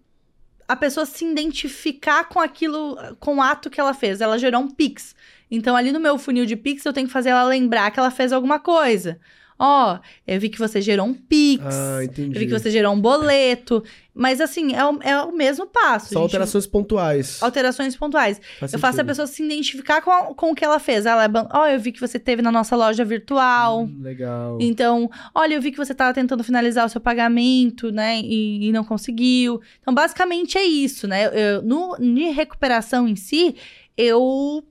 A pessoa se identificar com aquilo, com o ato que ela fez. Ela gerou um Pix. Então, ali no meu funil de Pix, eu tenho que fazer ela lembrar que ela fez alguma coisa. Ó, eu vi que você gerou um Pix. Ah, entendi. Eu vi que você gerou um boleto. Mas, assim, é o, é o mesmo passo. Só gente. alterações pontuais. Alterações pontuais. Faz eu faço a pessoa se identificar com, a- com o que ela fez. Ela é. ban- Ó, eu vi que você teve na nossa loja virtual. Hum, legal. Então, olha, eu vi que você estava tentando finalizar o seu pagamento, né? E, e não conseguiu. Então, basicamente é isso, né? Eu, no, de recuperação em si, eu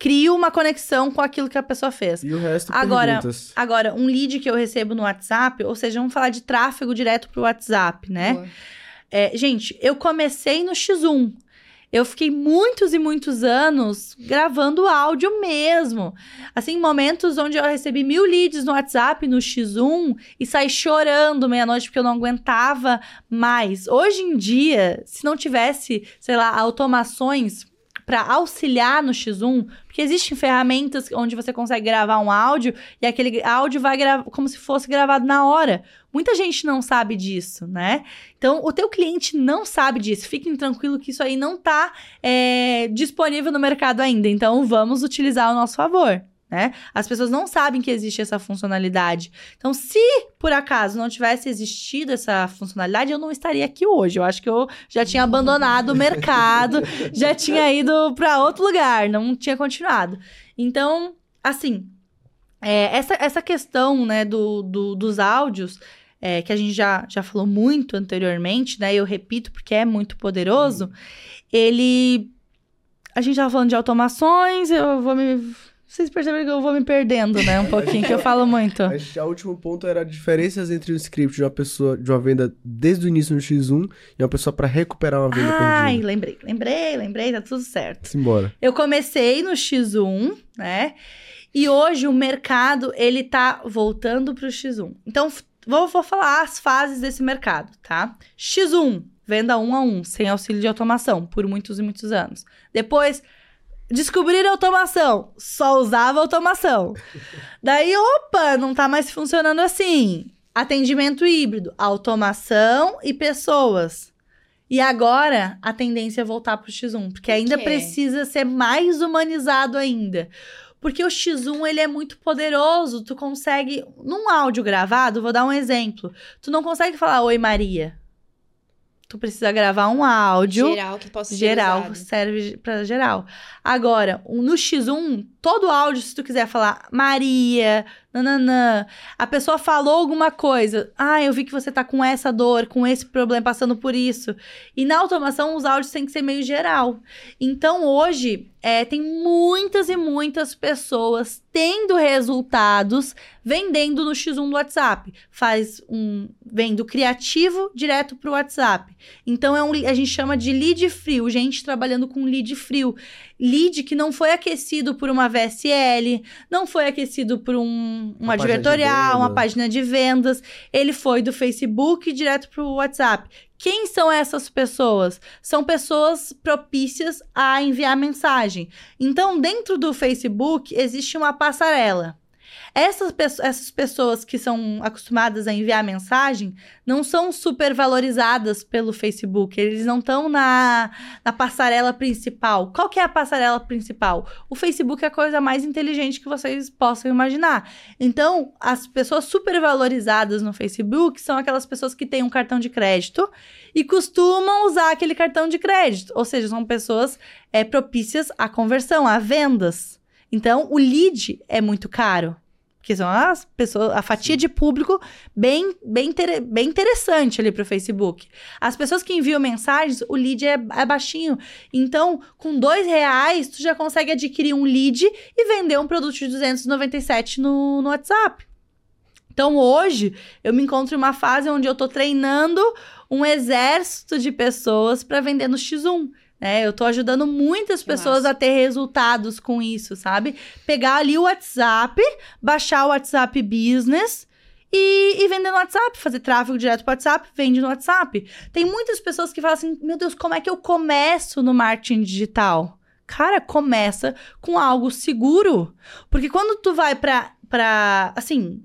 crio uma conexão com aquilo que a pessoa fez. E o resto, Agora- perguntas. Agora, um lead que eu recebo no WhatsApp, ou seja, vamos falar de tráfego direto pro WhatsApp, né? É, gente, eu comecei no X1. Eu fiquei muitos e muitos anos gravando áudio mesmo. Assim, momentos onde eu recebi mil leads no WhatsApp, no X1, e saí chorando meia-noite porque eu não aguentava mais. Hoje em dia, se não tivesse, sei lá, automações para auxiliar no X1, porque existem ferramentas onde você consegue gravar um áudio e aquele áudio vai como se fosse gravado na hora. Muita gente não sabe disso, né? Então, o teu cliente não sabe disso. Fiquem tranquilo que isso aí não tá é, disponível no mercado ainda. Então, vamos utilizar ao nosso favor, né? As pessoas não sabem que existe essa funcionalidade. Então, se por acaso não tivesse existido essa funcionalidade, eu não estaria aqui hoje. Eu acho que eu já tinha abandonado o mercado, já tinha ido para outro lugar, não tinha continuado. Então, assim, é, essa, essa questão, né, do, do- dos áudios, é, que a gente já, já falou muito anteriormente, né, eu repito porque é muito poderoso, ele... A gente tava falando de automações, eu vou me Vocês perceberam que eu vou me perdendo, né? Um pouquinho, que eu falo muito. O último ponto era diferenças entre o script de uma pessoa, de uma venda desde o início no X1 e uma pessoa para recuperar uma venda Ai, perdida. lembrei, lembrei, lembrei, tá tudo certo. Simbora. Eu comecei no X1, né? E hoje o mercado, ele tá voltando pro X1. Então, vou, vou falar as fases desse mercado, tá? X1, venda um a um, sem auxílio de automação, por muitos e muitos anos. Depois, descobrir automação, só usava automação. Daí, opa, não tá mais funcionando assim. Atendimento híbrido, automação e pessoas. E agora a tendência é voltar pro X1, porque ainda precisa ser mais humanizado ainda. Porque o X1 ele é muito poderoso, tu consegue num áudio gravado, vou dar um exemplo. Tu não consegue falar oi Maria. Tu precisa gravar um áudio Geral que possa ser geral, usado. serve pra geral. Agora, no X1, todo áudio, se tu quiser falar Maria, nananã, a pessoa falou alguma coisa, ah, eu vi que você tá com essa dor, com esse problema, passando por isso. E na automação, os áudios têm que ser meio geral. Então, hoje, é, tem muitas e muitas pessoas tendo resultados vendendo no X1 do WhatsApp. Faz um vendo criativo direto pro WhatsApp. Então é um a gente chama de lead frio, gente trabalhando com lead frio. Lead que não foi aquecido por uma VSL, não foi aquecido por um, um Uma advertorial, uma página de vendas. Ele foi do Facebook direto pro WhatsApp. Quem são essas pessoas? São pessoas propícias a enviar mensagem. Então, dentro do Facebook, existe uma passarela. Essas, pesso- essas pessoas que são acostumadas a enviar mensagem não são super valorizadas pelo Facebook. Eles não estão na, na passarela principal. Qual que é a passarela principal? O Facebook é a coisa mais inteligente que vocês possam imaginar. Então, as pessoas super valorizadas no Facebook são aquelas pessoas que têm um cartão de crédito e costumam usar aquele cartão de crédito. Ou seja, são pessoas é, propícias à conversão, a vendas. Então, o lead é muito caro. Porque são as pessoas, a fatia de público bem, bem, bem interessante ali para o Facebook. As pessoas que enviam mensagens, o lead é, é baixinho. Então, com dois reais, tu já consegue adquirir um lead e vender um produto de 297 no, no WhatsApp. Então, hoje, eu me encontro em uma fase onde eu tô treinando um exército de pessoas para vender no X1. Né? Eu tô ajudando muitas pessoas a ter resultados com isso, sabe? Pegar ali o WhatsApp, baixar o WhatsApp Business e, e vender no WhatsApp, fazer tráfego direto pro WhatsApp, vende no WhatsApp. Tem muitas pessoas que falam assim: meu Deus, como é que eu começo no marketing digital? Cara, começa com algo seguro. Porque quando tu vai pra. pra assim,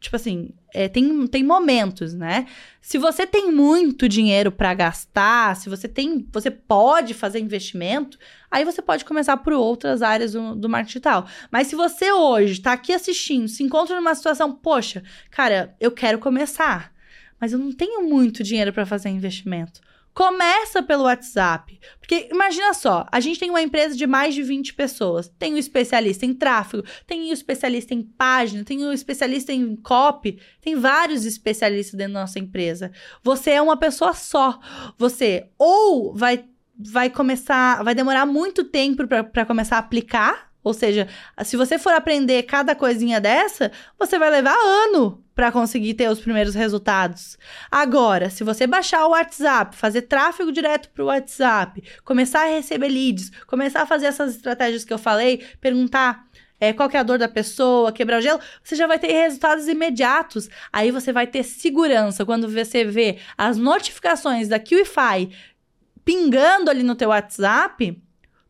tipo assim, é, tem, tem momentos, né? Se você tem muito dinheiro pra gastar, se você tem, você pode fazer investimento, aí você pode começar por outras áreas do, do marketing digital. Mas se você hoje tá aqui assistindo, se encontra numa situação, poxa, cara, eu quero começar, mas eu não tenho muito dinheiro pra fazer investimento. Começa pelo WhatsApp. Porque imagina só, a gente tem uma empresa de mais de 20 pessoas. Tem o especialista em tráfego, tem o especialista em página, tem o especialista em copy, tem vários especialistas dentro da nossa empresa. Você é uma pessoa só. Você ou vai vai começar, vai demorar muito tempo para começar a aplicar, ou seja, se você for aprender cada coisinha dessa, você vai levar ano para conseguir ter os primeiros resultados. Agora, se você baixar o WhatsApp, fazer tráfego direto para o WhatsApp, começar a receber leads, começar a fazer essas estratégias que eu falei, perguntar é, qual é a dor da pessoa, quebrar o gelo, você já vai ter resultados imediatos. Aí você vai ter segurança quando você vê as notificações da QIFI pingando ali no teu WhatsApp,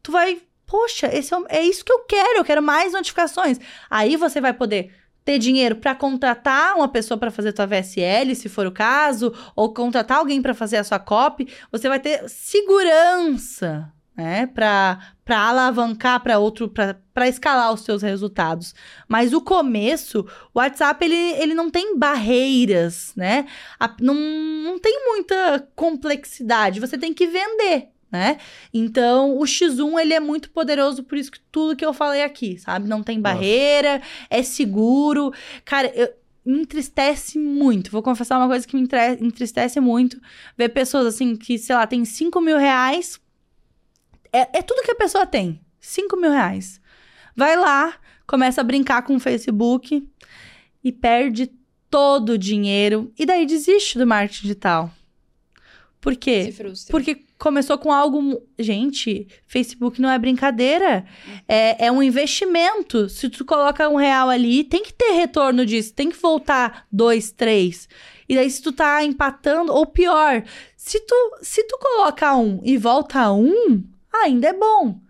tu vai, poxa, esse é, é isso que eu quero, eu quero mais notificações. Aí você vai poder ter dinheiro para contratar uma pessoa para fazer tua VSL, se for o caso, ou contratar alguém para fazer a sua copy, você vai ter segurança, né, para para alavancar para outro para escalar os seus resultados. Mas o começo, o WhatsApp ele, ele não tem barreiras, né? A- não, não tem muita complexidade, você tem que vender. Né? Então, o X1 ele é muito poderoso por isso que tudo que eu falei aqui, sabe? Não tem barreira, é seguro. Cara, eu, me entristece muito. Vou confessar uma coisa que me entristece muito. Ver pessoas assim que, sei lá, tem 5 mil reais. É, é tudo que a pessoa tem. 5 mil reais. vai lá, começa a brincar com o Facebook e perde todo o dinheiro e daí desiste do marketing digital. Por quê? Se frustra. Porque começou com algo. Gente, Facebook não é brincadeira. É, é um investimento. Se tu coloca um real ali, tem que ter retorno disso. Tem que voltar dois, três. E daí, se tu tá empatando, ou pior, se tu, se tu coloca um e volta um, ainda é bom.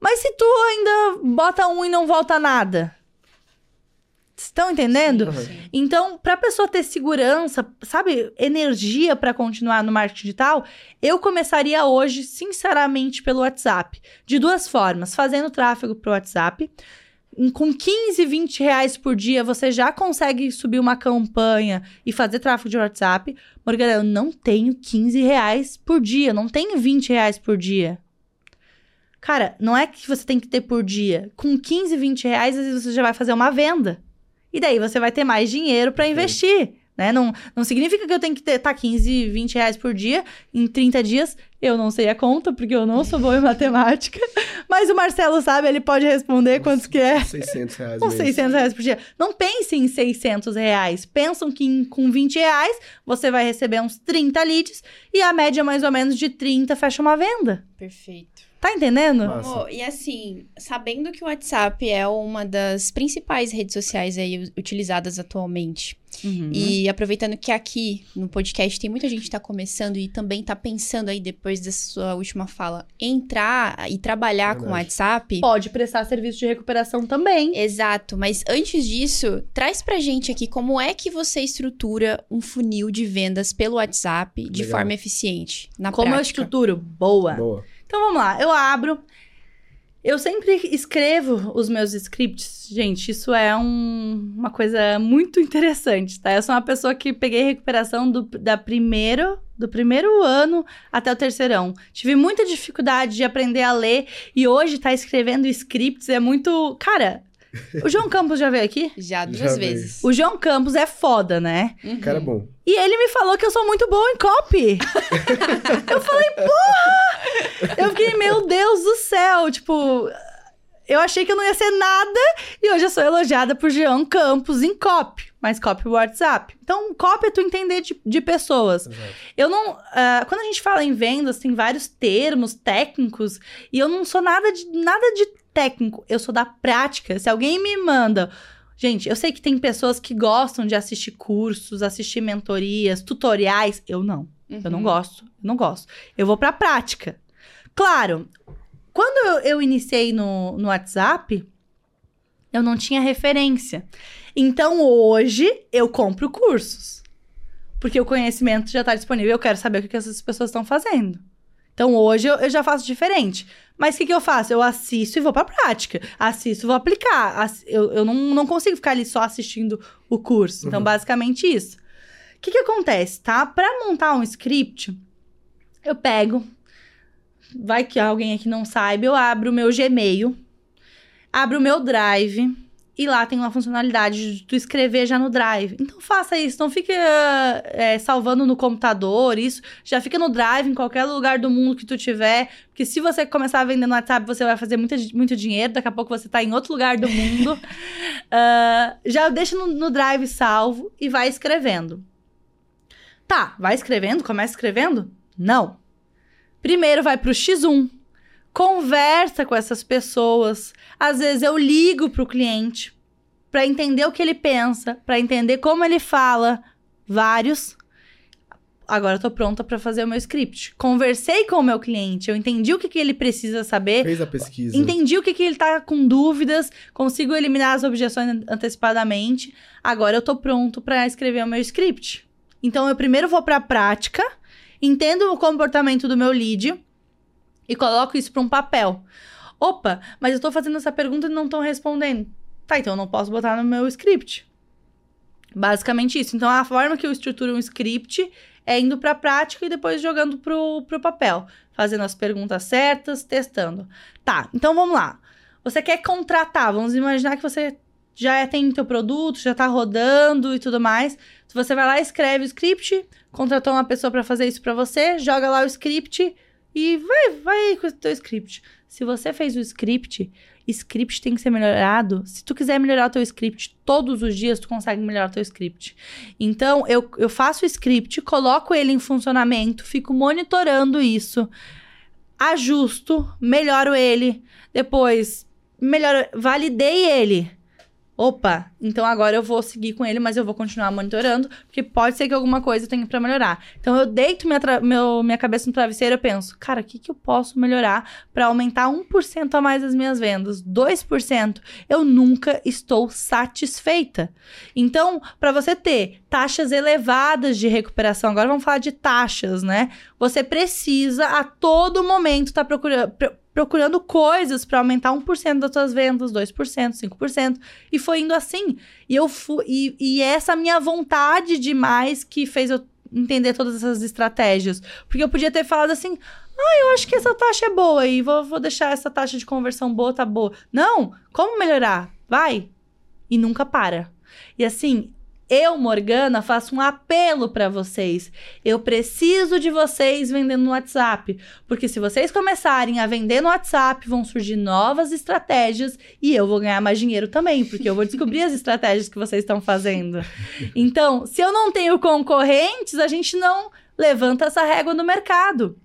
Mas se tu ainda bota um e não volta nada. Estão entendendo? Sim, sim. Então, para a pessoa ter segurança, sabe, energia para continuar no marketing digital, eu começaria hoje, sinceramente, pelo WhatsApp. De duas formas: fazendo tráfego para o WhatsApp. Com 15, 20 reais por dia, você já consegue subir uma campanha e fazer tráfego de WhatsApp. Morgana, eu não tenho 15 reais por dia, não tenho 20 reais por dia. Cara, não é que você tem que ter por dia. Com 15, 20 reais, às vezes você já vai fazer uma venda. E daí você vai ter mais dinheiro para investir. Né? Não, não significa que eu tenho que ter tá, 15, 20 reais por dia em 30 dias. Eu não sei a conta, porque eu não sou boa em matemática. Mas o Marcelo sabe, ele pode responder quantos que é. 600 reais Com mês. 600 reais por dia. Não pense em 600 reais. Pensam que em- com 20 reais você vai receber uns 30 leads e a média mais ou menos de 30 fecha uma venda. Perfeito. Tá entendendo? Amor, e assim, sabendo que o WhatsApp é uma das principais redes sociais aí utilizadas atualmente, Uhum. e aproveitando que aqui no podcast tem muita gente que tá começando e também tá pensando aí depois da sua última fala, entrar e trabalhar com o. WhatsApp. Pode prestar serviço de recuperação também. Exato, mas antes disso, traz pra gente aqui como é que você estrutura um funil de vendas pelo WhatsApp de Legal. forma eficiente, na Como eu prática. estruturo? Boa. Boa. Então vamos lá, eu abro. Eu sempre escrevo os meus scripts. Gente, isso é um- uma coisa muito interessante, tá? Eu sou uma pessoa que peguei recuperação do, da primeiro, do primeiro ano até o terceirão. Tive muita dificuldade de aprender a ler e hoje tá escrevendo scripts é muito. Cara, o João Campos já veio aqui? Já duas Já vezes. O João Campos é foda, né? Uhum. O cara é bom. E ele me falou que eu sou muito boa em copy. eu falei, porra! Eu fiquei, meu Deus do céu, tipo. Eu achei que eu não ia ser nada e hoje eu sou elogiada por Jean Campos em copy, mas copy WhatsApp. Então, copy é tu entender de, de pessoas. Exato. Eu não. ah, quando a gente fala em vendas, tem vários termos técnicos e eu não sou nada de, nada de técnico, eu sou da prática. Se alguém me manda. Gente, eu sei que tem pessoas que gostam de assistir cursos, assistir mentorias, tutoriais. Eu não. Eu não Uhum. gosto. Eu não gosto. Eu vou pra prática. Claro, quando eu, eu iniciei no, no WhatsApp, eu não tinha referência. Então hoje eu compro cursos. Porque o conhecimento já está disponível. Eu quero saber o que essas pessoas estão fazendo. Então hoje eu, eu já faço diferente. Mas o que, que eu faço? Eu assisto e vou pra prática. Assisto e vou aplicar. Ass- eu eu não, não consigo ficar ali só assistindo o curso. Então, Uhum. basicamente isso. O que, que acontece, tá? Para montar um script, eu pego. Vai que alguém aqui não saiba, eu abro o meu Gmail, abro o meu Drive e lá tem uma funcionalidade de tu escrever já no Drive. Então faça isso, não fique ah, é, salvando no computador, isso. Já fica no Drive, em qualquer lugar do mundo que tu tiver. Porque se você começar a vender no WhatsApp, você vai fazer muito, muito dinheiro. Daqui a pouco você tá em outro lugar do mundo. Ah, já deixa no, no Drive salvo e vai escrevendo. Tá, vai escrevendo? Começa escrevendo? Não. Primeiro vai pro X1. Conversa com essas pessoas. Às vezes eu ligo pro cliente para entender o que ele pensa, para entender como ele fala. Vários. Agora eu tô pronta para fazer o meu script. Conversei com o meu cliente, eu entendi o que, que ele precisa saber. Fez a pesquisa. Entendi o que, que ele tá com dúvidas, consigo eliminar as objeções antecipadamente. Agora eu tô pronto para escrever o meu script. Então eu primeiro vou para a prática, entendo o comportamento do meu lead e coloco isso para um papel. Opa, mas eu tô fazendo essa pergunta e não estão respondendo. Tá, então eu não posso botar no meu script. Basicamente isso. Então a forma que eu estruturo um script é indo para a prática e depois jogando pro, pro papel, fazendo as perguntas certas, testando. Tá, então vamos lá. Você quer contratar, vamos imaginar que você já tem teu produto, já tá rodando e tudo mais. Você vai lá, escreve o script, contratou uma pessoa para fazer isso para você, joga lá o script E vai, vai com o teu script. Se você fez o script, script tem que ser melhorado. Se tu quiser melhorar o teu script todos os dias, tu consegue melhorar o teu script. Então, eu, eu faço o script, coloco ele em funcionamento, fico monitorando isso, ajusto, melhoro ele, depois melhor, validei ele. Opa, então agora eu vou seguir com ele, mas eu vou continuar monitorando, porque pode ser que alguma coisa eu tenha para melhorar. Então eu deito minha, meu, minha cabeça no travesseiro e penso, cara, o que, que eu posso melhorar para aumentar 1% a mais as minhas vendas? 2%? Eu nunca estou satisfeita. Então, para você ter taxas elevadas de recuperação, agora vamos falar de taxas, né? Você precisa a todo momento estar tá procurando procurando coisas para aumentar 1% das suas vendas, 2%, 5%. E foi indo assim. E eu fui. E, e essa minha vontade demais que fez eu entender todas essas estratégias. Porque eu podia ter falado assim. Ah, eu acho que essa taxa é boa e vou, vou deixar essa taxa de conversão boa, tá boa. Não, como melhorar? Vai. E nunca para. E assim, eu, Morgana, faço um apelo para vocês. Eu preciso de vocês vendendo no WhatsApp, porque se vocês começarem a vender no WhatsApp, vão surgir novas estratégias e eu vou ganhar mais dinheiro também, porque eu vou descobrir as estratégias que vocês estão fazendo. Então, se eu não tenho concorrentes, a gente não levanta essa régua no mercado.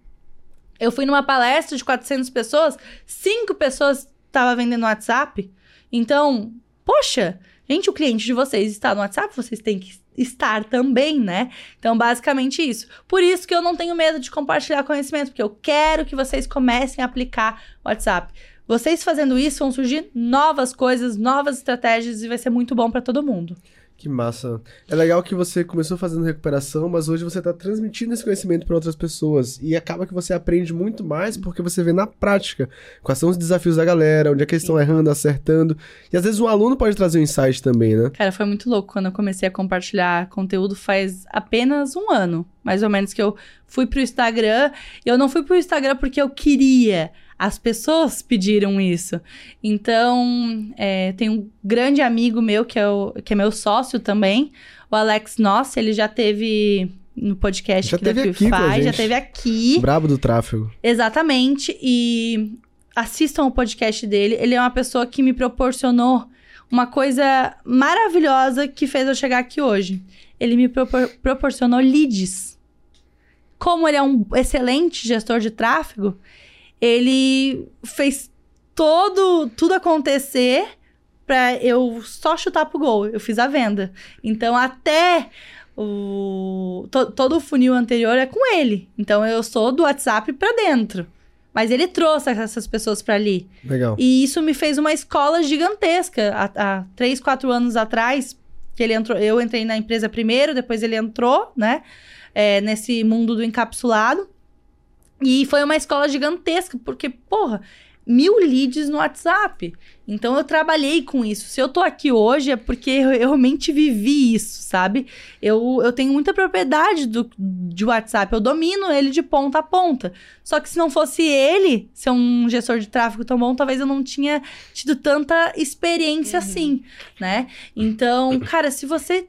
Eu fui numa palestra de 400 pessoas, cinco pessoas estavam vendendo no WhatsApp. Então, poxa, Gente, o cliente de vocês está no WhatsApp, vocês têm que estar também, né? Então, basicamente isso. Por isso que eu não tenho medo de compartilhar conhecimento, porque eu quero que vocês comecem a aplicar o WhatsApp. Vocês fazendo isso vão surgir novas coisas, novas estratégias e vai ser muito bom para todo mundo. Que massa. É legal que você começou fazendo recuperação, mas hoje você está transmitindo esse conhecimento para outras pessoas. E acaba que você aprende muito mais porque você vê na prática quais são os desafios da galera, onde é que eles estão errando, acertando. E às vezes um aluno pode trazer um insight também, né? Cara, foi muito louco quando eu comecei a compartilhar conteúdo faz apenas um ano, mais ou menos, que eu fui pro Instagram. E eu não fui pro Instagram porque eu queria. As pessoas pediram isso. Então, é, tem um grande amigo meu, que é, o, que é meu sócio também, o Alex Noss, ele já teve no podcast já que teve aqui faz, já teve aqui. Brabo do tráfego. Exatamente. E assistam o podcast dele. Ele é uma pessoa que me proporcionou uma coisa maravilhosa que fez eu chegar aqui hoje. Ele me propor proporcionou leads. Como ele é um excelente gestor de tráfego, ele fez todo tudo acontecer para eu só chutar pro gol. Eu fiz a venda. Então até o to, todo o funil anterior é com ele. Então eu sou do WhatsApp para dentro. Mas ele trouxe essas pessoas para ali. Legal. E isso me fez uma escola gigantesca. Há, há três, quatro anos atrás, que ele entrou, eu entrei na empresa primeiro, depois ele entrou, né? É, nesse mundo do encapsulado. E foi uma escola gigantesca, porque, porra, mil leads no WhatsApp. Então eu trabalhei com isso. Se eu tô aqui hoje é porque eu realmente vivi isso, sabe? Eu, eu tenho muita propriedade do, de WhatsApp, eu domino ele de ponta a ponta. Só que se não fosse ele ser um gestor de tráfego tão bom, talvez eu não tinha tido tanta experiência uhum. assim, né? Então, cara, se você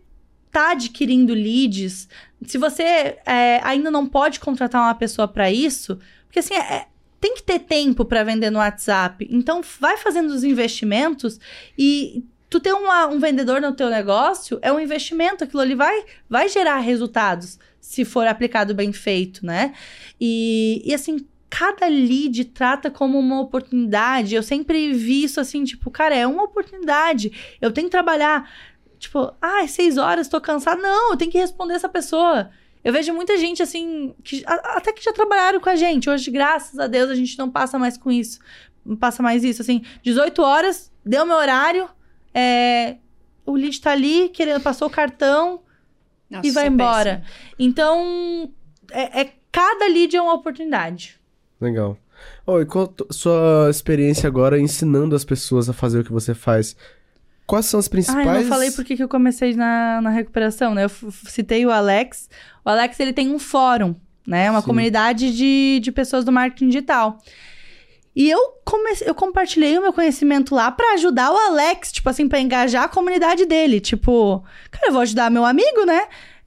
tá adquirindo leads, se você é, ainda não pode contratar uma pessoa para isso, porque assim, é, tem que ter tempo para vender no WhatsApp. Então, vai fazendo os investimentos e tu ter uma, um vendedor no teu negócio é um investimento. Aquilo ali vai, vai gerar resultados se for aplicado bem feito, né? E, e assim, cada lead trata como uma oportunidade. Eu sempre vi isso assim, tipo, cara, é uma oportunidade. Eu tenho que trabalhar Tipo, ah, seis horas, tô cansado. Não, eu tenho que responder essa pessoa. Eu vejo muita gente assim, que, até que já trabalharam com a gente. Hoje, graças a Deus, a gente não passa mais com isso. Não passa mais isso. Assim, 18 horas, deu meu horário, é, o lead tá ali, querendo, passou o cartão Nossa, e vai é embora. Péssimo. Então, é, é, cada lead é uma oportunidade. Legal. Oh, e qual a sua experiência agora ensinando as pessoas a fazer o que você faz? Quais são as principais... Ah, eu não falei por que eu comecei na, na recuperação, né? Eu citei o Alex. O Alex, ele tem um fórum, né? Uma Sim. comunidade de, de pessoas do marketing digital. E eu comecei, eu compartilhei o meu conhecimento lá para ajudar o Alex, tipo assim, para engajar a comunidade dele. Tipo, cara, eu vou ajudar meu amigo, né?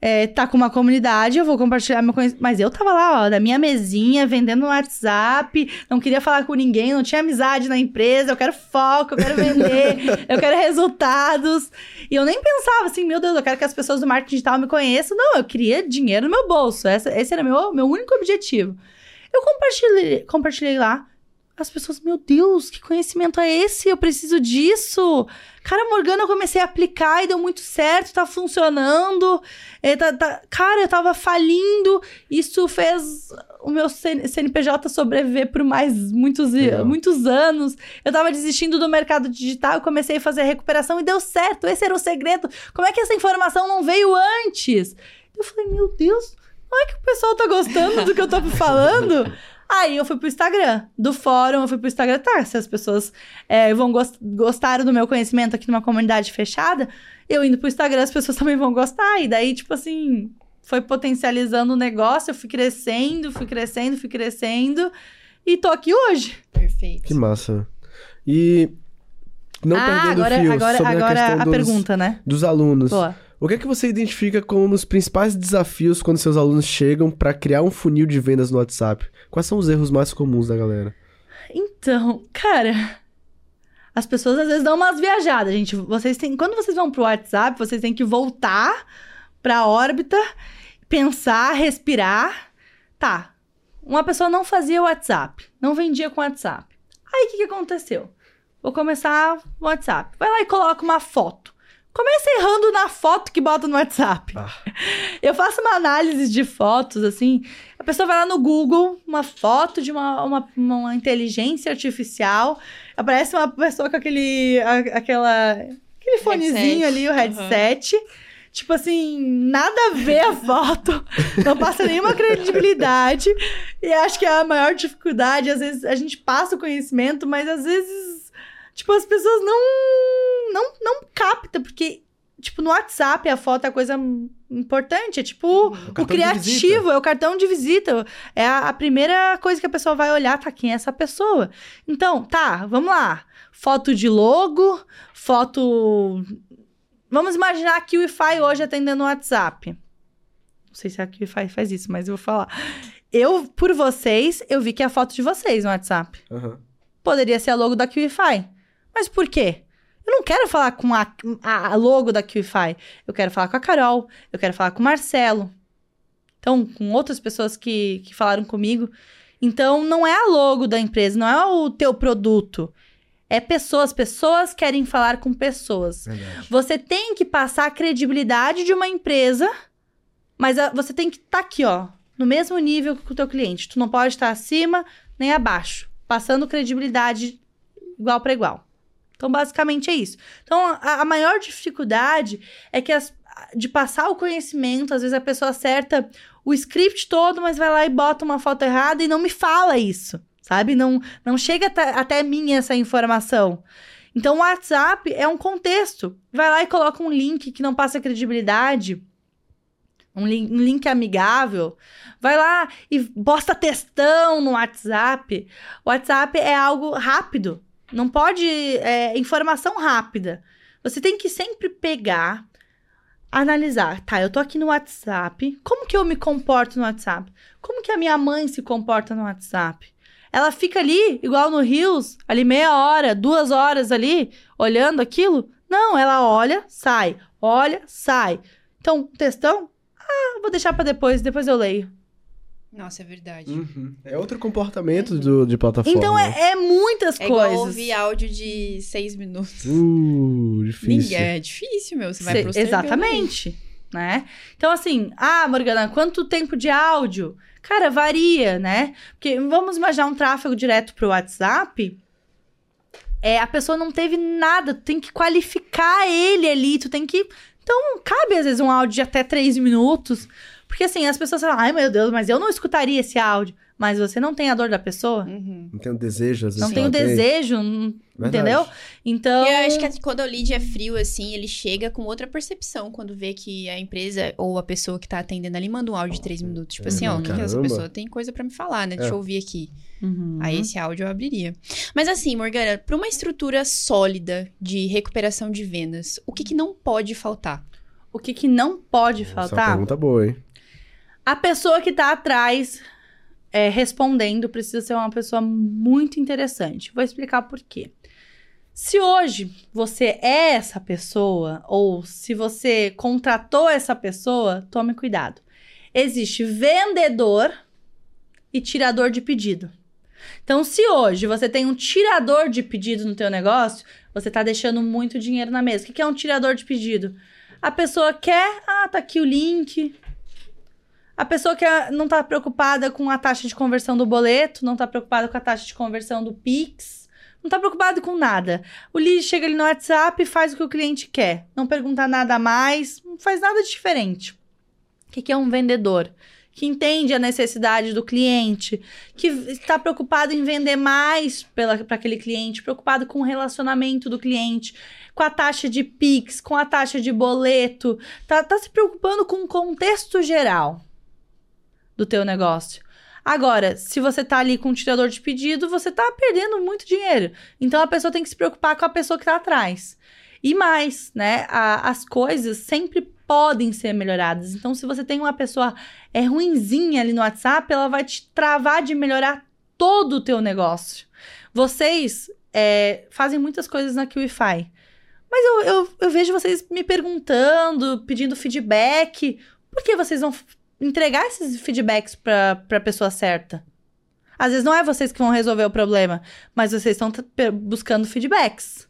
É, tá com uma comunidade, eu vou compartilhar meu conhecimento. Mas eu tava lá, ó, na minha mesinha, vendendo no WhatsApp, não queria falar com ninguém, não tinha amizade na empresa, eu quero foco, eu quero vender, eu quero resultados. E eu nem pensava assim, meu Deus, eu quero que as pessoas do marketing digital me conheçam. Não, eu queria dinheiro no meu bolso. Essa, esse era meu, meu único objetivo. Eu compartilhei, compartilhei lá. As pessoas, meu Deus, que conhecimento é esse? Eu preciso disso. Cara, Morgana, eu comecei a aplicar e deu muito certo, tá funcionando. É, tá, tá... Cara, eu tava falindo. Isso fez o meu CNPJ sobreviver por mais muitos, muitos anos. Eu tava desistindo do mercado digital, eu comecei a fazer a recuperação e deu certo. Esse era o segredo. Como é que essa informação não veio antes? Eu falei, meu Deus, não é que o pessoal tá gostando do que eu tô falando? Aí eu fui pro Instagram. Do fórum, eu fui pro Instagram. Tá, se as pessoas é, vão gost gostaram do meu conhecimento aqui numa comunidade fechada, eu indo pro Instagram, as pessoas também vão gostar. E daí, tipo assim, foi potencializando o negócio, eu fui crescendo, fui crescendo, fui crescendo. E tô aqui hoje. Perfeito. Que massa. E não ah, perdendo agora, fio agora, sobre agora a questão a dos, pergunta, né? dos alunos. Boa. O que é que você identifica como os principais desafios quando seus alunos chegam para criar um funil de vendas no WhatsApp? Quais são os erros mais comuns da galera? Então, cara, as pessoas às vezes dão umas viajadas, gente. Vocês têm, quando vocês vão pro WhatsApp, vocês têm que voltar pra órbita, pensar, respirar. Tá. Uma pessoa não fazia WhatsApp, não vendia com WhatsApp. Aí o que, que aconteceu? Vou começar o WhatsApp. Vai lá e coloca uma foto. Começa errando na foto que bota no WhatsApp. Ah. Eu faço uma análise de fotos, assim. A pessoa vai lá no Google, uma foto de uma, uma, uma inteligência artificial. Aparece uma pessoa com aquele, a, aquela, aquele fonezinho ali, o headset. Uhum. Tipo assim, nada a ver a foto, não passa nenhuma credibilidade. E acho que é a maior dificuldade. Às vezes a gente passa o conhecimento, mas às vezes Tipo, as pessoas não, não, não captam, porque, tipo, no WhatsApp a foto é a coisa importante. É tipo, o, o criativo, é o cartão de visita. É a, a, primeira coisa que a pessoa vai olhar, tá? Quem é essa pessoa? Então, tá, vamos lá. Foto de logo, foto. Vamos imaginar que o Wi-Fi hoje atendendo o WhatsApp. Não sei se a Wi-Fi faz isso, mas eu vou falar. Eu, por vocês, eu vi que é a foto de vocês no WhatsApp. Uhum. Poderia ser a logo da QIFI. Mas por quê? Eu não quero falar com a, a logo da QIFI. Eu quero falar com a Carol. Eu quero falar com o Marcelo. Então, com outras pessoas que, que falaram comigo. Então, não é a logo da empresa, não é o teu produto. É pessoas. Pessoas querem falar com pessoas. Verdade. Você tem que passar a credibilidade de uma empresa, mas a, você tem que estar tá aqui, ó, no mesmo nível que o teu cliente. Tu não pode estar acima nem abaixo, passando credibilidade igual para igual. Então, basicamente é isso. Então, a, a maior dificuldade é que as, de passar o conhecimento, às vezes a pessoa acerta o script todo, mas vai lá e bota uma foto errada e não me fala isso, sabe? Não, não chega até, até mim essa informação. Então, o WhatsApp é um contexto. Vai lá e coloca um link que não passa credibilidade, um link, um link amigável. Vai lá e posta textão no WhatsApp. O WhatsApp é algo rápido. Não pode. É, informação rápida. Você tem que sempre pegar, analisar. Tá, eu tô aqui no WhatsApp. Como que eu me comporto no WhatsApp? Como que a minha mãe se comporta no WhatsApp? Ela fica ali, igual no Rios, ali meia hora, duas horas ali, olhando aquilo? Não, ela olha, sai. Olha, sai. Então, textão? Ah, vou deixar para depois, depois eu leio. Nossa, é verdade. Uhum. É outro comportamento do, de plataforma. Então é, é muitas é coisas. Igual ouvir áudio de seis minutos. Uh, difícil. Ninguém, é difícil, meu. Você vai pro Exatamente. Né? Então, assim, ah, Morgana, quanto tempo de áudio? Cara, varia, né? Porque vamos imaginar um tráfego direto pro WhatsApp. É, a pessoa não teve nada, tu tem que qualificar ele ali, tu tem que. Então, cabe às vezes um áudio de até três minutos. Porque assim, as pessoas falam, ai meu Deus, mas eu não escutaria esse áudio. Mas você não tem a dor da pessoa. Uhum. Não tem o desejo, às vezes. Não tem o desejo, entendeu? Então. E eu acho que quando o lead é frio, assim, ele chega com outra percepção quando vê que a empresa ou a pessoa que tá atendendo ali manda um áudio de três minutos. Tipo assim, ó, que essa pessoa tem coisa para me falar, né? Deixa é. eu ouvir aqui. Uhum. Aí esse áudio eu abriria. Mas assim, Morgana, para uma estrutura sólida de recuperação de vendas, o que, que não pode faltar? o que, que não pode Essa é uma faltar? pergunta boa, hein? A pessoa que tá atrás é, respondendo precisa ser uma pessoa muito interessante. Vou explicar por quê. Se hoje você é essa pessoa, ou se você contratou essa pessoa, tome cuidado. Existe vendedor e tirador de pedido. Então, se hoje você tem um tirador de pedido no teu negócio, você tá deixando muito dinheiro na mesa. O que é um tirador de pedido? A pessoa quer, ah, tá aqui o link, a pessoa que é- não tá preocupada com a taxa de conversão do boleto, não tá preocupada com a taxa de conversão do Pix, não tá preocupado com nada. O lead chega ali no WhatsApp e faz o que o cliente quer. Não pergunta nada a mais, não faz nada de diferente. O que, é um vendedor? Que entende a necessidade do cliente, que está preocupado em vender mais para aquele cliente, preocupado com o relacionamento do cliente, com a taxa de Pix, com a taxa de boleto, tá, tá se preocupando com o contexto geral do teu negócio. Agora, se você tá ali com um tirador de pedido, você tá perdendo muito dinheiro. Então a pessoa tem que se preocupar com a pessoa que tá atrás. E mais, né? a- as coisas sempre podem ser melhoradas. Então, se você tem uma pessoa é ruinzinha ali no WhatsApp, ela vai te travar de melhorar todo o teu negócio. Vocês é, fazem muitas coisas na QIFI. Mas eu, eu, eu vejo vocês me perguntando, pedindo feedback. Por que vocês vão f- entregar esses feedbacks para a pessoa certa? Às vezes não é vocês que vão resolver o problema, mas vocês estão buscando feedbacks.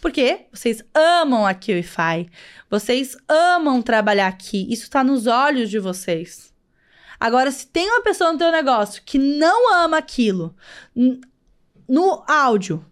Porque vocês amam a QIFI. Vocês amam trabalhar aqui. Isso tá nos olhos de vocês. Agora, se tem uma pessoa no teu negócio que não ama aquilo, no áudio,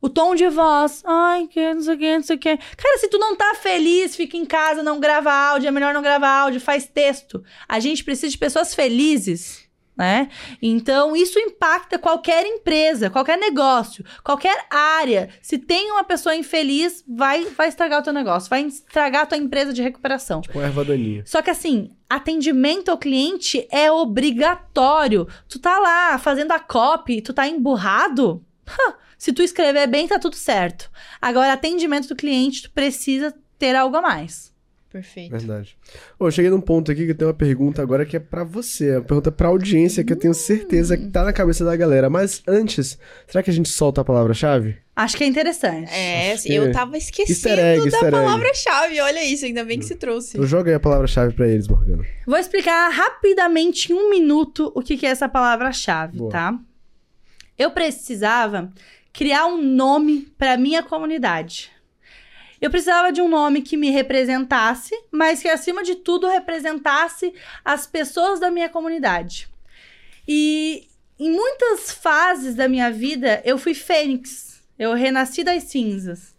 o tom de voz, ai, que não sei o que, não sei o que. Cara, se tu não tá feliz, fica em casa, não grava áudio, é melhor não gravar áudio, faz texto. A gente precisa de pessoas felizes, né? Então, isso impacta qualquer empresa, qualquer negócio, qualquer área. Se tem uma pessoa infeliz, vai, vai estragar o teu negócio, vai estragar a tua empresa de recuperação. Tipo erva daninha. Só que assim, atendimento ao cliente é obrigatório. Tu tá lá fazendo a copy, tu tá emburrado? Se tu escrever bem, tá tudo certo. Agora, atendimento do cliente, tu precisa ter algo a mais. Perfeito. Verdade. Ô, eu cheguei num ponto aqui que eu tenho uma pergunta agora que é pra você. Uma pergunta pra audiência que eu tenho certeza que tá na cabeça da galera. Mas antes, será que a gente solta a palavra-chave? Acho que é interessante. É, Acho que- eu tava esquecendo Easter egg, da easter egg. palavra-chave. Olha isso, ainda bem que se trouxe. Então joga aí a palavra-chave pra eles, Morgana. Vou explicar rapidamente em um minuto o que, que é essa palavra-chave, tá? Eu precisava criar um nome para minha comunidade. Eu precisava de um nome que me representasse, mas que acima de tudo representasse as pessoas da minha comunidade. E em muitas fases da minha vida eu fui fênix. Eu renasci das cinzas.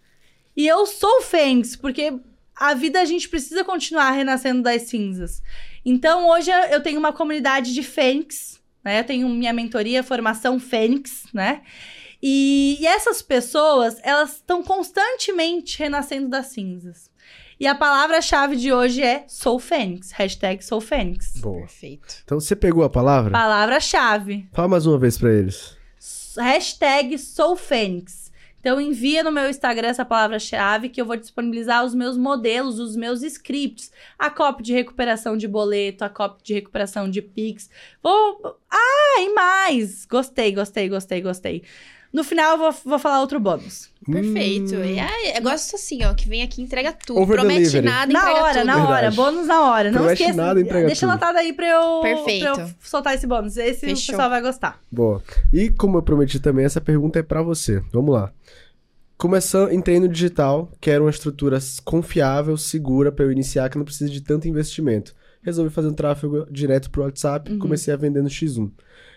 E eu sou fênix, porque a vida a gente precisa continuar renascendo das cinzas. Então, hoje eu- tenho uma comunidade de Fênix, né? Eu tenho minha mentoria, formação Fênix, né? E, e essas pessoas, elas estão constantemente renascendo das cinzas. E a palavra-chave de hoje é Sou Fênix, hashtag Sou Fênix. Boa. Perfeito. Então você pegou a palavra? Palavra-chave, Fala mais uma vez pra eles. hashtag Sou Fênix. Então envia no meu Instagram essa palavra-chave que eu vou disponibilizar os meus modelos, os meus scripts, a copy de recuperação de boleto, a copy de recuperação de Pix. Vou. Ah, e mais! Gostei, gostei, gostei, gostei. No final eu vou, vou falar outro bônus. Perfeito. Hum. Aí, eu gosto assim, ó, que vem aqui e entrega tudo. Over Promete delivery. nada, Na entrega hora, tudo. na hora, Verdade. bônus na hora. Não Promete esqueça. nada, entrega deixa tudo. anotado aí pra eu, Perfeito. pra eu soltar esse bônus. Esse o Fechou. pessoal vai gostar. Boa. E como eu prometi também, essa pergunta é pra você. Vamos lá. Começando, entrei no digital, quero uma estrutura confiável, segura pra eu iniciar, que não precisa de tanto investimento. Resolvi fazer um tráfego direto pro WhatsApp, comecei a vender no X1.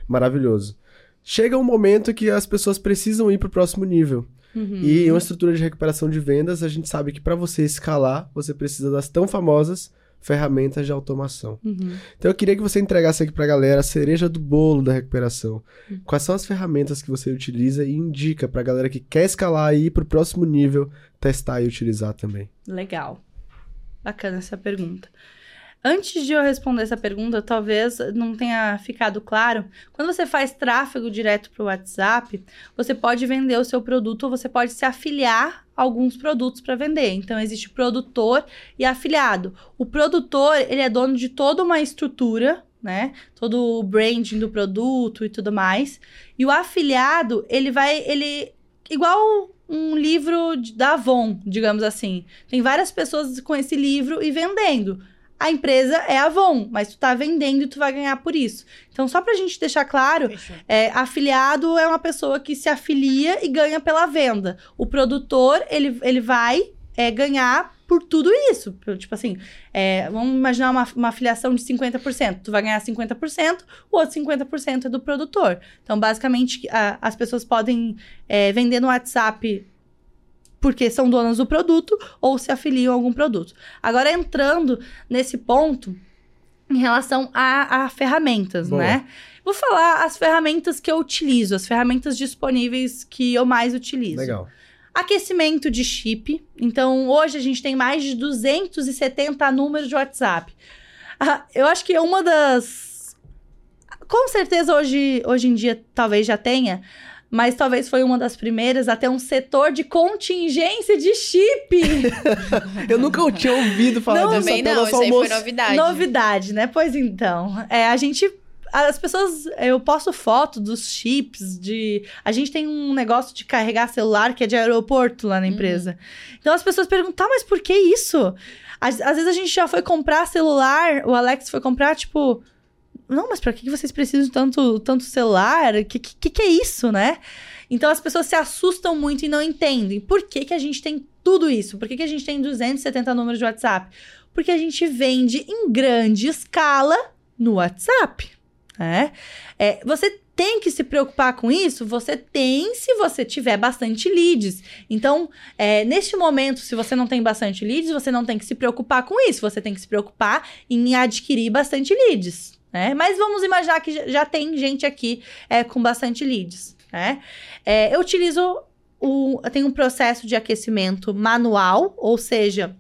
Maravilhoso. Chega um momento que as pessoas precisam ir pro próximo nível. E em uma estrutura de recuperação de vendas, a gente sabe que para você escalar, você precisa das tão famosas ferramentas de automação. Uhum. Então eu queria que você entregasse aqui pra galera a cereja do bolo da recuperação. Quais são as ferramentas que você utiliza e indica pra galera que quer escalar e ir pro próximo nível, testar e utilizar também. Legal. Bacana essa pergunta. Antes de eu responder essa pergunta, talvez não tenha ficado claro. Quando você faz tráfego direto para o WhatsApp, você pode vender o seu produto ou você pode se afiliar a alguns produtos para vender. Então existe produtor e afiliado. O produtor, ele é dono de toda uma estrutura, né? Todo o branding do produto e tudo mais. E o afiliado, ele vai, ele igual um livro da Avon, digamos assim. Tem várias pessoas com esse livro e vendendo a empresa é a Avon, mas tu tá vendendo e tu vai ganhar por isso. Então, só pra gente deixar claro, é, afiliado é uma pessoa que se afilia e ganha pela venda. O produtor, ele, ele vai é, ganhar por tudo isso. Tipo assim, é, vamos imaginar uma, uma afiliação de 50%. Tu vai ganhar 50%, o outro 50% é do produtor. Então, basicamente, a, as pessoas podem é, vender no WhatsApp porque são donas do produto ou se afiliam a algum produto. Agora, entrando nesse ponto, em relação a, a ferramentas, Boa. né? Vou falar as ferramentas que eu utilizo, as ferramentas disponíveis que eu mais utilizo. Legal. Aquecimento de chip. Então, hoje a gente tem mais de 270 números de WhatsApp. Ah, eu acho que é uma das. Com certeza hoje, hoje em dia talvez já tenha, mas talvez foi uma das primeiras a ter um setor de contingência de chip. eu nunca tinha ouvido falar não, disso. Também não, isso aí foi novidade. Novidade, né? Pois então, é, a gente as pessoas. Eu posto foto dos chips, de. A gente tem um negócio de carregar celular que é de aeroporto lá na uhum. empresa. Uhum. Então as pessoas perguntam, tá, mas por que isso? Às, às, vezes a gente já foi comprar celular, o Alex foi comprar, tipo, não, mas para que vocês precisam tanto, tanto celular? O que, que, que é isso, né? Então as pessoas se assustam muito e não entendem. Por que, que a gente tem tudo isso? Por que, que a gente tem 270 números de WhatsApp? Porque a gente vende em grande escala no WhatsApp. Né? É, você tem que se preocupar com isso? Você tem se você tiver bastante leads. Então, é, neste momento, se você não tem bastante leads, você não tem que se preocupar com isso. Você tem que se preocupar em adquirir bastante leads né? Mas vamos imaginar que já tem gente aqui é, com bastante leads, né? É, eu utilizo o, eu tenho um processo de aquecimento manual, ou seja,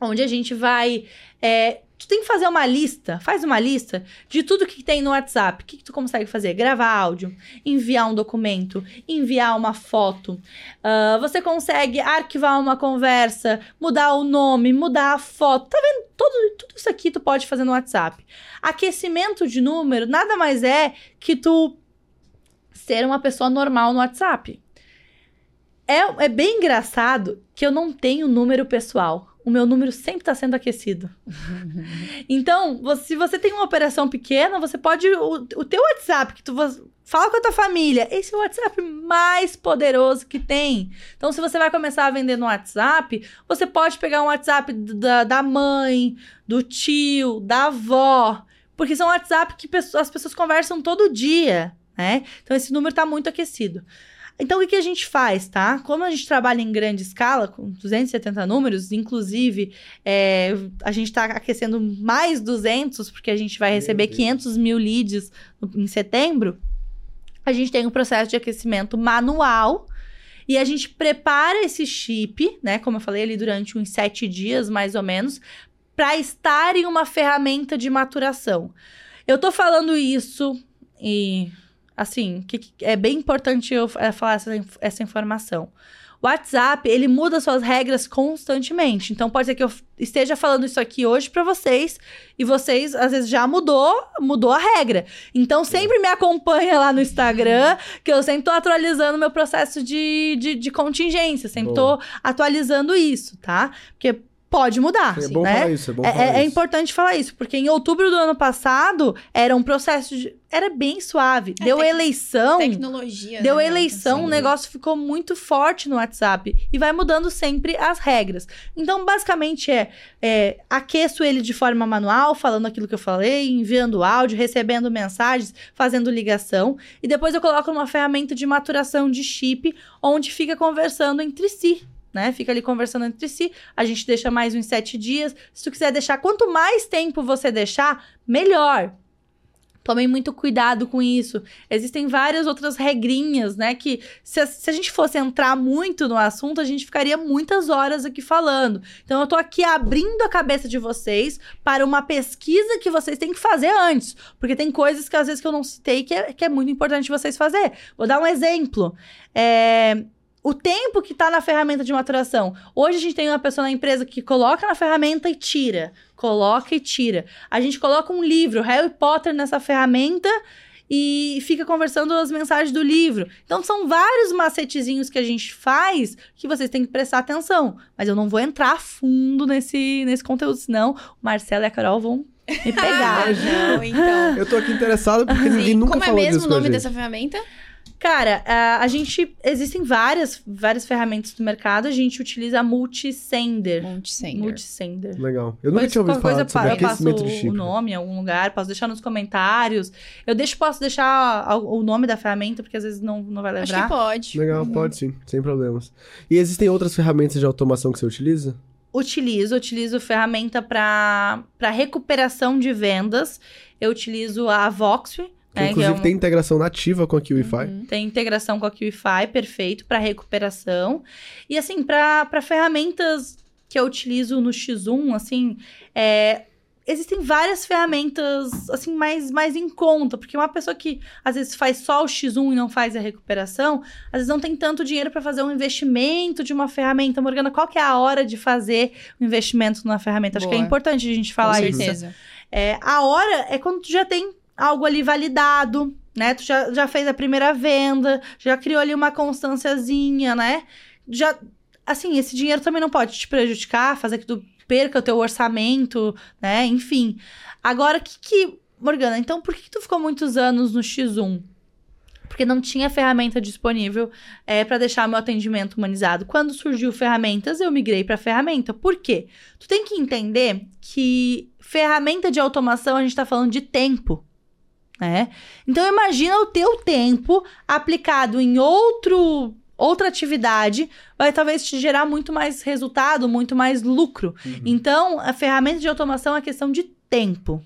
onde a gente vai é, tu tem que fazer uma lista, faz uma lista de tudo que tem no WhatsApp. O que, que tu consegue fazer? Gravar áudio, enviar um documento, enviar uma foto. Uh, você consegue arquivar uma conversa, mudar o nome, mudar a foto. Tá vendo? Tudo, tudo isso aqui tu pode fazer no WhatsApp. Aquecimento de número nada mais é que tu ser uma pessoa normal no WhatsApp. É, é bem engraçado que eu não tenho número pessoal o meu número sempre está sendo aquecido. então, se você tem uma operação pequena, você pode. O, o teu WhatsApp, que tu fala com a tua família, esse é o WhatsApp mais poderoso que tem. Então, se você vai começar a vender no WhatsApp, você pode pegar um WhatsApp da, da mãe, do tio, da avó. Porque são WhatsApp que as pessoas conversam todo dia, né? Então, esse número está muito aquecido. Então, o que, a gente faz, tá? Como a gente trabalha em grande escala, com 270 números, inclusive, é, a gente está aquecendo mais 200, porque a gente vai receber 500 mil leads em setembro, a gente tem um processo de aquecimento manual, e a gente prepara esse chip, né? Como eu falei ali, durante uns sete dias, mais ou menos, para estar em uma ferramenta de maturação. Eu tô falando isso e assim, que, que é bem importante eu é, falar essa, essa informação. O WhatsApp, ele muda suas regras constantemente. Então, pode ser que eu esteja falando isso aqui hoje para vocês e vocês, às vezes, já mudou, mudou a regra. Então, sempre me acompanha lá no Instagram, que eu sempre tô atualizando meu processo de, de, de contingência. Sempre Bom. tô atualizando isso, tá? Porque pode mudar. É bom né? falar isso, é bom é, falar é, é isso. é importante falar isso, porque em outubro do ano passado era um processo de. Era bem suave. É, deu tec eleição. Tecnologia. Deu né, eleição, o negócio ficou muito forte no WhatsApp. E vai mudando sempre as regras. Então, basicamente, é, é aqueço ele de forma manual, falando aquilo que eu falei, enviando áudio, recebendo mensagens, fazendo ligação. E depois eu coloco numa ferramenta de maturação de chip, onde fica conversando entre si né? Fica ali conversando entre si. A gente deixa mais uns sete dias. Se tu quiser deixar, quanto mais tempo você deixar, melhor. Tomem muito cuidado com isso. Existem várias outras regrinhas, né? Que se a, se a gente fosse entrar muito no assunto, a gente ficaria muitas horas aqui falando. Então, eu tô aqui abrindo a cabeça de vocês para uma pesquisa que vocês têm que fazer antes. Porque tem coisas que às vezes que eu não citei que é, que é muito importante vocês fazer. Vou dar um exemplo. É, o tempo que está na ferramenta de maturação. Hoje a gente tem uma pessoa na empresa que coloca na ferramenta e tira. Coloca e tira. A gente coloca um livro, Harry Potter, nessa ferramenta e fica conversando as mensagens do livro. Então são vários macetezinhos que a gente faz que vocês têm que prestar atenção. Mas eu não vou entrar a fundo nesse, nesse conteúdo, senão o Marcelo e a Carol vão me pegar. Ah, não, então. Eu tô aqui interessado porque ninguém Sim. nunca Como é falou mesmo disso o com a nome dessa ferramenta? Cara, a, a gente. Existem várias, várias ferramentas do mercado. A gente utiliza a Multisender. Multisender. Multisender. Legal. Eu nunca Depois, tinha ouvido falar coisa, sobre eu passo aquecimento de o nome em algum lugar, posso deixar nos comentários. Eu deixo, posso deixar o o nome da ferramenta, porque às vezes não, não vai Acho lembrar. que pode. Legal, Uhum. pode sim, sem problemas. E existem outras ferramentas de automação que você utiliza? Utilizo, utilizo ferramenta para recuperação de vendas. Eu utilizo a Voxy, Que, que inclusive é um- tem integração nativa com a QIFi. Uhum. Tem integração com a QIFI, perfeito, para recuperação. E assim, para ferramentas que eu utilizo no X1, assim, é, existem várias ferramentas, assim, mais, mais em conta. Porque uma pessoa que, às vezes, faz só o X1 e não faz a recuperação, às vezes não tem tanto dinheiro para fazer um investimento de uma ferramenta. Morgana, qual que é a hora de fazer o investimento numa ferramenta? Acho que é Boa. importante a gente falar Com isso. certeza. É, a hora é quando tu já tem algo ali validado, né? Tu já, já fez a primeira venda, já criou ali uma constânciazinha, né? Já, assim, esse dinheiro também não pode te prejudicar, fazer que tu perca o teu orçamento, né? Enfim. Agora, que que... Morgana, então por que que tu ficou muitos anos no X1? Porque não tinha ferramenta disponível é, para deixar meu atendimento humanizado. Quando surgiu ferramentas, eu migrei para ferramenta. Por quê? Tu tem que entender que ferramenta de automação a gente está falando de tempo. Né? Então imagina o teu tempo aplicado em outro outra atividade vai talvez te gerar muito mais resultado, muito mais lucro. Então a ferramenta de automação é questão de tempo.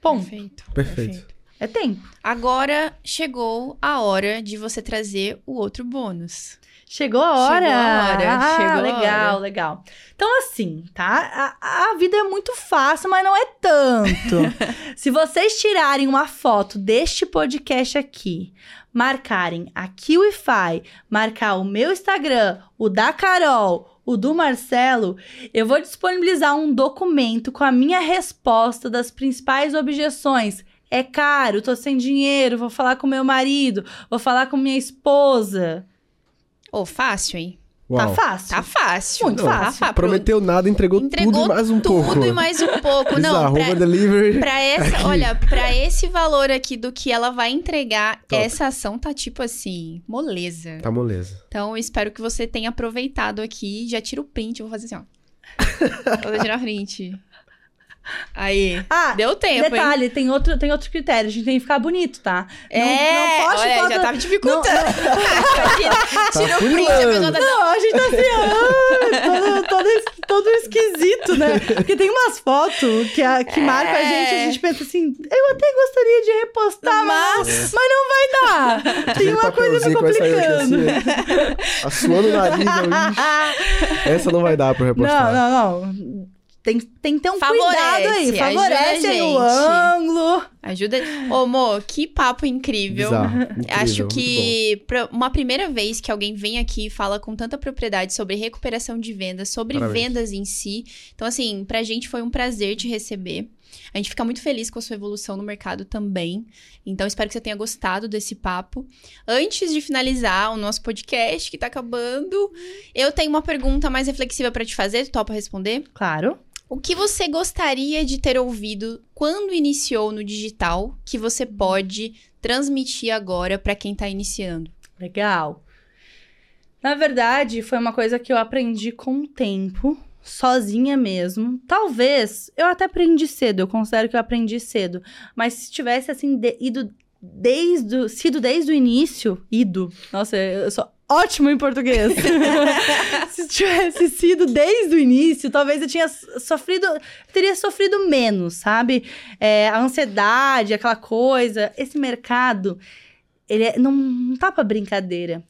Ponto. Perfeito. Perfeito. É tempo. Agora chegou a hora de você trazer o outro bônus. Chegou a hora. Chegou a hora, Ah, chegou legal, hora. legal. Então, assim, tá? A, a vida é muito fácil, mas não é tanto. Se vocês tirarem uma foto deste podcast aqui, marcarem a KiwiFi, marcar o meu Instagram, o da Carol, o do Marcelo, eu vou disponibilizar um documento com a minha resposta das principais objeções. É caro, tô sem dinheiro, vou falar com meu marido, vou falar com minha esposa. Ô, fácil, hein? Uau. Tá fácil. Tá fácil. Muito Tá fácil. fácil. Prometeu nada, entregou, Entregou tudo e mais um tudo pouco. e mais um pouco. Não, pra, delivery. pra essa, olha, pra esse valor aqui do que ela vai entregar, Top. essa ação tá tipo assim, moleza. Tá moleza. Então, eu espero que você tenha aproveitado aqui. Já tira o print, eu vou fazer assim, ó. vou tirar a print. Aí. Ah, Deu tempo, hein? detalhe, tem outro, tem outro critério. A gente tem que ficar bonito, tá? Não- É, não poste olha, foto- já tava dificultando. tira tira o print, a pessoa tá... Não, a gente tá assim, ah, todo, todo, todo esquisito, né? Porque tem umas fotos que, a, que marcam a gente, a gente pensa assim, eu até gostaria de repostar, mas, mas não vai dar. Tem uma coisa me complicando. assim. Assuando o nariz. eu, "Ixi, Essa não vai dar pra Não, repostar. não, não. Tem, tem que ter um Favorece, cuidado aí. ajuda Favorece aí o gente. ângulo. Ajuda. Ô, Mo, que papo incrível. Bizarro. Incrível, Acho que pra- uma primeira vez que alguém vem aqui e fala com tanta propriedade sobre recuperação de vendas, sobre Parabéns. vendas em si. Então, assim, pra gente foi um prazer te receber. A gente fica muito feliz com a sua evolução no mercado também. Então, espero que você tenha gostado desse papo. Antes de finalizar o nosso podcast, que tá acabando, eu tenho uma pergunta mais reflexiva pra te fazer. Tu topa responder? Claro. O que você gostaria de ter ouvido quando iniciou no digital que você pode transmitir agora pra quem tá iniciando? Legal. Na verdade, foi uma coisa que eu aprendi com o tempo, sozinha mesmo. Talvez, eu até aprendi cedo, eu considero que eu aprendi cedo. Mas se tivesse, assim, de- ido desde sido desde o início, ido, nossa, eu sou ótimo em português. Se tivesse sido desde o início, talvez eu tinha sofrido, teria sofrido menos, sabe? É, a ansiedade, aquela coisa. Esse mercado, ele é, não, não tá pra brincadeira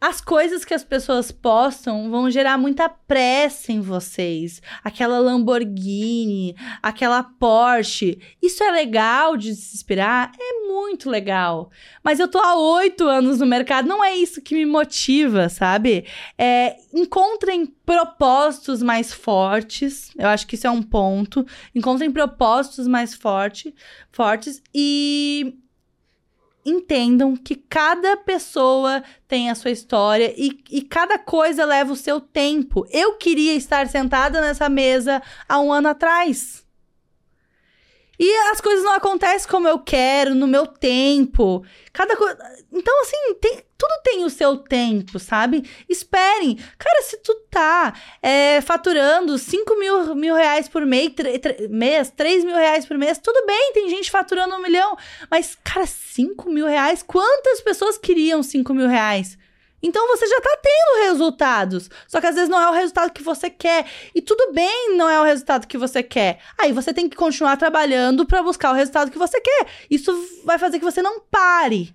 as coisas que as pessoas postam vão gerar muita pressa em vocês. Aquela Lamborghini, aquela Porsche. Isso é legal de se inspirar? É muito legal. Mas eu tô há oito anos no mercado, não é isso que me motiva, sabe? É, encontrem propósitos mais fortes. Eu acho que isso é um ponto. Encontrem propósitos mais forte, fortes e entendam que cada pessoa tem a sua história e, e cada coisa leva o seu tempo. Eu queria estar sentada nessa mesa há um ano atrás. E as coisas não acontecem como eu quero, no meu tempo. Cada coisa. Então, assim, tem... tudo tem o seu tempo, sabe? Esperem. Cara, se tu tá é, faturando 5 mil, mil reais por mês, mês, 3 mil reais por mês, tudo bem, tem gente faturando um milhão. Mas, cara, 5 mil reais? Quantas pessoas queriam 5 mil reais? Então você já tá tendo resultados. Só que às vezes não é o resultado que você quer. E tudo bem, não é o resultado que você quer. Aí você tem que continuar trabalhando para buscar o resultado que você quer. Isso vai fazer que você não pare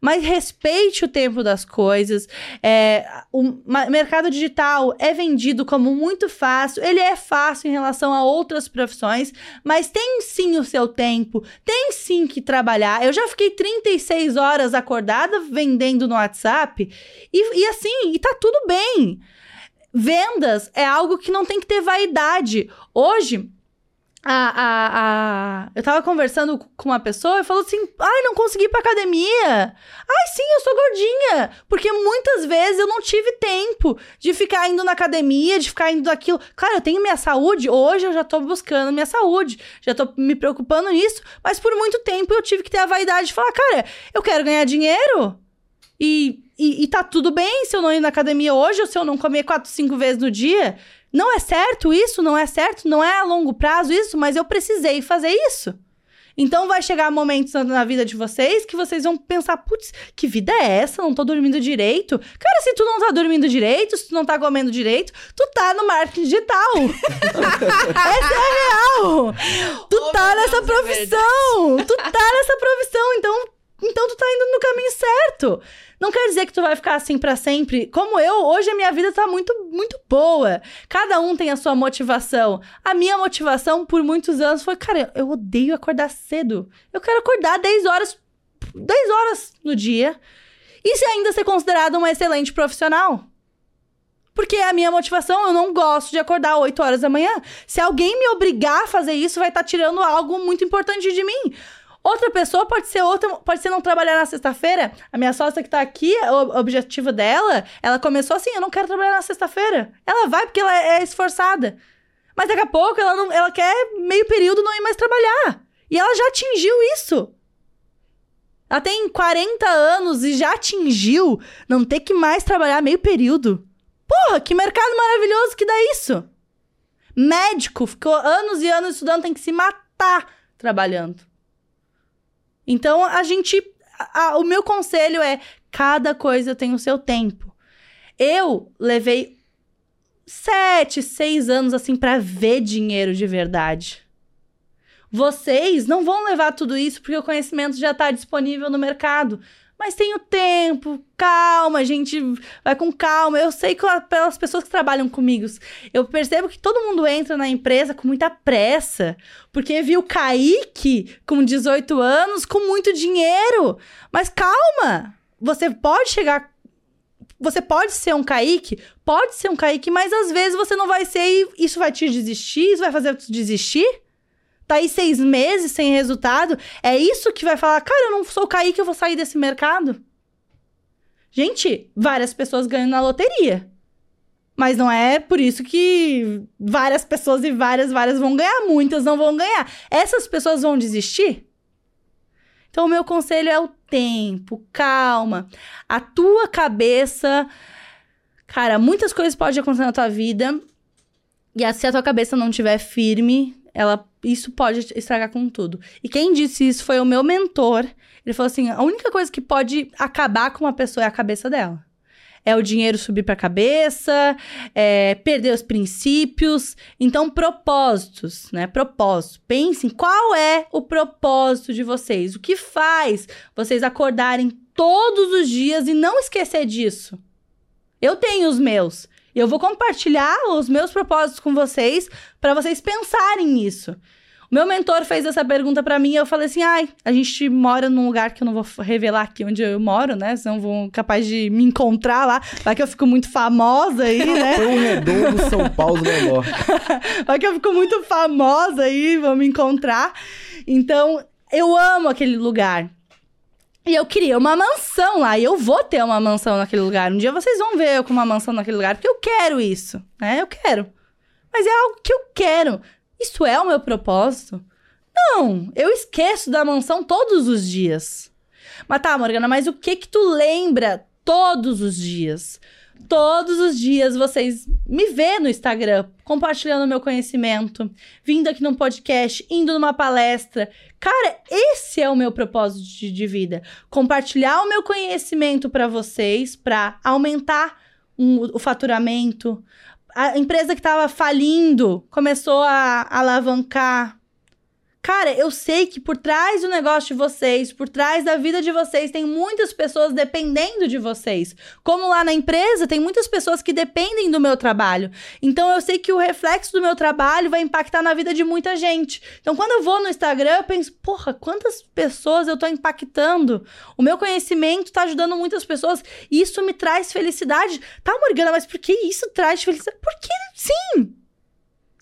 mas respeite o tempo das coisas. É, o mercado digital é vendido como muito fácil, ele é fácil em relação a outras profissões, mas tem sim o seu tempo, tem sim que trabalhar. Eu já fiquei 36 horas acordada vendendo no WhatsApp e, e assim, e tá tudo bem. Vendas é algo que não tem que ter vaidade. Hoje, a, a, a, eu tava conversando com uma pessoa e falou assim: ai, não consegui ir pra academia. Ai, sim, eu sou gordinha. Porque muitas vezes eu não tive tempo de ficar indo na academia, de ficar indo aquilo. Claro, eu tenho minha saúde, hoje eu já tô buscando minha saúde, já tô me preocupando nisso, mas por muito tempo eu tive que ter a vaidade de falar: cara, eu quero ganhar dinheiro. E, e, e tá tudo bem se eu não ir na academia hoje ou se eu não comer quatro, cinco vezes no dia. Não é certo isso, não é certo, não é a longo prazo isso, mas eu precisei fazer isso. Então vai chegar momentos na vida de vocês que vocês vão pensar, putz, que vida é essa? Não tô dormindo direito. Cara, se tu não tá dormindo direito, se tu não tá comendo direito, tu tá no marketing digital. essa é real. Tu oh, tá nessa Deus, é profissão. É tu tá nessa profissão, então então tu tá indo no caminho certo. Não quer dizer que tu vai ficar assim para sempre. Como eu, hoje a minha vida tá muito, muito boa. Cada um tem a sua motivação. A minha motivação por muitos anos foi, cara, eu odeio acordar cedo. Eu quero acordar 10 horas, 10 horas no dia. E se ainda ser considerado uma excelente profissional. Porque a minha motivação, eu não gosto de acordar 8 horas da manhã. Se alguém me obrigar a fazer isso, vai estar tá tirando algo muito importante de mim. Outra pessoa pode ser outra, pode ser não trabalhar na sexta-feira. A minha sócia que tá aqui, o objetivo dela, ela começou assim: eu não quero trabalhar na sexta-feira. Ela vai porque ela é esforçada. Mas daqui a pouco ela, não, ela quer meio período não ir mais trabalhar. E ela já atingiu isso. Ela tem 40 anos e já atingiu não ter que mais trabalhar meio período. Porra, que mercado maravilhoso que dá isso! Médico ficou anos e anos estudando, tem que se matar trabalhando. Então, a gente. A, o meu conselho é: cada coisa tem o seu tempo. Eu levei sete, seis anos assim para ver dinheiro de verdade. Vocês não vão levar tudo isso porque o conhecimento já está disponível no mercado. Mas tenho tempo, calma, a gente vai com calma. Eu sei que pelas pessoas que trabalham comigo, eu percebo que todo mundo entra na empresa com muita pressa, porque viu Kaique com 18 anos com muito dinheiro. Mas calma, você pode chegar você pode ser um Kaique? Pode ser um Kaique, mas às vezes você não vai ser e isso vai te desistir, isso vai fazer você desistir? Tá aí seis meses sem resultado, é isso que vai falar, cara, eu não sou o Kaique, eu vou sair desse mercado? Gente, várias pessoas ganham na loteria. Mas não é por isso que várias pessoas e várias, várias vão ganhar, muitas não vão ganhar. Essas pessoas vão desistir? Então, o meu conselho é o tempo, calma. A tua cabeça. Cara, muitas coisas podem acontecer na tua vida. E se a tua cabeça não estiver firme, ela isso pode estragar com tudo. E quem disse isso foi o meu mentor. Ele falou assim: a única coisa que pode acabar com uma pessoa é a cabeça dela. é o dinheiro subir para a cabeça, é perder os princípios. Então, propósitos, né? Propósito. Pensem qual é o propósito de vocês. O que faz vocês acordarem todos os dias e não esquecer disso. Eu tenho os meus. Eu vou compartilhar os meus propósitos com vocês para vocês pensarem nisso. O meu mentor fez essa pergunta para mim e eu falei assim: ai, a gente mora num lugar que eu não vou revelar aqui onde eu moro, né? Senão vão capaz de me encontrar lá. Vai que eu fico muito famosa aí, né? Foi um redondo São Paulo do Norte. Vai que eu fico muito famosa aí, vão me encontrar. Então, eu amo aquele lugar. E eu queria uma mansão lá, e eu vou ter uma mansão naquele lugar. Um dia vocês vão ver eu com uma mansão naquele lugar, porque eu quero isso, né? Eu quero. Mas é algo que eu quero. Isso é o meu propósito? Não, eu esqueço da mansão todos os dias. Mas tá, Morgana, mas o que que tu lembra todos os dias? Todos os dias vocês me vê no Instagram, compartilhando meu conhecimento, vindo aqui num podcast, indo numa palestra. Cara, esse é o meu propósito de, de vida. Compartilhar o meu conhecimento para vocês, para aumentar um, o faturamento. A empresa que estava falindo começou a alavancar Cara, eu sei que por trás do negócio de vocês, por trás da vida de vocês, tem muitas pessoas dependendo de vocês. Como lá na empresa, tem muitas pessoas que dependem do meu trabalho. Então eu sei que o reflexo do meu trabalho vai impactar na vida de muita gente. Então quando eu vou no Instagram, eu penso, porra, quantas pessoas eu tô impactando? O meu conhecimento tá ajudando muitas pessoas. E isso me traz felicidade. Tá, Morgana, mas por que isso traz felicidade? Porque sim!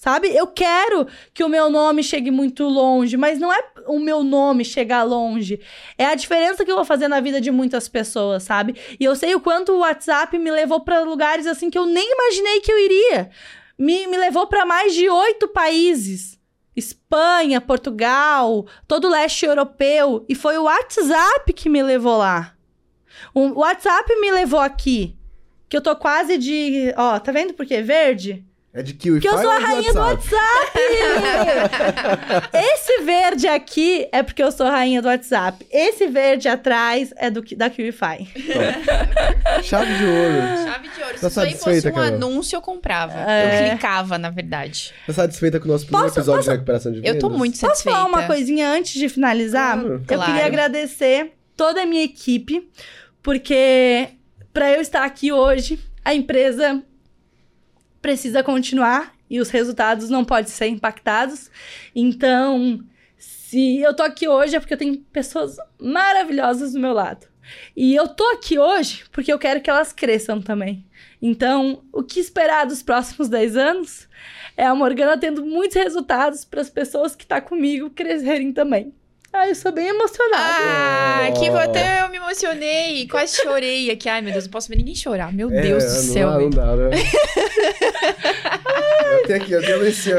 Sabe? Eu quero que o meu nome chegue muito longe, mas não é o meu nome chegar longe. É a diferença que eu vou fazer na vida de muitas pessoas, sabe? E eu sei o quanto o WhatsApp me levou para lugares assim que eu nem imaginei que eu iria. Me, me levou para mais de oito países. Espanha, Portugal, todo o leste europeu. E foi o WhatsApp que me levou lá. O WhatsApp me levou aqui. Que eu tô quase de. Ó, tá vendo por quê? Verde? É de Kiwi Porque eu sou a rainha do WhatsApp! Esse verde aqui é porque eu sou a rainha do WhatsApp. Esse verde atrás é do, da KiwiFi. Chave de ouro. Chave de ouro. Tá Se isso aí fosse um Carol? anúncio, eu comprava. É. Eu clicava, na verdade. Tá satisfeita com o nosso primeiro Posso- episódio posso- de recuperação de vendas? Eu tô muito Posso satisfeita. falar uma coisinha antes de finalizar? Claro. Eu Claro. queria agradecer toda a minha equipe, porque para eu estar aqui hoje, a empresa precisa continuar e os resultados não podem ser impactados. Então, se eu tô aqui hoje é porque eu tenho pessoas maravilhosas do meu lado. E eu tô aqui hoje porque eu quero que elas cresçam também. Então, o que esperar dos próximos 10 anos é a Morgana tendo muitos resultados para as pessoas que tá comigo crescerem também. Ah, eu sou bem emocionada. Ah, que Oh. até eu me emocionei. Quase chorei aqui. Ai, meu Deus, não posso ver ninguém chorar. Meu É, Deus do não céu. dá. Não dá, né? eu tenho aqui, eu tenho esse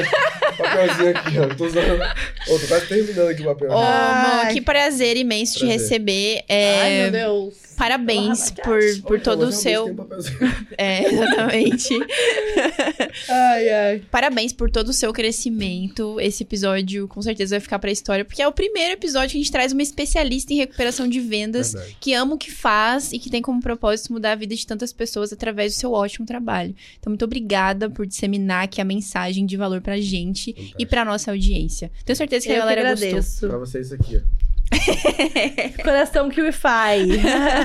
papelzinho aqui, ó. Tô usando. Ô, tô quase terminando aqui o papel. Ô, Ai. Mo, que prazer imenso te Prazer. receber. Ai, É, meu Deus. Parabéns por, por todo o seu. um. É, exatamente. Ai, ai. Parabéns por todo o seu crescimento. Esse episódio com certeza vai ficar pra história, porque é o primeiro episódio que a gente traz uma especialista em recuperação de vendas, Verdade. que ama o que faz e que tem como propósito mudar a vida de tantas pessoas através do seu ótimo trabalho. Então, muito obrigada por disseminar aqui a mensagem de valor pra gente e pra nossa audiência. Tenho certeza que a Eu que galera gostou. agradeço. Pra você isso aqui, ó. Coração KiwiFi.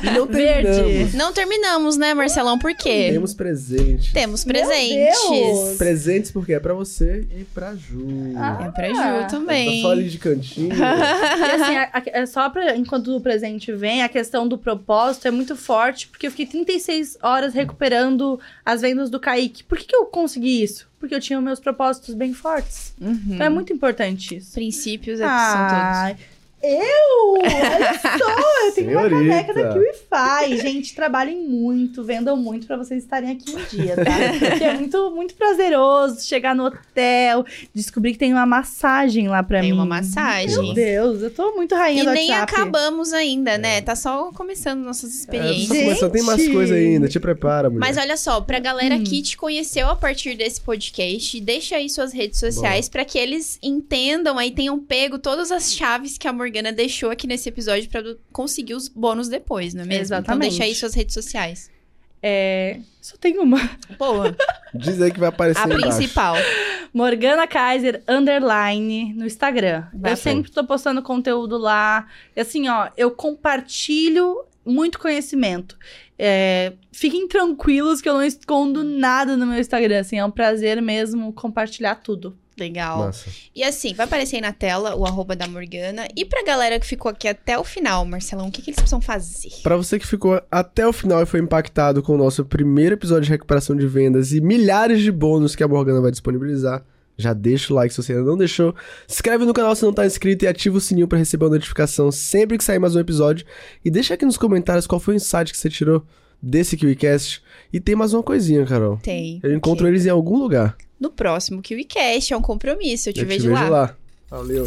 E não Verde. terminamos. Não terminamos, né, Marcelão? Por quê? Temos presente. Temos presentes. Presentes porque é pra você e pra Ju. Ah. É pra Ju Tá também. só ali de cantinho. E assim, a- a- é só pra, enquanto o presente vem, a questão do propósito é muito forte, porque eu fiquei 36 horas recuperando as vendas do Kaique. Por que, que eu consegui isso? Porque eu tinha meus propósitos bem fortes. Uhum. Então é muito importante isso. Princípios é que são todos. Ai, eu! Olha só, eu tenho uma Senhorita. caneca da KiwiFi. Gente, trabalhem muito, vendam muito pra vocês estarem aqui um dia, tá? Porque é muito, muito prazeroso chegar no hotel, descobrir que tem uma massagem lá pra Tem mim. uma massagem. Meu Deus, eu tô muito rainha E do nem WhatsApp. acabamos ainda, né? Tá só começando nossas É, só experiências. começando, tem mais Gente. coisa ainda. Te prepara, mulher. Mas olha só, pra galera Hum. que te conheceu a partir desse podcast, deixa aí suas redes sociais pra que eles entendam aí, tenham pego todas as chaves que a Morgana deixou aqui nesse episódio pra do- conseguir os bônus depois, não é mesmo? Então Exatamente. deixa aí suas redes sociais. É. Só tem uma. Boa. Diz aí que vai aparecer A embaixo. principal. Morgana Kaiser Underline no Instagram. Vai eu sempre tô postando conteúdo lá. E assim, ó, eu compartilho muito conhecimento. É, fiquem tranquilos que eu não escondo nada no meu Instagram. Assim, é um prazer mesmo compartilhar tudo. Legal. Massa. E assim, vai aparecer aí na tela o arroba da Morgana. E pra galera que ficou aqui até o final, Marcelão, o que, que eles precisam fazer? Pra você que ficou até o final e foi impactado com o nosso primeiro episódio de recuperação de vendas e milhares de bônus que a Morgana vai disponibilizar, já deixa o like se você ainda não deixou. Se inscreve no canal se não tá inscrito e ativa o sininho pra receber a notificação sempre que sair mais um episódio. E deixa aqui nos comentários qual foi o insight que você tirou desse KiwiCast. E tem mais uma coisinha, Carol. Tem. Eu encontro eles em algum lugar. No próximo KiwiCast, é um compromisso. Eu te Eu vejo te vejo lá. lá. Valeu.